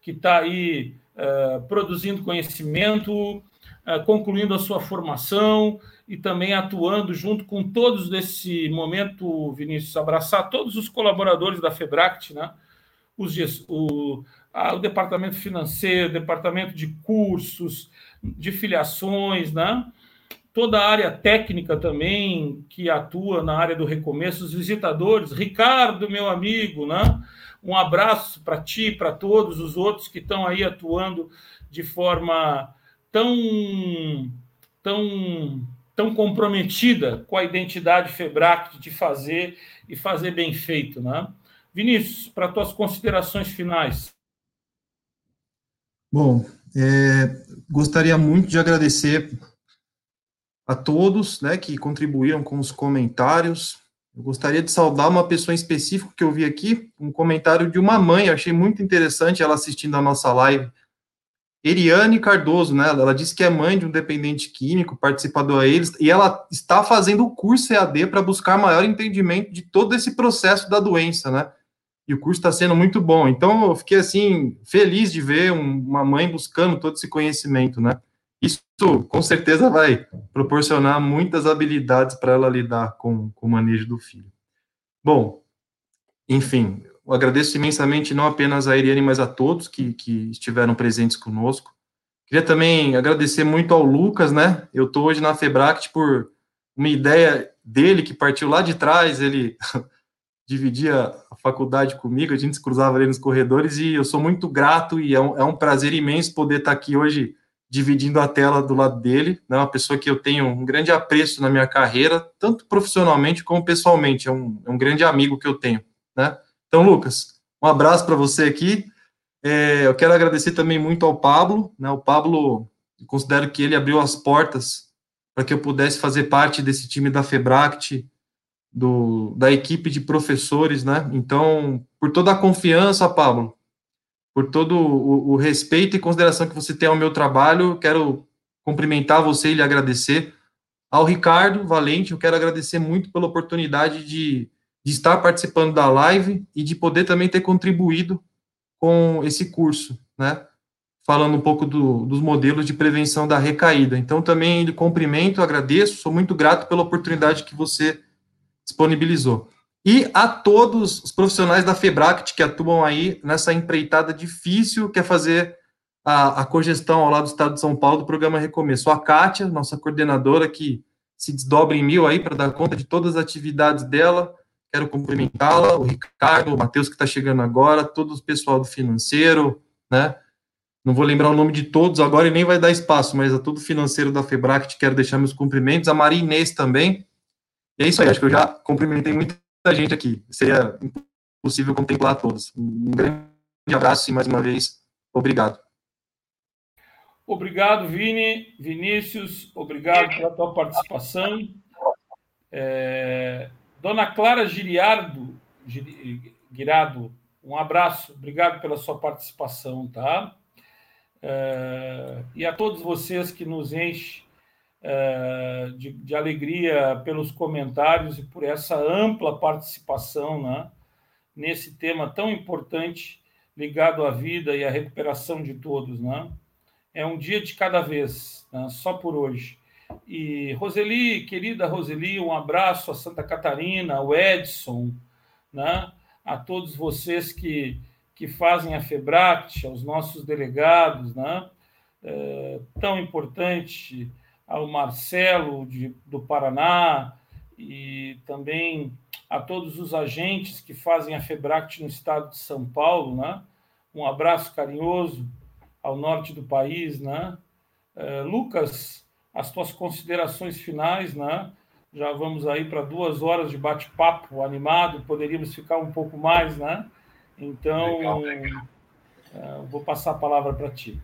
que está aí uh, produzindo conhecimento, uh, concluindo a sua formação e também atuando junto com todos nesse momento, Vinícius, abraçar todos os colaboradores da FEBRACT, né? Os, o, a, o departamento financeiro, departamento de cursos, de filiações, né? toda a área técnica também que atua na área do recomeço, os visitadores, Ricardo, meu amigo, né? Um abraço para ti, para todos os outros que estão aí atuando de forma tão tão tão comprometida com a identidade Febrac de fazer e fazer bem feito, né? Vinícius, para tuas considerações finais. Bom, é, gostaria muito de agradecer a todos né, que contribuíram com os comentários. Eu gostaria de saudar uma pessoa em específico que eu vi aqui, um comentário de uma mãe, achei muito interessante ela assistindo a nossa live. Eriane Cardoso, né? Ela disse que é mãe de um dependente químico, participador a eles, e ela está fazendo o curso EAD para buscar maior entendimento de todo esse processo da doença, né? E o curso está sendo muito bom. Então, eu fiquei, assim, feliz de ver um, uma mãe buscando todo esse conhecimento, né? Isso, com certeza, vai proporcionar muitas habilidades para ela lidar com, com o manejo do filho. Bom, enfim, eu agradeço imensamente não apenas a Iriane, mas a todos que, que estiveram presentes conosco. Queria também agradecer muito ao Lucas, né? Eu estou hoje na Febract por uma ideia dele que partiu lá de trás, ele dividia a faculdade comigo, a gente se cruzava ali nos corredores e eu sou muito grato e é um, é um prazer imenso poder estar aqui hoje dividindo a tela do lado dele, né, uma pessoa que eu tenho um grande apreço na minha carreira, tanto profissionalmente como pessoalmente, é um, é um grande amigo que eu tenho, né? Então, Lucas, um abraço para você aqui, é, eu quero agradecer também muito ao Pablo, né, o Pablo, considero que ele abriu as portas para que eu pudesse fazer parte desse time da Febract, do, da equipe de professores, né? Então, por toda a confiança, Pablo, por todo o, o, respeito e consideração que você tem ao meu trabalho, quero cumprimentar você e lhe agradecer. Ao Ricardo Valente, eu quero agradecer muito pela oportunidade de, de estar participando da live e de poder também ter contribuído com esse curso, né? Falando um pouco do, dos modelos de prevenção da recaída. Então, também lhe cumprimento, agradeço, sou muito grato pela oportunidade que você disponibilizou. E a todos os profissionais da Febract que atuam aí nessa empreitada difícil que é fazer a, a cogestão ao lado do Estado de São Paulo do programa Recomeço. A Kátia, nossa coordenadora, que se desdobra em mil aí para dar conta de todas as atividades dela. Quero cumprimentá-la, o Ricardo, o Matheus que está chegando agora, todo o pessoal do financeiro, né? Não vou lembrar o nome de todos agora e nem vai dar espaço, mas a todo financeiro da Febract quero deixar meus cumprimentos. A Maria Inês também, e é isso aí, acho que eu já cumprimentei muita gente aqui. Seria impossível contemplar todos. Um grande abraço e mais uma vez, obrigado. Obrigado, Vini, Vinícius, obrigado pela tua participação. É, Dona Clara Giriardo, Girado, um abraço, obrigado pela sua participação, tá? É, e a todos vocês que nos enchem de, de, alegria pelos comentários e por essa ampla participação né, nesse tema tão importante ligado à vida e à recuperação de todos. Né? É um dia de cada vez, né, só por hoje. E Roseli, querida Roseli, um abraço a Santa Catarina, ao Edson, né? a todos vocês que, que fazem a FEBRACT, aos nossos delegados, né? É, tão importante, ao Marcelo de, do Paraná e também a todos os agentes que fazem a FEBRACT no estado de São Paulo, né? Um abraço carinhoso ao norte do país, né? É, Lucas, as tuas considerações finais, né? Já vamos aí para duas horas de bate-papo animado, poderíamos ficar um pouco mais, né? Então, legal, legal. Uh, vou passar a palavra para ti.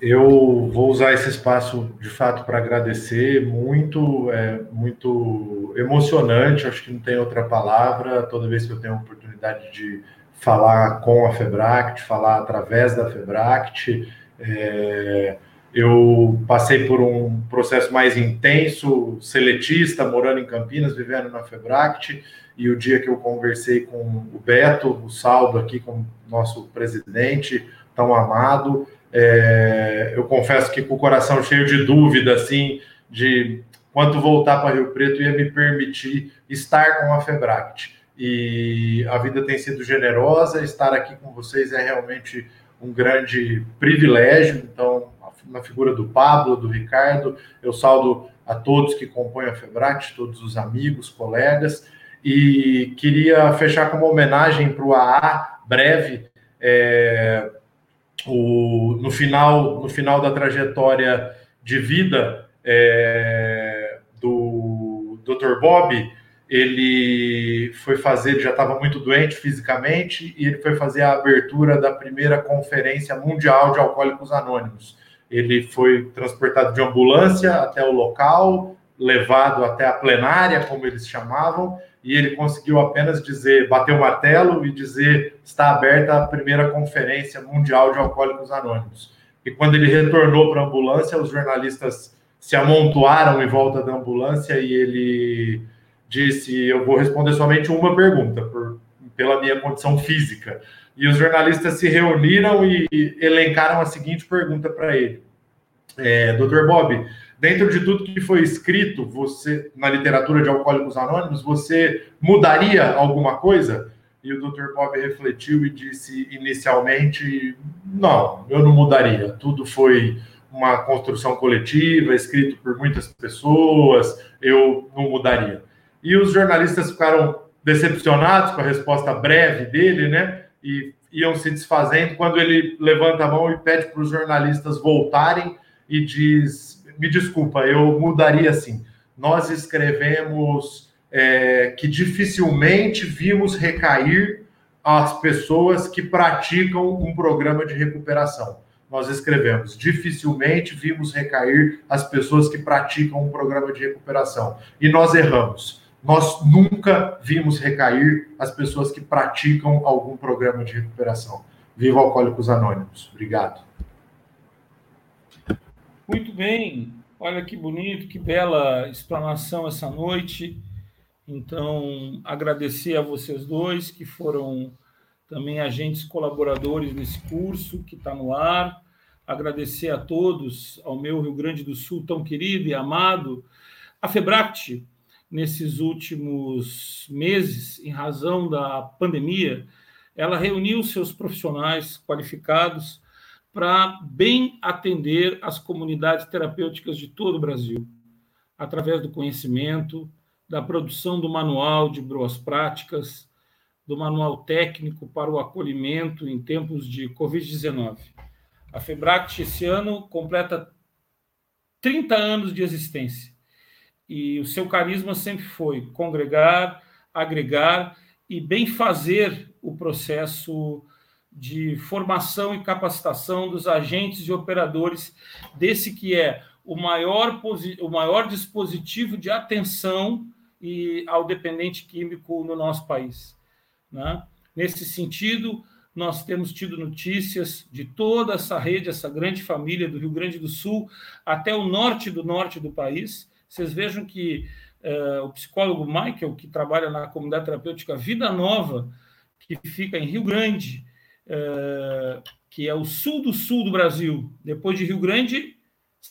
Eu vou usar esse espaço de fato para agradecer, muito, é, muito emocionante, acho que não tem outra palavra, toda vez que eu tenho a oportunidade de falar com a Febract, falar através da Febract. É, eu passei por um processo mais intenso, seletista, morando em Campinas, vivendo na Febract, e o dia que eu conversei com o Beto, o Saldo aqui, com nosso presidente, tão amado, é, eu confesso que com o coração cheio de dúvida, assim, de quanto voltar para Rio Preto ia me permitir estar com a Febract. E a vida tem sido generosa, estar aqui com vocês é realmente um grande privilégio, então na figura do Pablo, do Ricardo. Eu saldo a todos que compõem a Febract, todos os amigos, colegas, e queria fechar com uma homenagem para o AA, breve, é, o, no, final, no final da trajetória de vida é, do Dr. Bob, ele foi fazer, já estava muito doente fisicamente, e ele foi fazer a abertura da primeira conferência mundial de alcoólicos anônimos. Ele foi transportado de ambulância até o local, levado até a plenária, como eles chamavam, e ele conseguiu apenas dizer, bater o martelo e dizer está aberta a primeira conferência mundial de alcoólicos anônimos. E quando ele retornou para a ambulância, os jornalistas se amontoaram em volta da ambulância e ele disse: Eu vou responder somente uma pergunta, por, pela minha condição física. E os jornalistas se reuniram e elencaram a seguinte pergunta para ele: é, Dr. Bob, dentro de tudo que foi escrito você na literatura de Alcoólicos Anônimos, você mudaria alguma coisa? E o Dr. Bob refletiu e disse inicialmente: não, eu não mudaria. Tudo foi uma construção coletiva, escrito por muitas pessoas, eu não mudaria. E os jornalistas ficaram decepcionados com a resposta breve dele, né? e iam se desfazendo quando ele levanta a mão e pede para os jornalistas voltarem e diz: Me desculpa, eu mudaria assim. Nós escrevemos é, que dificilmente vimos recair as pessoas que praticam um programa de recuperação. Nós escrevemos: dificilmente vimos recair as pessoas que praticam um programa de recuperação. E nós erramos nós nunca vimos recair as pessoas que praticam algum programa de recuperação. Viva Alcoólicos Anônimos. Obrigado. Muito bem. Olha que bonito, que bela explanação essa noite. Então, agradecer a vocês dois que foram também agentes colaboradores nesse curso que está no ar. Agradecer a todos, ao meu Rio Grande do Sul tão querido e amado, a Febract, nesses últimos meses, em razão da pandemia, ela reuniu seus profissionais qualificados para bem atender as comunidades terapêuticas de todo o Brasil, através do conhecimento, da produção do manual de boas práticas, do manual técnico para o acolhimento em tempos de Covid-19. A FEBRACT esse ano completa 30 anos de existência e o seu carisma sempre foi congregar, agregar e bem fazer o processo de formação e capacitação dos agentes e operadores desse que é o maior, o maior dispositivo de atenção e ao dependente químico no nosso país. Né? Nesse sentido, nós temos tido notícias de toda essa rede, essa grande família do Rio Grande do Sul até o norte do norte do país. Vocês vejam que uh, o psicólogo Michael, que trabalha na comunidade terapêutica Vida Nova, que fica em Rio Grande, que é o sul do sul do Brasil, depois de Rio Grande,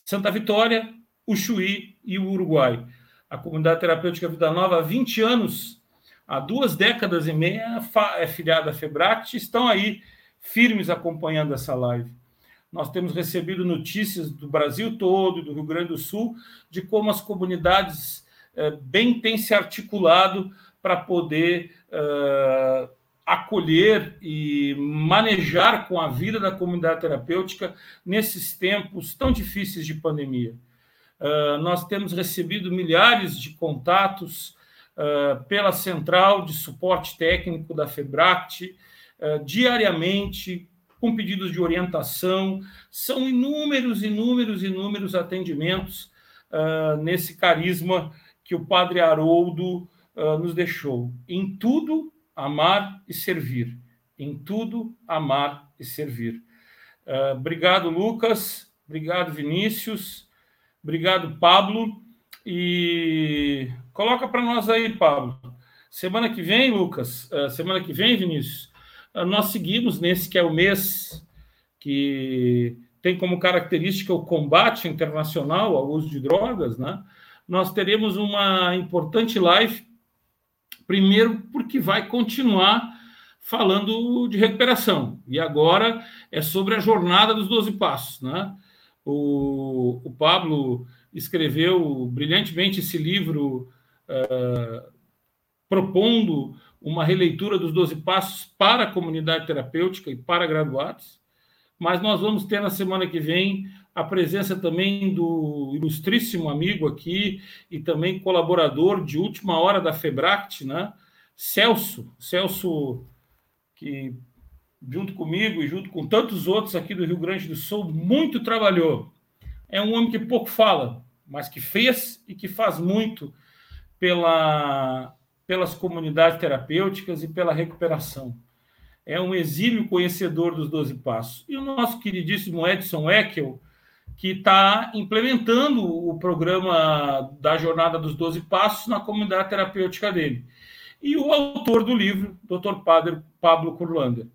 Santa Vitória, o Chuí e o Uruguai. A comunidade terapêutica Vida Nova há 20 anos há duas décadas e meia é filiada à Febract, estão aí firmes acompanhando essa live. Nós temos recebido notícias do Brasil todo, do Rio Grande do Sul, de como as comunidades eh, bem têm se articulado para poder uh, acolher e manejar com a vida da comunidade terapêutica nesses tempos tão difíceis de pandemia. Uh, nós temos recebido milhares de contatos uh, pela central de suporte técnico da Febract, uh, diariamente, com pedidos de orientação. São inúmeros, inúmeros, inúmeros atendimentos nesse carisma que o Padre Haroldo nos deixou. Em tudo, amar e servir. Em tudo, amar e servir. obrigado, Lucas. Obrigado, Vinícius. Obrigado, Pablo. E coloca para nós aí, Pablo. Semana que vem, Lucas, uh, semana que vem, Vinícius, uh, nós seguimos nesse que é o mês que tem como característica o combate internacional ao uso de drogas, né? Nós teremos uma importante live, primeiro porque vai continuar falando de recuperação, e agora é sobre a jornada dos 12 passos, né? O, o Pablo escreveu brilhantemente esse livro uh, propondo uma releitura dos Doze Passos para a comunidade terapêutica e para graduados, mas nós vamos ter na semana que vem a presença também do ilustríssimo amigo aqui e também colaborador de última hora da Febract, né? Celso, Celso que junto comigo e junto com tantos outros aqui do Rio Grande do Sul muito trabalhou é um homem que pouco fala, mas que fez e que faz muito pela, pelas comunidades terapêuticas e pela recuperação. É um exímio conhecedor dos Doze Passos. E o nosso queridíssimo Edson Eckel, que está implementando o programa da Jornada dos Doze Passos na comunidade terapêutica dele. E o autor do livro, Dr. Padre Pablo Curlander.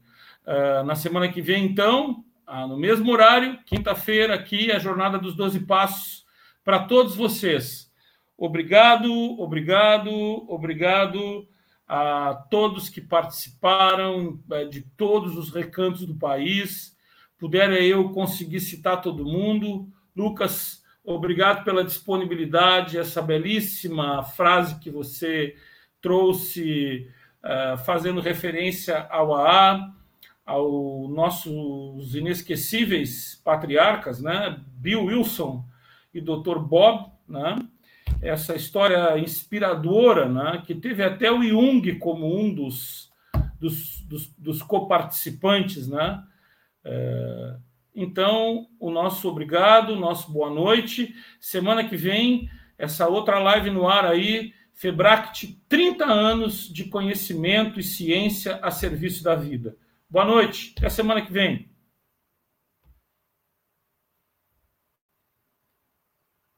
Uh, na semana que vem, então, ah, no mesmo horário, quinta-feira, aqui, a Jornada dos Doze Passos para todos vocês. Obrigado, obrigado, obrigado a todos que participaram eh, de todos os recantos do país. Puder eu conseguir citar todo mundo. Lucas, obrigado pela disponibilidade, essa belíssima frase que você trouxe, uh, fazendo referência ao AA aos nossos inesquecíveis patriarcas, né? Bill Wilson e Dr. Bob, né? Essa história inspiradora, né? Que teve até o Jung como um dos, dos, dos, dos coparticipantes, né? É, então, o nosso obrigado, o nosso boa noite. Semana que vem, essa outra live no ar aí, Febract, 30 anos de conhecimento e ciência a serviço da vida. Boa noite, até semana que vem.